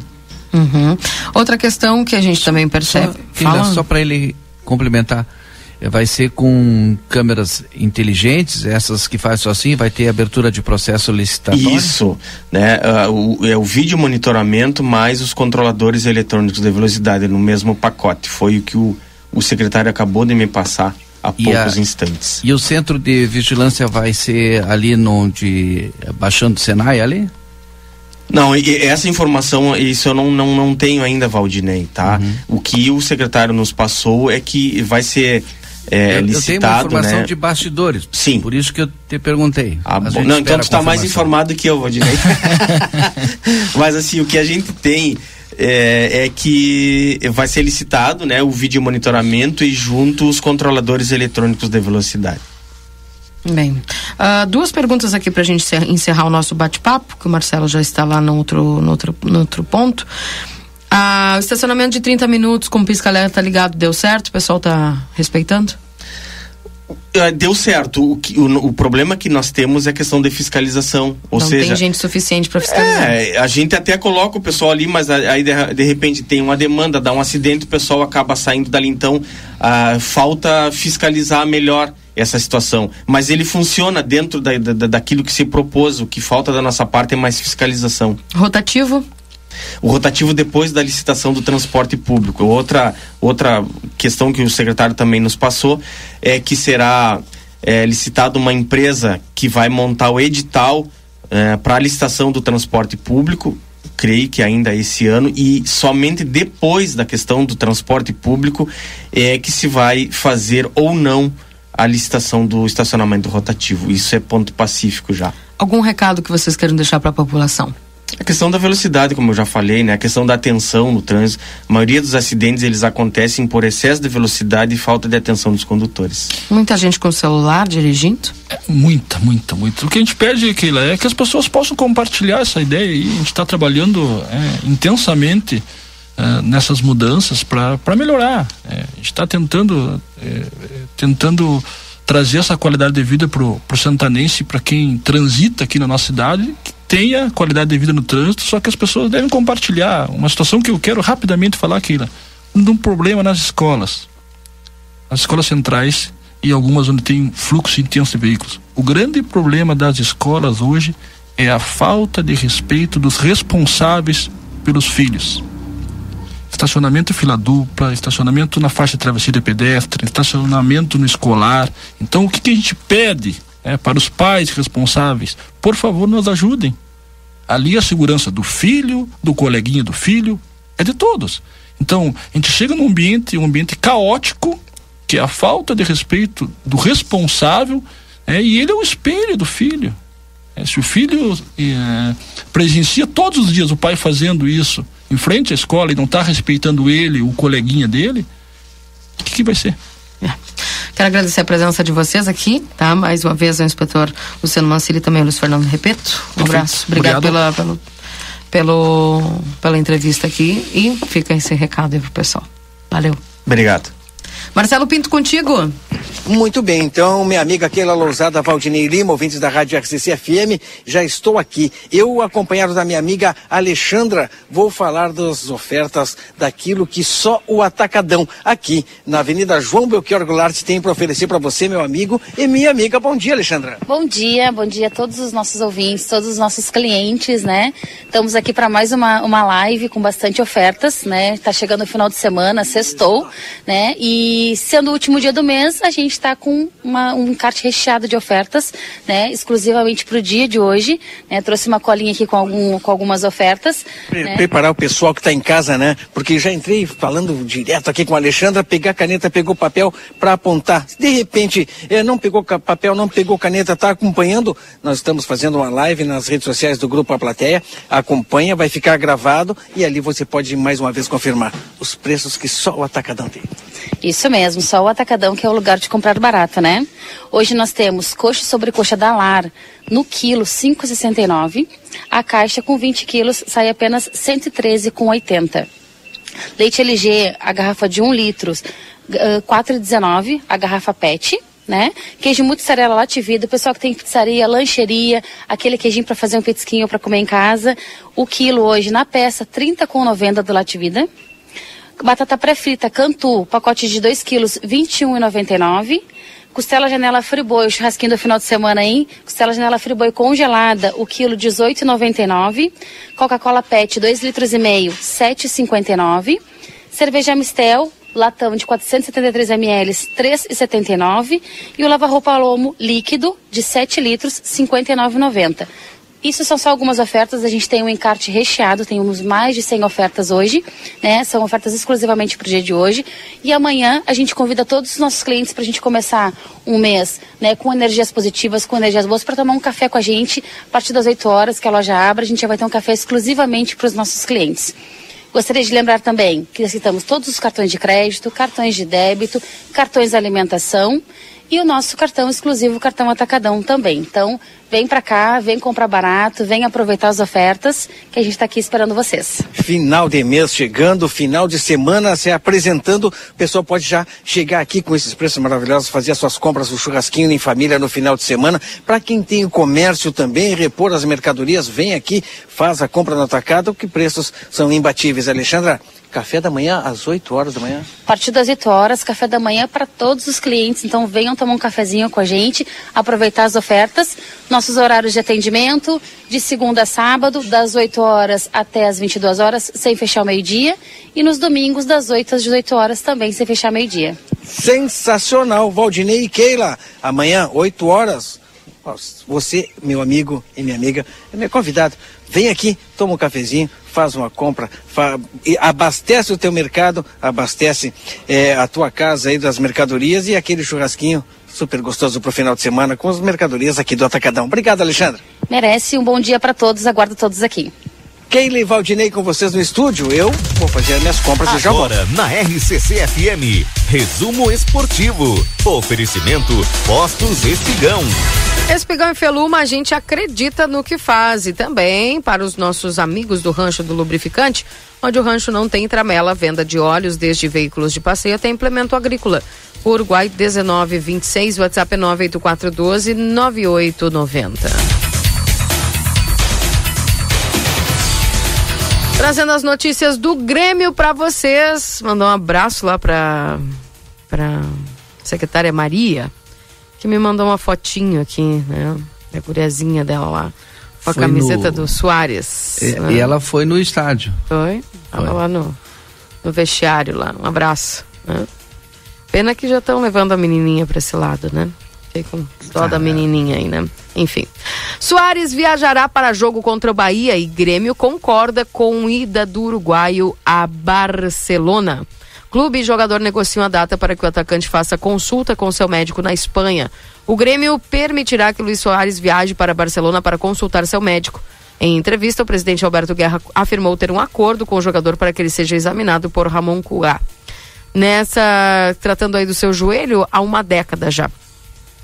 Uhum. Outra questão que a gente também percebe. Só, só para ele complementar, é, vai ser com câmeras inteligentes, essas que faz só assim, vai ter abertura de processo licitatório? Isso, né? Uh, o, é o vídeo monitoramento mais os controladores eletrônicos de velocidade no mesmo pacote. Foi o que o, o secretário acabou de me passar há e poucos a, instantes. E o centro de vigilância vai ser ali no de baixando o Senai ali? Não, essa informação, isso eu não, não, não tenho ainda, Valdinei, tá? Uhum. O que o secretário nos passou é que vai ser é, eu, licitado, eu tenho uma informação né? de bastidores. Sim. Por isso que eu te perguntei. Ah, não, então tu está mais informado que eu, Valdinei. Mas assim, o que a gente tem é, é, que vai ser licitado né, o vídeo monitoramento e junto os controladores eletrônicos de velocidade. Bem, uh, duas perguntas aqui para a gente encerrar o nosso bate-papo, que o Marcelo já está lá no outro, no outro, no outro ponto. Uh, o estacionamento de 30 minutos com pisca-alerta ligado deu certo? O pessoal está respeitando? É, deu certo. O, que, o, o, problema que nós temos é a questão de fiscalização. Ou Não seja, tem gente suficiente para fiscalizar. É, a gente até coloca o pessoal ali, mas aí de, de, repente tem uma demanda, dá um acidente, o pessoal acaba saindo dali. Então, ah, falta fiscalizar melhor essa situação. Mas ele funciona dentro da, da, daquilo que se propôs. O que falta da nossa parte é mais fiscalização. Rotativo? O rotativo depois da licitação do transporte público. Outra, outra questão que o secretário também nos passou é que será é, uma empresa que vai montar o edital é, para a licitação do transporte público creio que ainda esse ano e somente depois da questão do transporte público é que se vai fazer ou não a licitação do estacionamento rotativo. Isso é ponto pacífico já. Algum recado que vocês querem deixar para a população? A questão da velocidade, como eu já falei, né? A questão da atenção no trânsito. A maioria dos acidentes eles acontecem por excesso de velocidade e falta de atenção dos condutores. Muita gente com celular dirigindo? É, muita, muita, muita. O que a gente pede, Keila, é que as pessoas possam compartilhar essa ideia aí. A gente está trabalhando é, intensamente é, nessas mudanças para melhorar. É, a gente está tentando, é, é, tentando trazer essa qualidade de vida pro, pro santanense, para quem transita aqui na nossa cidade, que tenha qualidade de vida no trânsito, só que as pessoas devem compartilhar. Uma situação que eu quero rapidamente falar aqui, de um problema nas escolas. As escolas centrais e algumas onde tem fluxo intenso de veículos. O grande problema das escolas hoje é a falta de respeito dos responsáveis pelos filhos estacionamento fila dupla, estacionamento na faixa de pedestre, estacionamento no escolar. Então, o que, que a gente pede é, para os pais responsáveis? Por favor, nos ajudem. Ali a segurança do filho, do coleguinha do filho, é de todos. Então, a gente chega num ambiente, um ambiente caótico, que é a falta de respeito do responsável, é, e ele é o espelho do filho. É, se o filho é, presencia todos os dias o pai fazendo isso, em frente à escola e não está respeitando ele, o coleguinha dele, o que, que vai ser? É. Quero agradecer a presença de vocês aqui, tá? Mais uma vez o inspetor Luciano Mancini e também o Luiz Fernando Repeto. Um abraço. Obrigado, Obrigado. Pela, pelo, pelo, pela entrevista aqui e fica esse recado aí pro pessoal. Valeu. Obrigado. Marcelo Pinto, contigo. Muito bem, então, minha amiga Keila Lousada, Valdinei Lima, ouvintes da Rádio RCC FM, já estou aqui. Eu, acompanhado da minha amiga Alexandra, vou falar das ofertas daquilo que só o Atacadão, aqui na Avenida João Belchior Goulart, tem para oferecer para você, meu amigo e minha amiga. Bom dia, Alexandra. Bom dia, bom dia a todos os nossos ouvintes, todos os nossos clientes, né? Estamos aqui para mais uma, uma live com bastante ofertas, né? Tá chegando o final de semana, sextou, né? E sendo o último dia do mês, a gente está com uma, um encarte recheado de ofertas, né? Exclusivamente para o dia de hoje. Né? Trouxe uma colinha aqui com, algum, com algumas ofertas. Pre né? Preparar o pessoal que está em casa, né? Porque já entrei falando direto aqui com a Alexandra, pegar a caneta, pegou papel para apontar. De repente eh, não pegou papel, não pegou caneta, está acompanhando, nós estamos fazendo uma live nas redes sociais do Grupo A Plateia. Acompanha, vai ficar gravado e ali você pode mais uma vez confirmar os preços que só o Atacadão tem. Isso mesmo, só o Atacadão que é o lugar de comprar barato, né? Hoje nós temos coxa sobre coxa da Lar no quilo 5,69. A caixa com 20 quilos sai apenas 113,80. Leite LG, a garrafa de 1 litro, uh, 4,19, a garrafa PET. Né? Queijo mussarela lativida, o pessoal que tem pizzaria, lancheria, aquele queijinho para fazer um petisquinho para comer em casa. O quilo hoje na peça, 30,90 do lativida. Batata pré-frita, cantu, pacote de 2 quilos, R$ 21,99. Costela janela friboi, o churrasquinho do final de semana, hein? Costela janela friboi congelada, o quilo R$ 18,99. Coca-Cola PET, 2 litros e meio, R$ 7,59. Cerveja Mistel, latão de 473 ml, R$ 3,79. E o lava-roupa Lomo líquido, de 7 litros, R$ 59,90. Isso são só algumas ofertas, a gente tem um encarte recheado, temos mais de 100 ofertas hoje, né? São ofertas exclusivamente para o dia de hoje. E amanhã a gente convida todos os nossos clientes para a gente começar um mês, né? Com energias positivas, com energias boas, para tomar um café com a gente a partir das 8 horas que a loja abre. A gente já vai ter um café exclusivamente para os nossos clientes. Gostaria de lembrar também que aceitamos todos os cartões de crédito, cartões de débito, cartões de alimentação e o nosso cartão exclusivo, cartão Atacadão também. Então, vem para cá, vem comprar barato, vem aproveitar as ofertas, que a gente está aqui esperando vocês. Final de mês chegando, final de semana se apresentando. O pessoal pode já chegar aqui com esses preços maravilhosos, fazer as suas compras, o churrasquinho em família no final de semana. Para quem tem o comércio também, repor as mercadorias, vem aqui, faz a compra no atacado, que preços são imbatíveis. Alexandra, café da manhã às 8 horas da manhã. A partir das 8 horas, café da manhã para todos os clientes. Então venham tomar um cafezinho com a gente, aproveitar as ofertas. Nossos horários de atendimento, de segunda a sábado, das 8 horas até as 22 horas, sem fechar o meio-dia. E nos domingos, das 8 às 18 horas, também sem fechar meio-dia. Sensacional, Valdinei e Keila. Amanhã, 8 horas. Você, meu amigo e minha amiga, é meu convidado. Vem aqui, toma um cafezinho, faz uma compra, fa... e abastece o teu mercado, abastece eh, a tua casa aí das mercadorias e aquele churrasquinho super gostoso pro final de semana com as mercadorias aqui do Atacadão. Obrigado, Alexandre. Merece um bom dia para todos. Aguardo todos aqui. Keila e Valdinei com vocês no estúdio. Eu vou fazer as minhas compras e já. Agora, na RCC FM, resumo esportivo. Oferecimento Postos Espigão. Espigão e Feluma, a gente acredita no que faz e também para os nossos amigos do Rancho do Lubrificante, onde o rancho não tem tramela, venda de óleos desde veículos de passeio até implemento agrícola. Uruguai 1926, WhatsApp é 98412 9890. Trazendo as notícias do Grêmio para vocês. Mandar um abraço lá para para secretária Maria, que me mandou uma fotinho aqui, né? Da guriazinha dela lá. Com a Foi camiseta no- do Soares. E, né? e ela foi no estádio. Foi? Tava Foi. lá no, no vestiário lá. Um abraço. né? Pena que já estão levando a menininha para esse lado, né? Fiquei com dó da menininha aí, né? Enfim. Soares viajará para jogo contra o Bahia e Grêmio concorda com ida do uruguaio a Barcelona. Clube e jogador negociam a data para que o atacante faça consulta com seu médico na Espanha. O Grêmio permitirá que Luiz Soares viaje para Barcelona para consultar seu médico. Em entrevista, o presidente Alberto Guerra afirmou ter um acordo com o jogador para que ele seja examinado por Ramon Cuá. Nessa, tratando aí do seu joelho, há uma década já.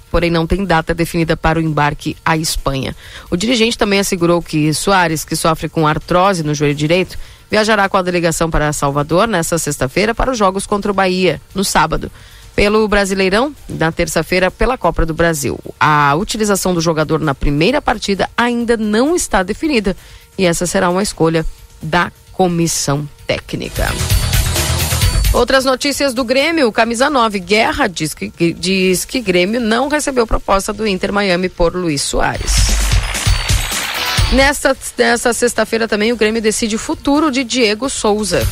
Porém, não tem data definida para o embarque à Espanha. O dirigente também assegurou que Soares, que sofre com artrose no joelho direito, viajará com a delegação para Salvador nesta sexta-feira para os jogos contra o Bahia, no sábado. pelo Brasileirão na terça-feira pela Copa do Brasil. A utilização do jogador na primeira partida ainda não está definida e essa será uma escolha da comissão técnica. Outras notícias do Grêmio, camisa 9, Guerra diz que, diz que Grêmio não recebeu proposta do Inter Miami por Luiz Soares. Nesta, nesta sexta-feira também o Grêmio decide o futuro de Diego Souza.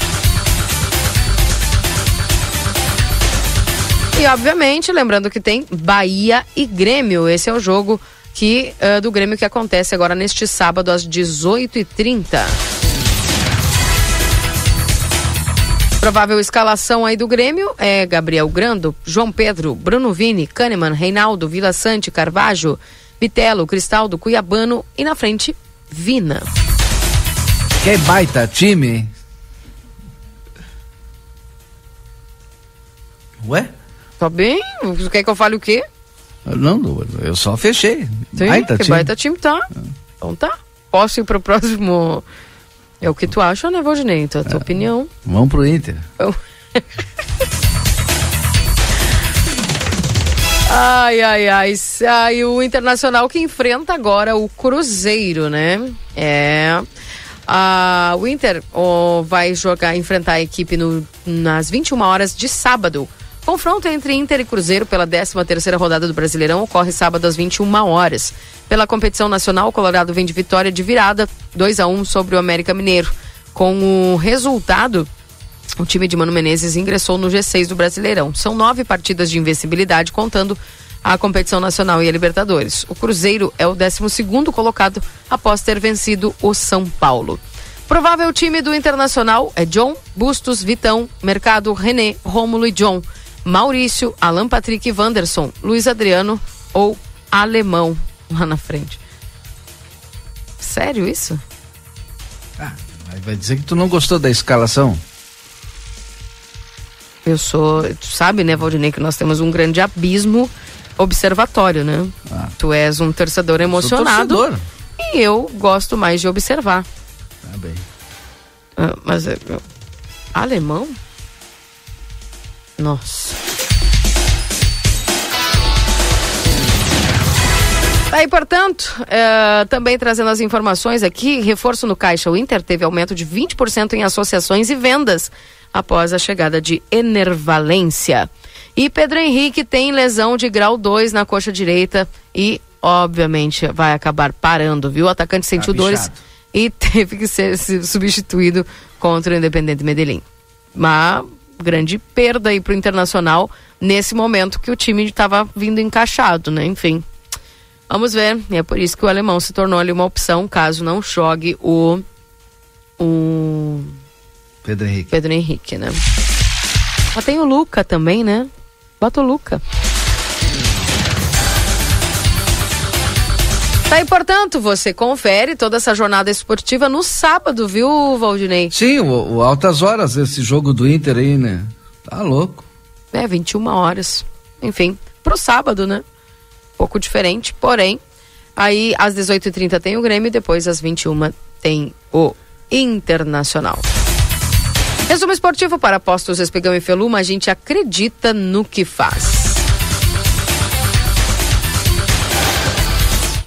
E obviamente, lembrando que tem Bahia e Grêmio. Esse é o jogo que uh, do Grêmio que acontece agora neste sábado às 18h30. Provável escalação aí do Grêmio é Gabriel Grando, João Pedro, Bruno Vini, Kahneman, Reinaldo, Vila Sante, Carvajo, Bitelo, Cristaldo, Cuiabano e na frente, Vina. Que baita time. Ué? Tá bem? Você quer que eu fale o quê? Não, eu só fechei. Sim, baita que time. baita time tá. Então tá. Posso ir pro próximo. É o que tu acha, né, Valdinei? Então, a tua é. opinião. Vamos pro Inter. ai, ai, ai. Ai, o Internacional que enfrenta agora o Cruzeiro, né? É. Ah, o Inter oh, vai jogar, enfrentar a equipe no, nas 21 horas de sábado Confronto entre Inter e Cruzeiro pela 13 terceira rodada do Brasileirão ocorre sábado às 21 horas. Pela competição nacional, o Colorado vem de vitória de virada, 2 a 1 sobre o América Mineiro. Com o resultado, o time de Mano Menezes ingressou no G6 do Brasileirão. São nove partidas de invencibilidade, contando a competição nacional e a Libertadores. O Cruzeiro é o 12 segundo colocado após ter vencido o São Paulo. Provável time do Internacional é John, Bustos, Vitão, Mercado, René, Rômulo e John. Maurício, Alan Patrick Wanderson, Luiz Adriano ou Alemão lá na frente. Sério isso? Ah, vai dizer que tu não gostou da escalação? Eu sou, tu sabe, né, Valdinei, que nós temos um grande abismo observatório, né? Ah. Tu és um torcedor emocionado. Torcedor. E eu gosto mais de observar. Tá bem. Ah, mas é, alemão? Nossa. Aí, portanto, é, também trazendo as informações aqui, reforço no Caixa. O Inter teve aumento de 20% em associações e vendas após a chegada de Enervalência. E Pedro Henrique tem lesão de grau 2 na coxa direita e, obviamente, vai acabar parando, viu? O atacante sentiu tá dores e teve que ser substituído contra o Independente Medellín. Mas grande perda aí pro Internacional nesse momento que o time estava vindo encaixado, né? Enfim. Vamos ver. E é por isso que o alemão se tornou ali uma opção, caso não jogue o. O. Pedro Henrique. Pedro Henrique, né? Mas tem o Luca também, né? Bota o Luca. Tá, e portanto, você confere toda essa jornada esportiva no sábado, viu, Valdinei? Sim, o, o altas horas, esse jogo do Inter aí, né? Tá louco. É, 21 horas. Enfim, pro sábado, né? Um pouco diferente, porém, aí às 18h30 tem o Grêmio e depois às 21 tem o Internacional. Resumo esportivo para Postos Espigão e Feluma, a gente acredita no que faz.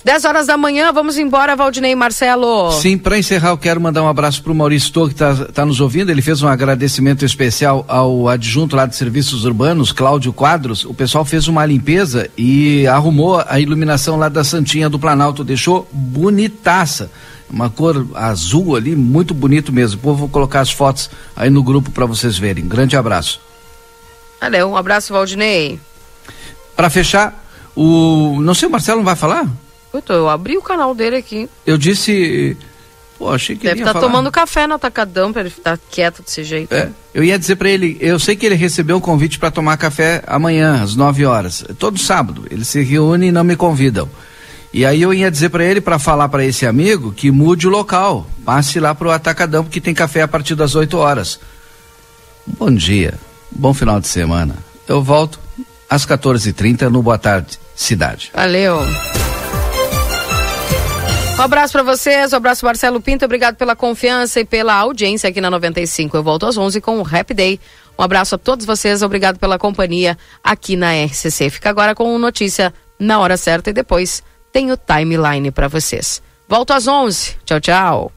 10 horas da manhã, vamos embora, Valdinei Marcelo. Sim, para encerrar, eu quero mandar um abraço para o Maurício Tô, que está tá nos ouvindo. Ele fez um agradecimento especial ao adjunto lá de serviços urbanos, Cláudio Quadros. O pessoal fez uma limpeza e arrumou a iluminação lá da Santinha do Planalto, deixou bonitaça. Uma cor azul ali, muito bonito mesmo. Pô, vou colocar as fotos aí no grupo para vocês verem. Grande abraço. Valeu, um abraço, Valdinei. Para fechar, o. Não sei, o Marcelo não vai falar? Puta, eu abri o canal dele aqui. Eu disse. Pô, achei que Deve estar tá tomando café no atacadão pra ele ficar quieto desse jeito. É, eu ia dizer para ele, eu sei que ele recebeu um convite para tomar café amanhã, às 9 horas. Todo sábado. Eles se reúnem e não me convidam. E aí eu ia dizer para ele, para falar para esse amigo, que mude o local. Passe lá pro atacadão, porque tem café a partir das 8 horas. Bom dia. Bom final de semana. Eu volto às 14h30 no Boa Tarde Cidade. Valeu. Um abraço para vocês, um abraço Marcelo Pinto, obrigado pela confiança e pela audiência aqui na 95. Eu volto às 11 com o Rap Day Um abraço a todos vocês, obrigado pela companhia aqui na RCC. Fica agora com notícia na hora certa e depois tem o timeline para vocês. Volto às 11. Tchau, tchau.